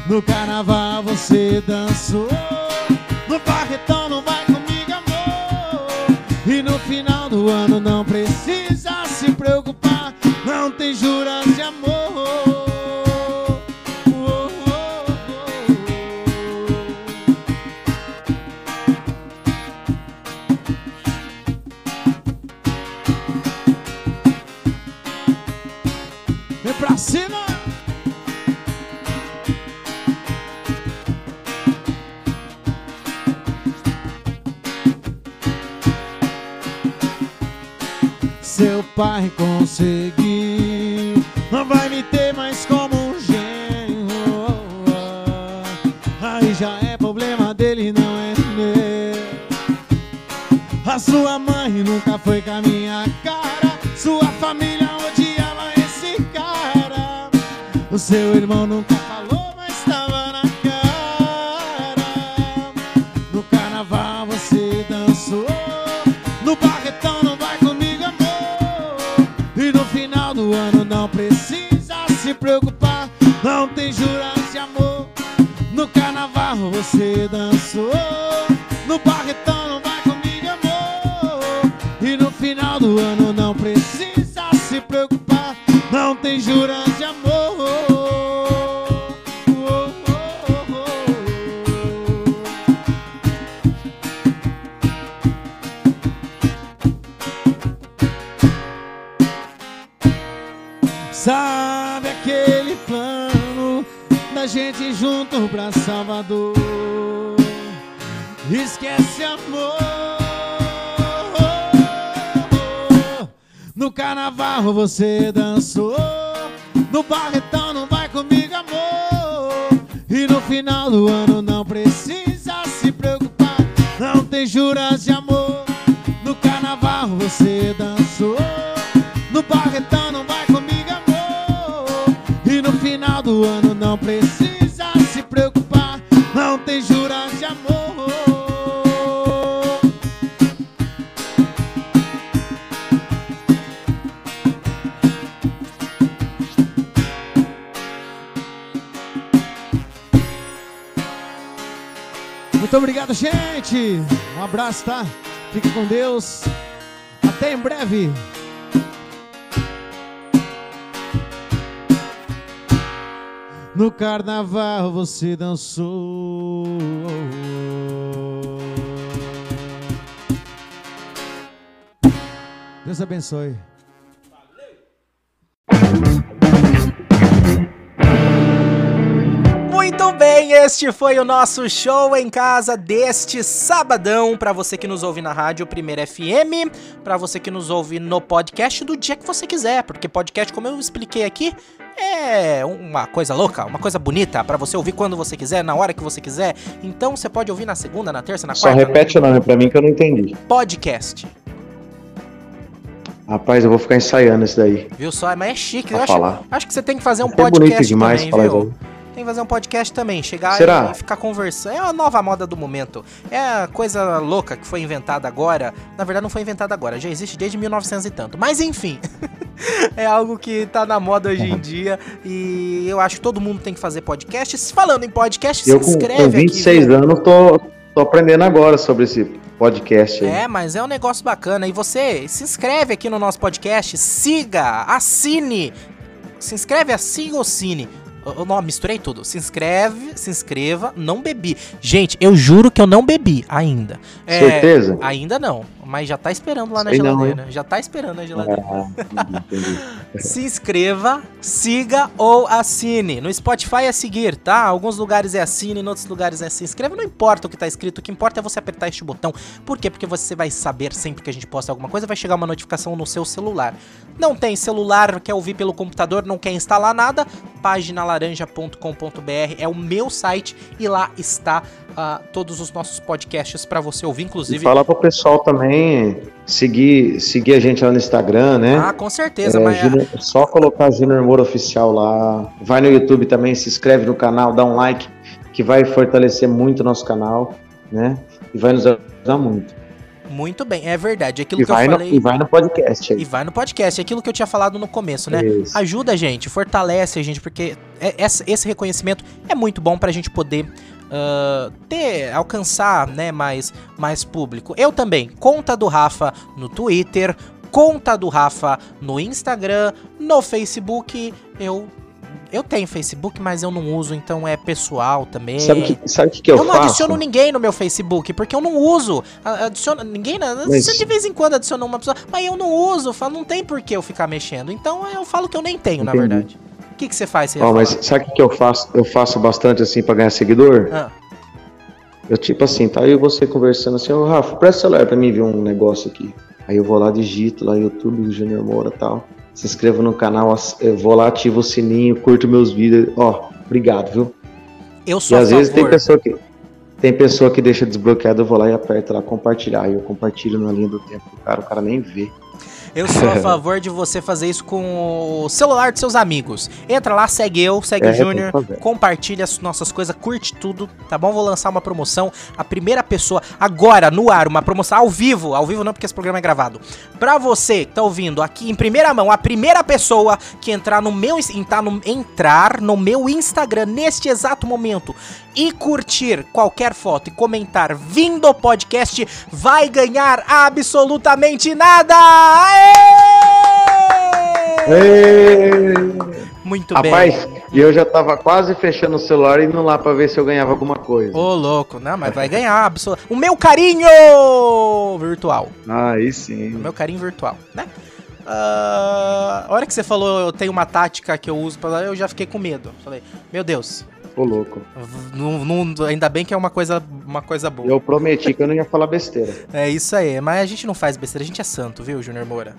No carnaval você dançou. No barretão não vai comigo, amor. E no final do ano não precisa se preocupar. Não tem juras de amor. Pai conseguiu, não vai me ter mais como um genro. Aí já é problema dele, não é meu. A sua mãe nunca foi com a minha cara. Sua família odiava esse cara. O seu irmão nunca Não tem juras de amor. No carnaval você dançou. Junto pra Salvador? Esquece amor. No carnaval você dançou. No barretão não vai comigo, amor. E no final do ano não precisa se preocupar. Não tem juras de amor. No carnaval você dançou. No barretão não vai comigo, amor. E no final do ano não precisa Muito obrigado, gente. Um abraço, tá? Fique com Deus. Até em breve. No carnaval você dançou. Deus abençoe. Muito bem, este foi o nosso show em casa deste sabadão. Pra você que nos ouve na rádio Primeira FM, pra você que nos ouve no podcast do dia que você quiser, porque podcast, como eu expliquei aqui, é uma coisa louca, uma coisa bonita pra você ouvir quando você quiser, na hora que você quiser. Então você pode ouvir na segunda, na terça, na Só quarta. repete o nome pra mim que eu não entendi. Podcast. Rapaz, eu vou ficar ensaiando isso daí. Viu só? Mas é chique. Pra Eu acho, falar. acho que você tem que fazer um É bonito podcast demais também, falar viu? isso. Tem que fazer um podcast também, chegar Será? e ficar conversando. É a nova moda do momento. É a coisa louca que foi inventada agora. Na verdade, não foi inventada agora, já existe desde 1900 e tanto. Mas enfim, é algo que tá na moda hoje em dia. E eu acho que todo mundo tem que fazer podcast. Falando em podcast, Eu se com, inscreve com 26 aqui. anos tô, tô aprendendo agora sobre esse podcast aí. É, mas é um negócio bacana. E você se inscreve aqui no nosso podcast, siga, assine. Se inscreve, assine ou cine. Eu não, misturei tudo. Se inscreve, se inscreva, não bebi. Gente, eu juro que eu não bebi ainda. É, Certeza? Ainda não, mas já tá esperando lá na Sei não, geladeira. já tá esperando na geladeira. Ah. Se inscreva, siga ou assine. No Spotify é seguir, tá? Alguns lugares é assine, em outros lugares é se inscreva. Não importa o que tá escrito, o que importa é você apertar este botão. Por quê? Porque você vai saber sempre que a gente posta alguma coisa, vai chegar uma notificação no seu celular. Não tem celular, quer ouvir pelo computador, não quer instalar nada, página lá salaranja.com.br é o meu site e lá está uh, todos os nossos podcasts para você ouvir, inclusive. E falar pro pessoal também seguir, seguir a gente lá no Instagram, né? Ah, com certeza. É, mas... Junior, só colocar Junior Moura Oficial lá. Vai no YouTube também, se inscreve no canal, dá um like, que vai fortalecer muito o nosso canal, né? E vai nos ajudar muito. Muito bem, é verdade. Aquilo e que eu falei. No, e vai no podcast aí. E vai no podcast. Aquilo que eu tinha falado no começo, né? Isso. Ajuda a gente, fortalece a gente, porque esse reconhecimento é muito bom pra gente poder Uh, ter, alcançar né, mais, mais público. Eu também, conta do Rafa no Twitter, conta do Rafa no Instagram, no Facebook. Eu eu tenho Facebook, mas eu não uso, então é pessoal também. Sabe o que, sabe que, que eu, eu faço? Eu não adiciono ninguém no meu Facebook, porque eu não uso. Adiciono, ninguém, né? mas... Você de vez em quando adiciona uma pessoa, mas eu não uso, falo, não tem por que eu ficar mexendo. Então eu falo que eu nem tenho, Entendi. na verdade. O que, que você faz? Você oh, mas sabe o que eu faço? Eu faço bastante assim para ganhar seguidor. Ah. Eu tipo assim, tá eu e você conversando assim, ô oh, Rafa, presta o celular pra mim ver um negócio aqui. Aí eu vou lá, digito lá YouTube, Junior Moura e tal se inscreva no canal, eu vou lá, ativo o sininho, curto meus vídeos. Ó, obrigado, viu? Eu sou e às vezes tem pessoa que tem pessoa que deixa desbloqueado, eu vou lá e aperto lá compartilhar. Aí eu compartilho na linha do tempo cara, o cara nem vê. Eu sou a favor de você fazer isso com o celular dos seus amigos. Entra lá, segue eu, segue é, o Júnior, compartilha as nossas coisas, curte tudo, tá bom? Vou lançar uma promoção. A primeira pessoa, agora, no ar, uma promoção ao vivo. Ao vivo não, porque esse programa é gravado. Pra você que tá ouvindo aqui em primeira mão, a primeira pessoa que entrar no meu, entrar no, entrar no meu Instagram neste exato momento e curtir qualquer foto e comentar vindo ao podcast vai ganhar absolutamente nada! Aê! Muito Rapaz, bem. e eu já tava quase fechando o celular e indo lá pra ver se eu ganhava alguma coisa. Ô, louco, não, mas vai ganhar. O meu carinho virtual. Ah, aí sim. O meu carinho virtual, né? Uh, a hora que você falou eu tenho uma tática que eu uso para eu já fiquei com medo. Falei, meu Deus. Ô, louco. Não, não, ainda bem que é uma coisa, uma coisa boa. Eu prometi que eu não ia falar besteira. é isso aí, mas a gente não faz besteira, a gente é santo, viu, Júnior Moura?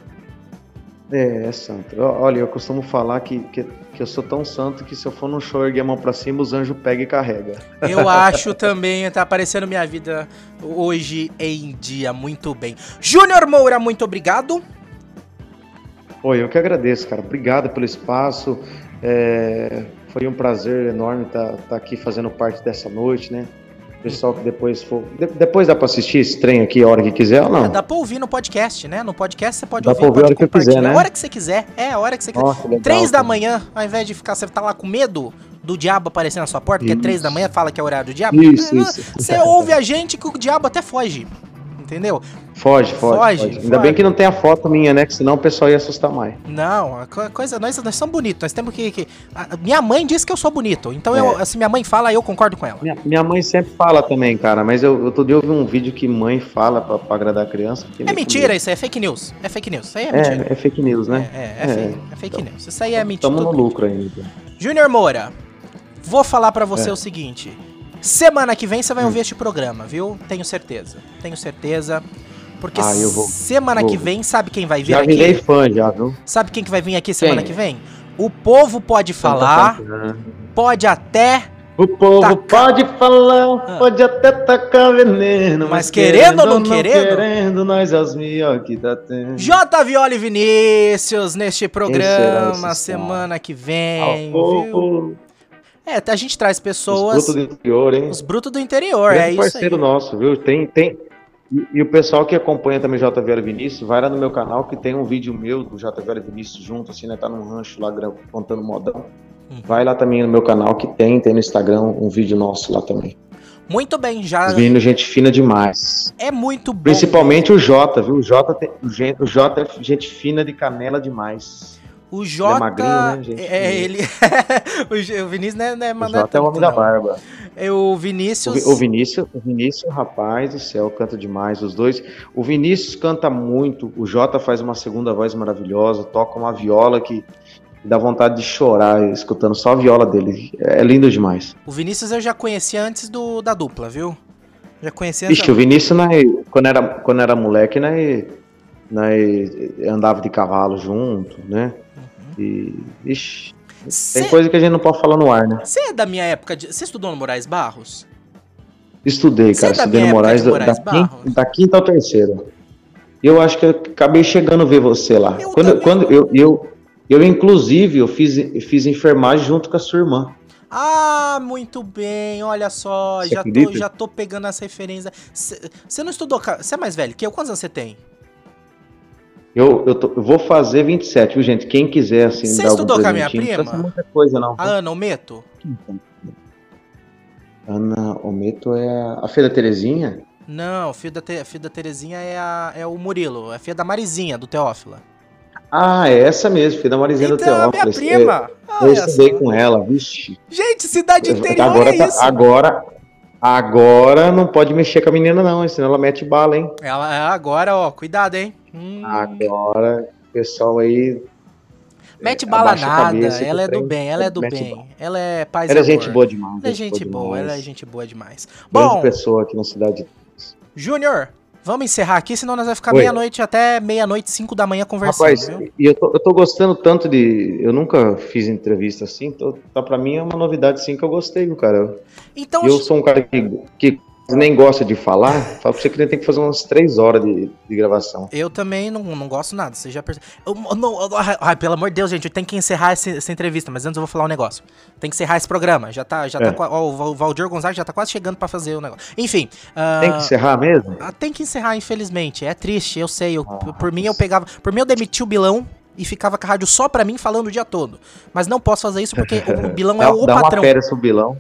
É, é santo. Olha, eu costumo falar que, que, que, eu sou tão santo que se eu for no show erguer a mão pra cima, os anjos pegam e carrega. Eu acho também, tá aparecendo minha vida hoje em dia muito bem. Júnior Moura, muito obrigado. Oi, eu que agradeço, cara. Obrigado pelo espaço. É, foi um prazer enorme estar tá, tá aqui fazendo parte dessa noite, né? pessoal que depois for. De, depois dá pra assistir esse trem aqui a hora que quiser ou não? É, dá pra ouvir no podcast, né? No podcast você pode dá ouvir. Dá pra ouvir a hora que quiser, né? A hora que você quiser. É, a hora que você quiser. Nossa, legal, Três da manhã, ao invés de ficar, você tá lá com medo do diabo aparecer na sua porta, isso. que é três da manhã, fala que é horário do diabo. Isso, isso. Você ouve a gente que o diabo até foge entendeu? Foge, foge. foge, foge. Ainda foge. bem que não tem a foto minha, né? Que senão o pessoal ia assustar mais. Não, a coisa, nós, nós somos bonitos, nós temos que. que a, minha mãe disse que eu sou bonito, então é. eu, assim, minha mãe fala, eu concordo com ela. Minha, minha mãe sempre fala também, cara, mas eu, outro dia eu vi um vídeo que mãe fala pra, pra agradar a criança. É mentira isso, é fake news. É fake news. Isso aí é, é mentira. É, é fake news, né? É, é, é, fake, é fake então, news. Isso aí é mentira. Estamos no lucro ainda. Júnior Moura, vou falar para você é. o seguinte. Semana que vem você vai hum. ouvir este programa, viu? Tenho certeza. Tenho certeza. Porque ah, vou, semana vou. que vem, sabe quem vai vir já aqui? Já virei fã, já, viu? Sabe quem que vai vir aqui semana quem? que vem? O povo pode falar, pode até... O povo tacar. pode falar, ah. pode até tacar veneno, mas, mas querendo, ou não, não querendo, querendo, nós as melhor que tá tendo. J. Violi Vinícius neste programa semana que vem, viu? É, a gente traz pessoas. Os brutos do interior, hein? Os brutos do interior, é, é isso. parceiro nosso, viu? Tem, tem, e, e, o pessoal que acompanha também JVL Vinícius, vai lá no meu canal que tem um vídeo meu do JVL Vinícius junto, assim, né? Tá num rancho lá contando modão. Hum. Vai lá também no meu canal que tem, tem no Instagram um vídeo nosso lá também. Muito bem, já. Meninos, gente fina demais. É muito bom. Principalmente o Jota, viu? O Jota, tem, o Jota é gente fina de canela demais. O Jota. Ele é magrinho, né, gente? É, ele. o Vinícius não é, não é, o Jota é o homem da barba. É o Vinícius. O, Vinícius, o Vinícius, rapaz do céu, canta demais. Os dois. O Vinícius canta muito. O Jota faz uma segunda voz maravilhosa, toca uma viola que dá vontade de chorar escutando só a viola dele. É lindo demais. O Vinícius eu já conhecia antes do, da dupla, viu? Já conhecia. Ixi, o Vinícius, né, quando, era, quando era moleque, né, né, andava de cavalo junto, né? Uhum. E, ixi, Cê- Tem coisa que a gente não pode falar no ar, né? Você é da minha época de. Você estudou no Moraes Barros? Estudei, é cara. da Estudei no Moraes, de da, Moraes da quinta, Barros? da quinta ao terceiro. Eu acho que eu acabei chegando a ver você lá. Eu quando quando eu, eu, eu, inclusive, eu fiz, fiz enfermagem junto com a sua irmã. Ah, muito bem. Olha só, Você já tô, já tô pegando essa referência. Você não estudou. Você é mais velho que eu? Quantos anos você tem? Eu, eu, tô- eu vou fazer 27, viu, gente? Quem quiser, assim, Você dar estudou com a minha não prima? ser muita coisa, não. A Ana, o Meto? Ana Ometo é a, a filha da Terezinha? Não, o filho da, Te- da Terezinha é, a- é o Murilo. É a filha da Marizinha, do Teófila. Ah, é essa mesmo, filha da Marizinha do Então, a minha prima. É, eu Olha estudei com ela, vixe. Gente, cidade interior agora, é tá- isso. agora, agora não pode mexer com a menina, não, senão ela mete bala, hein? Ela, é agora, ó, cuidado, hein? Hum, Agora, pessoal aí. mete é, bala abaixa a nada. cabeça Ela é do trem bem, ela é do mete bem. bala. Ela é paz Ela é gente boa demais. Ela é gente boa, demais. ela é gente boa demais. Grande Bom, pessoa aqui na cidade. Júnior, vamos encerrar aqui, senão nós vamos ficar Oi. meia-noite até meia-noite, cinco da manhã conversando, Rapaz, viu? e eu tô, eu tô gostando tanto de. Eu nunca fiz entrevista assim, então tá, pra mim é uma novidade sim que eu gostei, cara. Então, eu sou um cara que, que nem gosta de falar, falo pra você que tem que fazer umas três horas de, de gravação. Eu também não, não gosto nada, você já percebeu. Ai, pelo amor de Deus, gente, eu tenho que encerrar esse- essa entrevista, mas antes eu vou falar um negócio. Tem que encerrar esse programa, já tá, já É. tá, ó, o Val- Valdir Gonzaga já tá quase chegando pra fazer o negócio. Enfim, ah, Tem que encerrar mesmo? ah, tem que encerrar, infelizmente, é triste, eu sei, eu- Ah, por mim eu pegava, por mim eu demiti o Bilão e ficava com a rádio só pra mim falando o dia todo. Mas não posso fazer isso porque o Bilão é dá, o dá uma patrão. férias pro Bilão.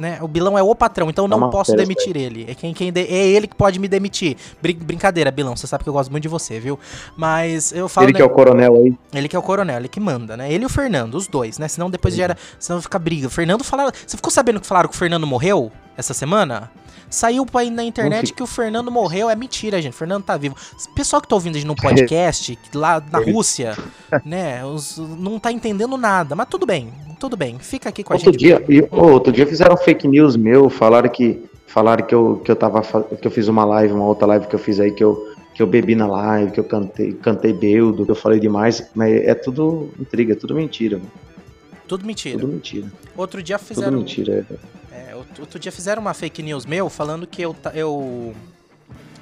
Né? O Bilão é o patrão, então eu Dá não posso demitir ele. É quem, quem de- é ele que pode me demitir. Brin- brincadeira, Bilão, você sabe que eu gosto muito de você, viu? Mas eu falo, Ele né, que é o coronel aí. ele que é o coronel, ele que manda, né? Ele e o Fernando, os dois, né? Senão depois gera, senão fica briga. O Fernando falaram, você ficou sabendo que falaram que o Fernando morreu essa semana? Saiu aí na internet que o Fernando morreu, é mentira, gente. O Fernando tá vivo. Pessoal que tá ouvindo a gente no podcast, lá na Rússia, né? Os, não tá entendendo nada. Mas tudo bem, tudo bem. Fica aqui com a Outro gente. dia, e, ô, outro dia fizeram fake news meu, falaram que falaram que eu, que eu tava que eu fiz uma live, uma outra live que eu fiz aí que eu que eu bebi na live, que eu cantei, cantei beudo, que eu falei demais, mas é tudo intriga, é tudo mentira, mano, Tudo mentira. tudo mentira, Outro dia tudo fizeram. mentira. É, outro, outro dia fizeram uma fake news meu falando que eu, eu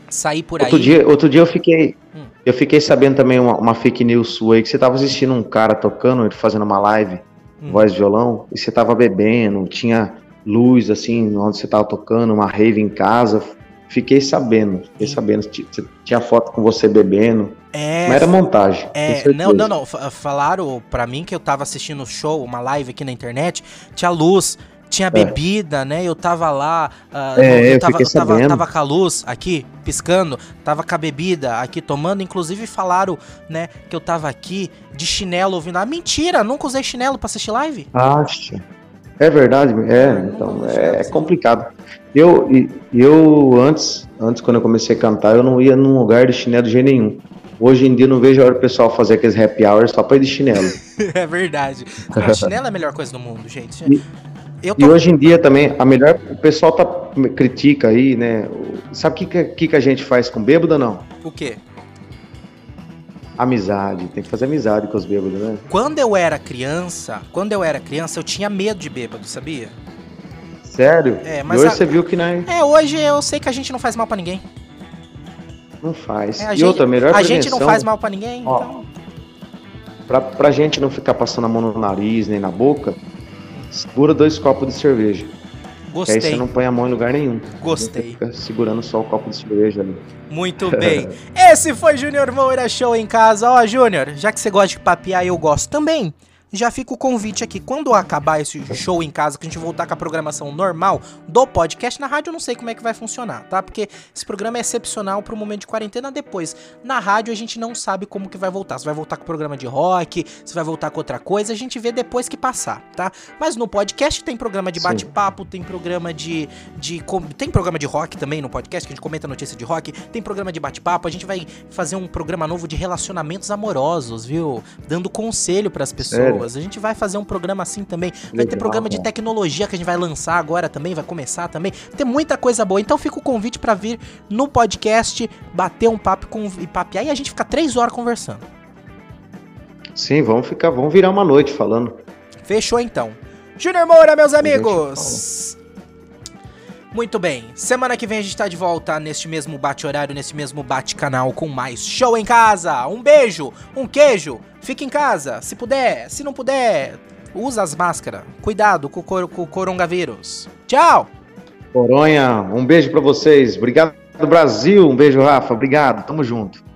saí por Outro aí. dia, outro dia eu fiquei, Hum. eu fiquei sabendo também uma, uma fake news sua aí que você tava assistindo um cara tocando, ele fazendo uma live, Hum. voz de violão, e você tava bebendo, tinha luz assim, onde você tava tocando, uma rave em casa. Fiquei sabendo, fiquei Sim. sabendo, tinha foto com você bebendo, É, mas era montagem. É, não, não, não. fa- Falaram pra mim que eu tava assistindo o show, uma live aqui na internet, tinha luz, tinha bebida, né? Eu tava lá. ah, É, eu tava, fiquei tava, tava com a luz aqui, piscando, tava com a bebida aqui tomando. Inclusive falaram, né, que eu tava aqui de chinelo ouvindo. Ah, mentira, nunca usei chinelo pra assistir live. Acha. É verdade, é, não então é, é complicado. Eu, e- eu antes, antes quando eu comecei a cantar, eu não ia num lugar de chinelo de jeito nenhum. Hoje em dia eu não vejo a hora do pessoal fazer aqueles happy hours só pra ir de chinelo. é verdade. Cara, chinelo é a melhor coisa do mundo, gente. E- Eu E tô. hoje em dia também, a melhor, o pessoal tá, critica aí, né? Sabe o que, que, que a gente faz com bêbado ou não? O quê? Amizade, tem que fazer amizade com os bêbados, né? Quando eu era criança, quando eu era criança, eu tinha medo de bêbado, sabia? Sério? É, e mas hoje a- você viu que né, É, hoje eu sei que a gente não faz mal pra ninguém. não faz. É, e gente, outra, a melhor a gente não faz mal pra ninguém, Ó, então. Pra, pra gente não ficar passando a mão no nariz nem na boca, segura dois copos de cerveja. Que aí Gostei, você não põe a mão em lugar nenhum. gostei. Fica segurando só o copo de cerveja ali. Muito bem. Esse foi Júnior Moura Show em casa. Ó, Júnior, já que você gosta de papiar eu gosto também, já fica o convite aqui. Quando acabar esse show em casa, que a gente voltar com a programação normal do podcast, na rádio eu não sei como é que vai funcionar, tá? Porque esse programa é excepcional pro momento de quarentena depois. Na rádio a gente não sabe como que vai voltar. Se vai voltar com o programa de rock, se vai voltar com outra coisa, a gente vê depois que passar, tá? Mas no podcast tem programa de bate-papo, tem programa de, de. Tem programa de rock também no podcast, que a gente comenta notícia de rock, tem programa de bate-papo, a gente vai fazer um programa novo de relacionamentos amorosos, viu? Dando conselho pras pessoas. A gente vai fazer um programa assim também. Vai ter Legal, programa de tecnologia que a gente vai lançar agora também, vai começar também. Tem muita coisa boa. Então fica o convite pra vir no podcast, bater um papo com, e papear e a gente fica três horas conversando. Sim, vamos ficar, vamos virar uma noite falando. Fechou então. Júnior Moura, meus amigos. Muito bem. Semana que vem a gente tá de volta neste mesmo bate-horário, nesse mesmo bate-canal com mais show em casa. Um beijo, um queijo. Fique em casa, se puder. Se não puder, usa as máscaras. Cuidado com o, cor com o coronavírus. Tchau! Coronha, um beijo para vocês. Obrigado, Brasil. Um beijo, Rafa. Obrigado. Tamo junto.